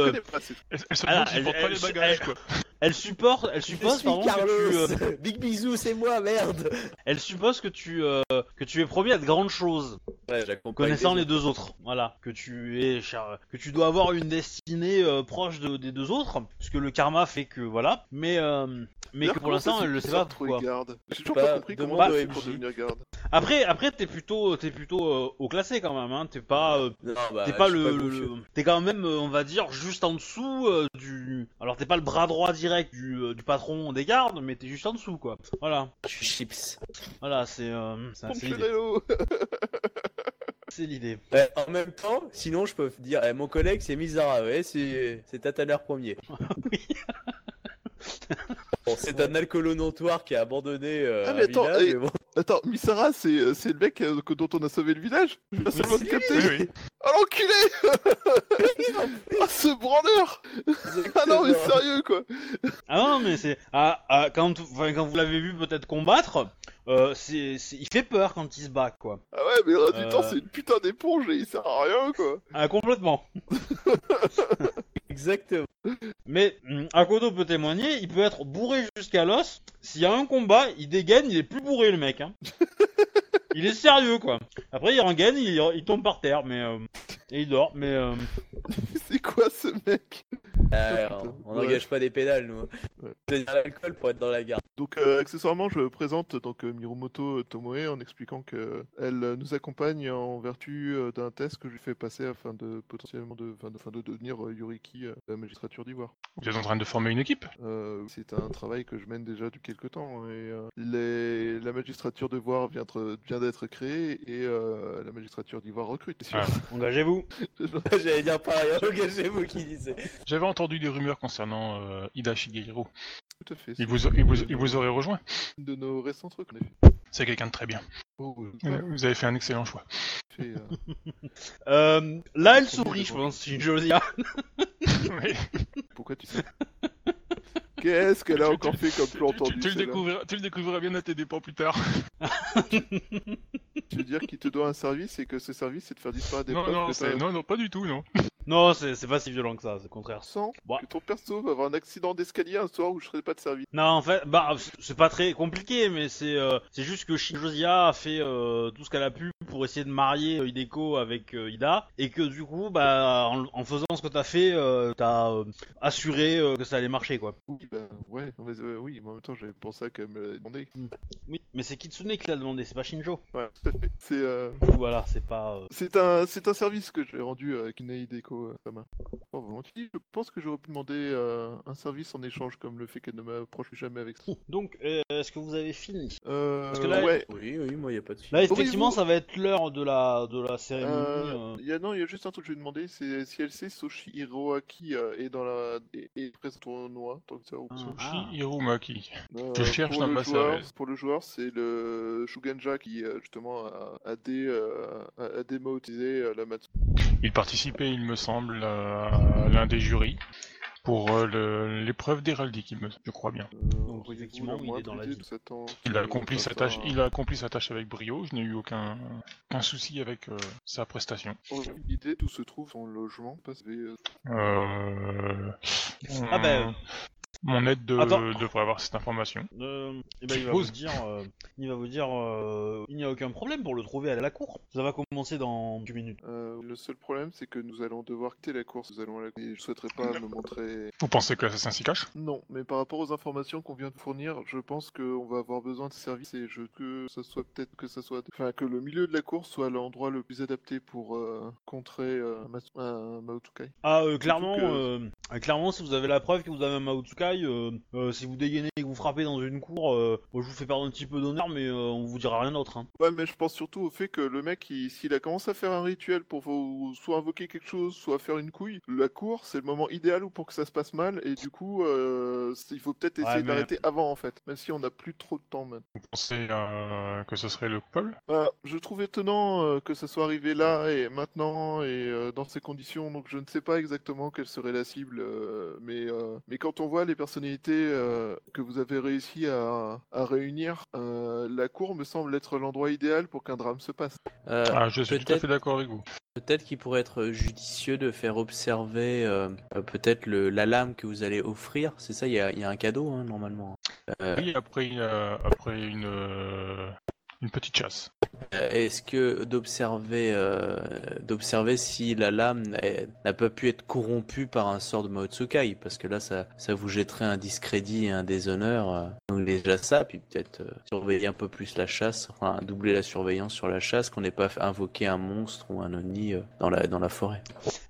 supporte, elle Je suppose, suis pardon, que tu, euh, <laughs> Big Bisou, c'est moi, merde. elle suppose que tu, euh, que tu es promis à de grandes choses, Ouais, j'accompagne connaissant les les deux autres. Voilà, que tu es, char- que tu dois avoir une destinée euh, proche de- des deux autres, puisque le karma fait que voilà. Mais, euh, mais que pour l'instant, elle le sait pas gardes J'ai toujours Bah, pas compris comment au fait pour devenir garde. Après, après, t'es plutôt, t'es plutôt euh, haut classé quand même. Hein. T'es pas, euh, Non, bah, t'es pas le, t'es quand même, euh, on va dire, juste en dessous euh, du. Alors t'es pas le bras droit direct du, euh, du patron des gardes, mais t'es juste en dessous quoi. Voilà, Je suis chips. voilà, c'est, euh, c'est, c'est l'idée. Punchinello C'est l'idée. Ouais, en même temps, sinon je peux dire, eh, mon collègue c'est Mizara, ouais, c'est c'est Tataner premier. <laughs> Bon, c'est un alcoolo notoire qui a abandonné euh, Ah, mais un attends, village, et- mais bon. Attends, Misara, c'est euh, c'est le mec euh, que- dont on a sauvé le village? Oui, oui. Oh l'enculé <laughs> Ah ce branleur Ah non mais sérieux quoi Ah non, mais c'est. Ah, ah, quand, enfin, quand vous l'avez vu peut-être combattre, euh, c'est, c'est- il fait peur quand il se bat, quoi. Ah ouais mais le reste du Euh. temps c'est une putain d'éponge et il sert à rien quoi Ah, complètement. <laughs> Exactement. Mais hum, Akodo peut témoigner, il peut être bourré jusqu'à l'os. S'il y a un combat, il dégaine, il est plus bourré, le mec. Hein. <laughs> il est sérieux, quoi. Après, il rengaine, il, il tombe par terre, mais. euh, et il dort, mais. euh, <laughs> C'est quoi ce mec putain. <laughs> on Ouais. n'engage pas des pédales, nous. Ouais. Tenir l'alcool pour être dans la gare. Donc euh, accessoirement, je présente donc euh, Mirumoto Tomoe en expliquant que elle euh, nous accompagne en vertu euh, d'un test que je lui fais passer afin de potentiellement de, de, de devenir euh, Yuriki euh, de la magistrature d'Ivoire. Vous êtes en train de former une équipe? Euh, c'est un travail que je mène déjà depuis quelques temps et euh, les- la magistrature d'Ivoire vient, d'être- vient d'être créée et euh, la magistrature d'Ivoire recrute. bien sûr. Engagez-vous. <laughs> J'allais dire pareil, engagez-vous <laughs> qui disait. J'avais entendu des rumeurs concernant euh, Ida Shigehiro. Tout à fait. Il c'est vous, il, vous, il vous aurait rejoint une de nos récents trucs qu'on a fait. C'est quelqu'un de très bien. Oh, euh, Vous avez fait un excellent choix. fait, euh, <laughs> Euh, là, elle sourit, je pense, Shinjosia. Oui. pourquoi tu sais Qu'est-ce qu'elle a encore fait comme plan tu, entendu tu- tu le celle-là découvriras, tu le découvriras bien à tes dépens plus tard. Tu veux dire qu'il te doit un service et que ce service c'est de faire disparaître des Non, preuves non, non, non, pas du tout, non. Non, c'est c'est pas si violent que ça, c'est le contraire. sans Bah. que ton perso va avoir un accident d'escalier un soir où je serai pas de service. Non, en fait, bah, c'est pas très compliqué, mais c'est euh, c'est juste que Shinjosia a fait euh, tout ce qu'elle a pu pour essayer de marier euh, Hideko avec euh, Ida, et que du coup, bah, en, en faisant ce que t'as fait, euh, t'as euh, assuré euh, que ça allait marcher, quoi. Oui, bah ouais, mais, euh, oui, mais en même temps j'avais pensé qu'elle me l'avait demandé. Oui, mais c'est Kitsune qui l'a demandé, c'est pas Shinjo. Ouais, à. <laughs> C'est euh, Voilà, c'est pas. euh, c'est un c'est un service que j'ai rendu avec une Hideko euh, Sama. Oh, volontiers. Je pense que j'aurais pu demander euh, un service en échange comme le fait qu'elle ne m'approche jamais avec ça. <laughs> Donc, euh, est-ce que vous avez fini? Euh, Parce que là, ouais. Oui, oui, moi y a pas de souci. Là, effectivement, ça va être l'heure de la de la cérémonie. Euh, euh. il y a, non, il y a juste un truc que je vais demander, c'est si elle sait Soshi Hiroaki euh, est dans la est, est présent au tournoi, tant que ou. Sushi Hiromaki. Euh, Je cherche pour dans le ma joueur, cervelle. Pour le joueur, c'est le Shuganja qui euh, justement a, a, dé, euh, a, a démotisé euh, la Matsu. Il participait, il me semble, à l'un des jurys pour euh, l'épreuve d'héraldique, je crois bien. Euh, Donc, effectivement, il est dans la vie. Il a accompli sa tâche, il a accompli sa tâche avec brio. Je n'ai eu aucun, aucun souci avec euh, sa prestation. Auriez-vous une idée d'où se trouve son logement parce que. Ah ben, Mon aide de- Attends. devrait avoir cette information. Euh, eh ben, il va Suppose. vous dire, euh, il va vous dire, euh, il n'y a aucun problème pour le trouver à la cour. Ça va commencer dans 10 minutes. euh, le seul problème, c'est que nous allons devoir quitter la course. Nous allons à la... et je souhaiterais pas me montrer. Vous pensez que l'assassin s'y cache? Non, mais par rapport aux informations qu'on vient de fournir, je pense qu'on va avoir besoin de services et je que ça soit peut-être que ça soit, enfin que le milieu de la course soit l'endroit le plus adapté pour euh, contrer euh, un Mas- un Maotukai. Ah, euh, clairement, que- euh, euh, clairement, si vous avez la preuve que vous avez un Maotsukai, euh, euh, si vous dégainez et que vous frappez dans une cour, euh, moi, je vous fais perdre un petit peu d'honneur, mais euh, on vous dira rien d'autre. Hein. Ouais, mais je pense surtout au fait que le mec, il- s'il a commencé à faire un rituel pour vous- soit invoquer quelque chose, soit faire une couille, la cour, c'est le moment idéal pour que ça se passe mal, et du coup, euh, il faut peut-être essayer Ouais, mais- d'arrêter avant, en fait, même si on n'a plus trop de temps maintenant. Vous pensez euh, que ce serait le coupable? Voilà, je trouve étonnant euh, que ça soit arrivé là et maintenant et euh, dans ces conditions, donc je ne sais pas exactement quelle serait la cible, euh, mais, euh, mais quand on voit les personnalités euh, que vous avez réussi à, à réunir, euh, la cour me semble être l'endroit idéal pour qu'un drame se passe. Euh, Ah, je suis tout à peut-être- fait d'accord avec vous. Peut-être qu'il pourrait être judicieux de faire observer peut-être la lame que vous allez offrir. C'est ça, il y a, il y a un cadeau hein, normalement. Euh, Oui, après, euh, après une, une petite chasse. Euh, Est-ce que d'observer euh, d'observer si la lame n'a pas pu être corrompue par un sort de Maotsukai? Parce que là ça, ça vous jetterait un discrédit et un déshonneur euh. donc déjà ça puis peut-être euh, surveiller un peu plus la chasse enfin doubler la surveillance sur la chasse qu'on n'ait pas fait invoquer un monstre ou un oni euh, dans la dans la forêt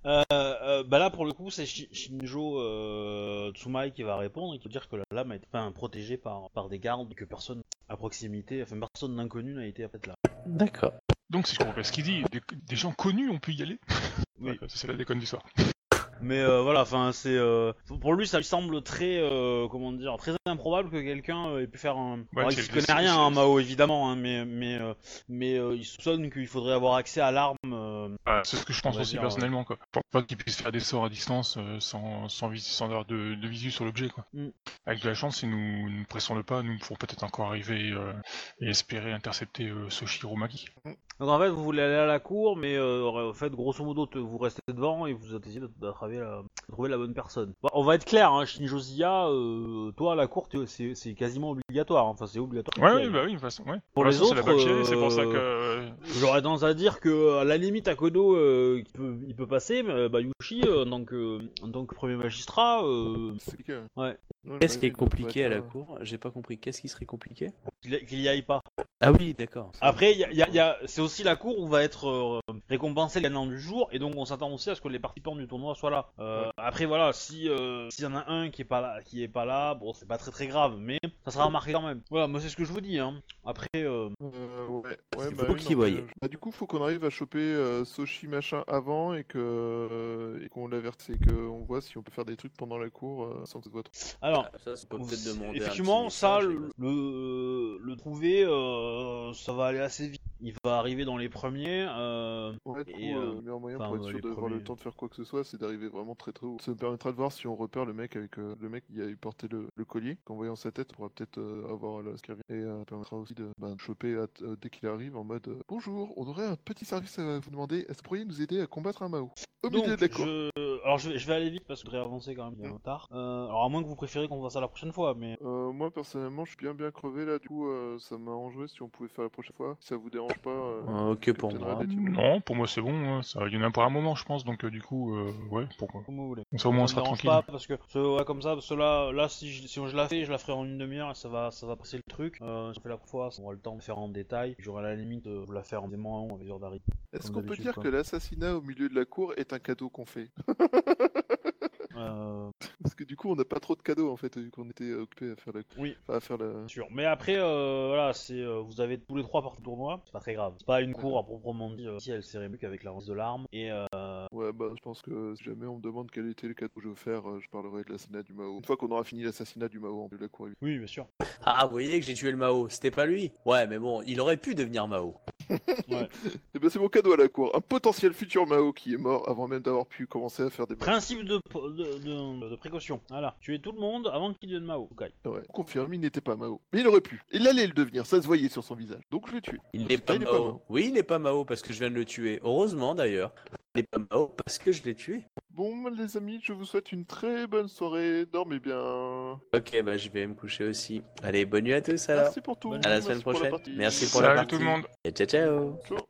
Euh, euh, bah là, pour le coup, c'est Shi- Shinjo euh, Tsumai qui va répondre et qui va dire que la lame a été enfin, protégée par, par des gardes, que personne à proximité, enfin personne d'inconnu n'a été faite là. d'accord Donc, si je comprends bien ce qu'il dit, des, des gens connus ont pu y aller Oui. C'est la déconne du soir. Mais euh, voilà, enfin c'est euh, pour lui ça lui semble très euh, comment dire très improbable que quelqu'un euh, ait pu faire un. Alors, il s'y connaît c'est- rien hein, Mao évidemment, hein, mais mais euh, mais euh, il soupçonne qu'il faudrait avoir accès à l'arme. euh, Ah, c'est ce que je pense aussi dire, personnellement. Quoi. Je pense pas qu'ils puissent faire des sorts à distance euh, sans, sans, vis- sans avoir de, de visu sur l'objet. quoi. Mm. Avec de la chance, si nous ne pressons le pas, nous pourrons peut-être encore arriver euh, et espérer intercepter euh, Soshiro Maki. Donc en fait vous voulez aller à la cour, mais euh, en fait grosso modo te- vous restez devant et vous essayez de- d'attraper la, de trouver la bonne personne. Bon, on va être clair, hein, Shinjo Zia, euh, toi à la cour c'est quasiment obligatoire, hein. enfin c'est obligatoire. Ouais, ailles. bah oui, de toute façon. Ouais. Pour De les façon, autres, c'est pour ça euh, que. J'aurais tendance à dire que à la limite Akodo euh, il, peut, il peut passer, mais Bayushi euh, en, tant que, en tant que premier magistrat, euh. Ouais. Qu'est-ce qui est compliqué à la cour? J'ai pas compris. Qu'est-ce qui serait compliqué? Qu'il y aille pas. Ah oui, d'accord. Après, il y a- il y a- il y a- c'est aussi la cour où va être euh, récompensé le gagnant du jour, et donc on s'attend aussi à ce que les participants du tournoi soient là. Euh, Après, voilà, si euh, s'il y en a un qui est pas là, qui est pas là, bon, c'est pas très très grave, mais ça sera remarqué quand même. Voilà, moi c'est ce que je vous dis. Hein. Après, euh, Euh, ouais, ouais, C'est bah oui, euh, Bah, du coup, faut qu'on arrive à choper euh, Soshi machin avant et que euh, et qu'on l'avertisse et qu'on voit si on peut faire des trucs pendant la cour euh, sans que ça se voit trop. alors. Ça, ça peut Vous- peut-être demander. un Effectivement, ça, message, le, le, le trouver, euh, ça va aller assez vite. Il va arriver dans les premiers. Euh, Ouais, coup, Et, euh, euh, le meilleur moyen pour être sûr d'avoir premiers. le temps de faire quoi que ce soit, c'est d'arriver vraiment très très haut. Ça me permettra de voir si on repère le mec avec le mec qui a eu porté le, le collier. Qu'en voyant sa tête, on pourra peut-être avoir la ce qui revient. Et ça permettra aussi de de choper à- dès qu'il arrive en mode Bonjour, on aurait un petit service à vous demander. Est-ce que vous pourriez nous aider à combattre un Mao? Au donc, milieu de la cour. je... alors je vais, je vais aller vite parce que je voudrais avancer quand même. Il est tard. Alors à moins que vous préférez qu'on fasse ça la prochaine fois, mais Euh, moi personnellement, je suis bien bien crevé là. Du coup, euh, ça m'arrangerait si on pouvait faire la prochaine fois. Si ça vous dérange pas. euh, Ah, ok pour moi. Non, pour moi c'est bon, hein, ça, il y en a pour un moment je pense, donc euh, du coup, euh, ouais, pourquoi comme vous voulez. Comme ça au moins on sera dérange tranquille. pas parce que ce- ouais, comme ça, parce que là, là si, je, si je la fais, je la ferai en une demi-heure et ça va, ça va passer le truc. Euh, si on fait la fois, on aura le temps de faire en détail. J'aurai à la limite euh, vous la faire en dément à mesure d'arriver. Est-ce qu'on peut dire quoi. que l'assassinat au milieu de la cour est un cadeau qu'on fait? Euh, Parce que du coup, on n'a pas trop de cadeaux en fait, vu qu'on était occupé à faire la. Oui. Enfin, à faire la. sûr. Mais après, euh, voilà, c'est euh, vous avez tous les trois du tournoi, c'est pas très grave. C'est pas une cour à proprement dit. Euh, si elle s'est avec la rose de l'arme et euh, Ouais, bah, je pense que si jamais on me demande quel était le cadeau que je veux faire, euh, je parlerai de l'assassinat du Mao. Une fois qu'on aura fini l'assassinat du Mao en milieu de la cour. oui, bien sûr. Ah, vous voyez que j'ai tué le Mao, c'était pas lui. Ouais, mais bon, il aurait pu devenir Mao. <laughs> Et ben, c'est mon cadeau à la cour. Un potentiel futur Mao qui est mort avant même d'avoir pu commencer à faire des. Principe de, de, de- de précaution. Voilà, tuer tout le monde avant qu'il devienne Mao. Ok. Ouais, on confirme, il n'était pas Mao. Mais il aurait pu. Il allait le devenir, ça se voyait sur son visage. Donc je l'ai tué. Il n'est pas est Mao. Oui, il n'est pas Mao parce que je viens de le tuer. Heureusement d'ailleurs. N'est pas Mao parce que je l'ai tué. Bon, les amis, je vous souhaite une très bonne soirée. Dormez bien. Ok, bah je vais me coucher aussi. Allez, bonne nuit à tous alors. Merci pour tout. À la Merci semaine pour prochaine. partie. Merci pour la Salut partie. tout le monde Et ciao ciao. Ciao.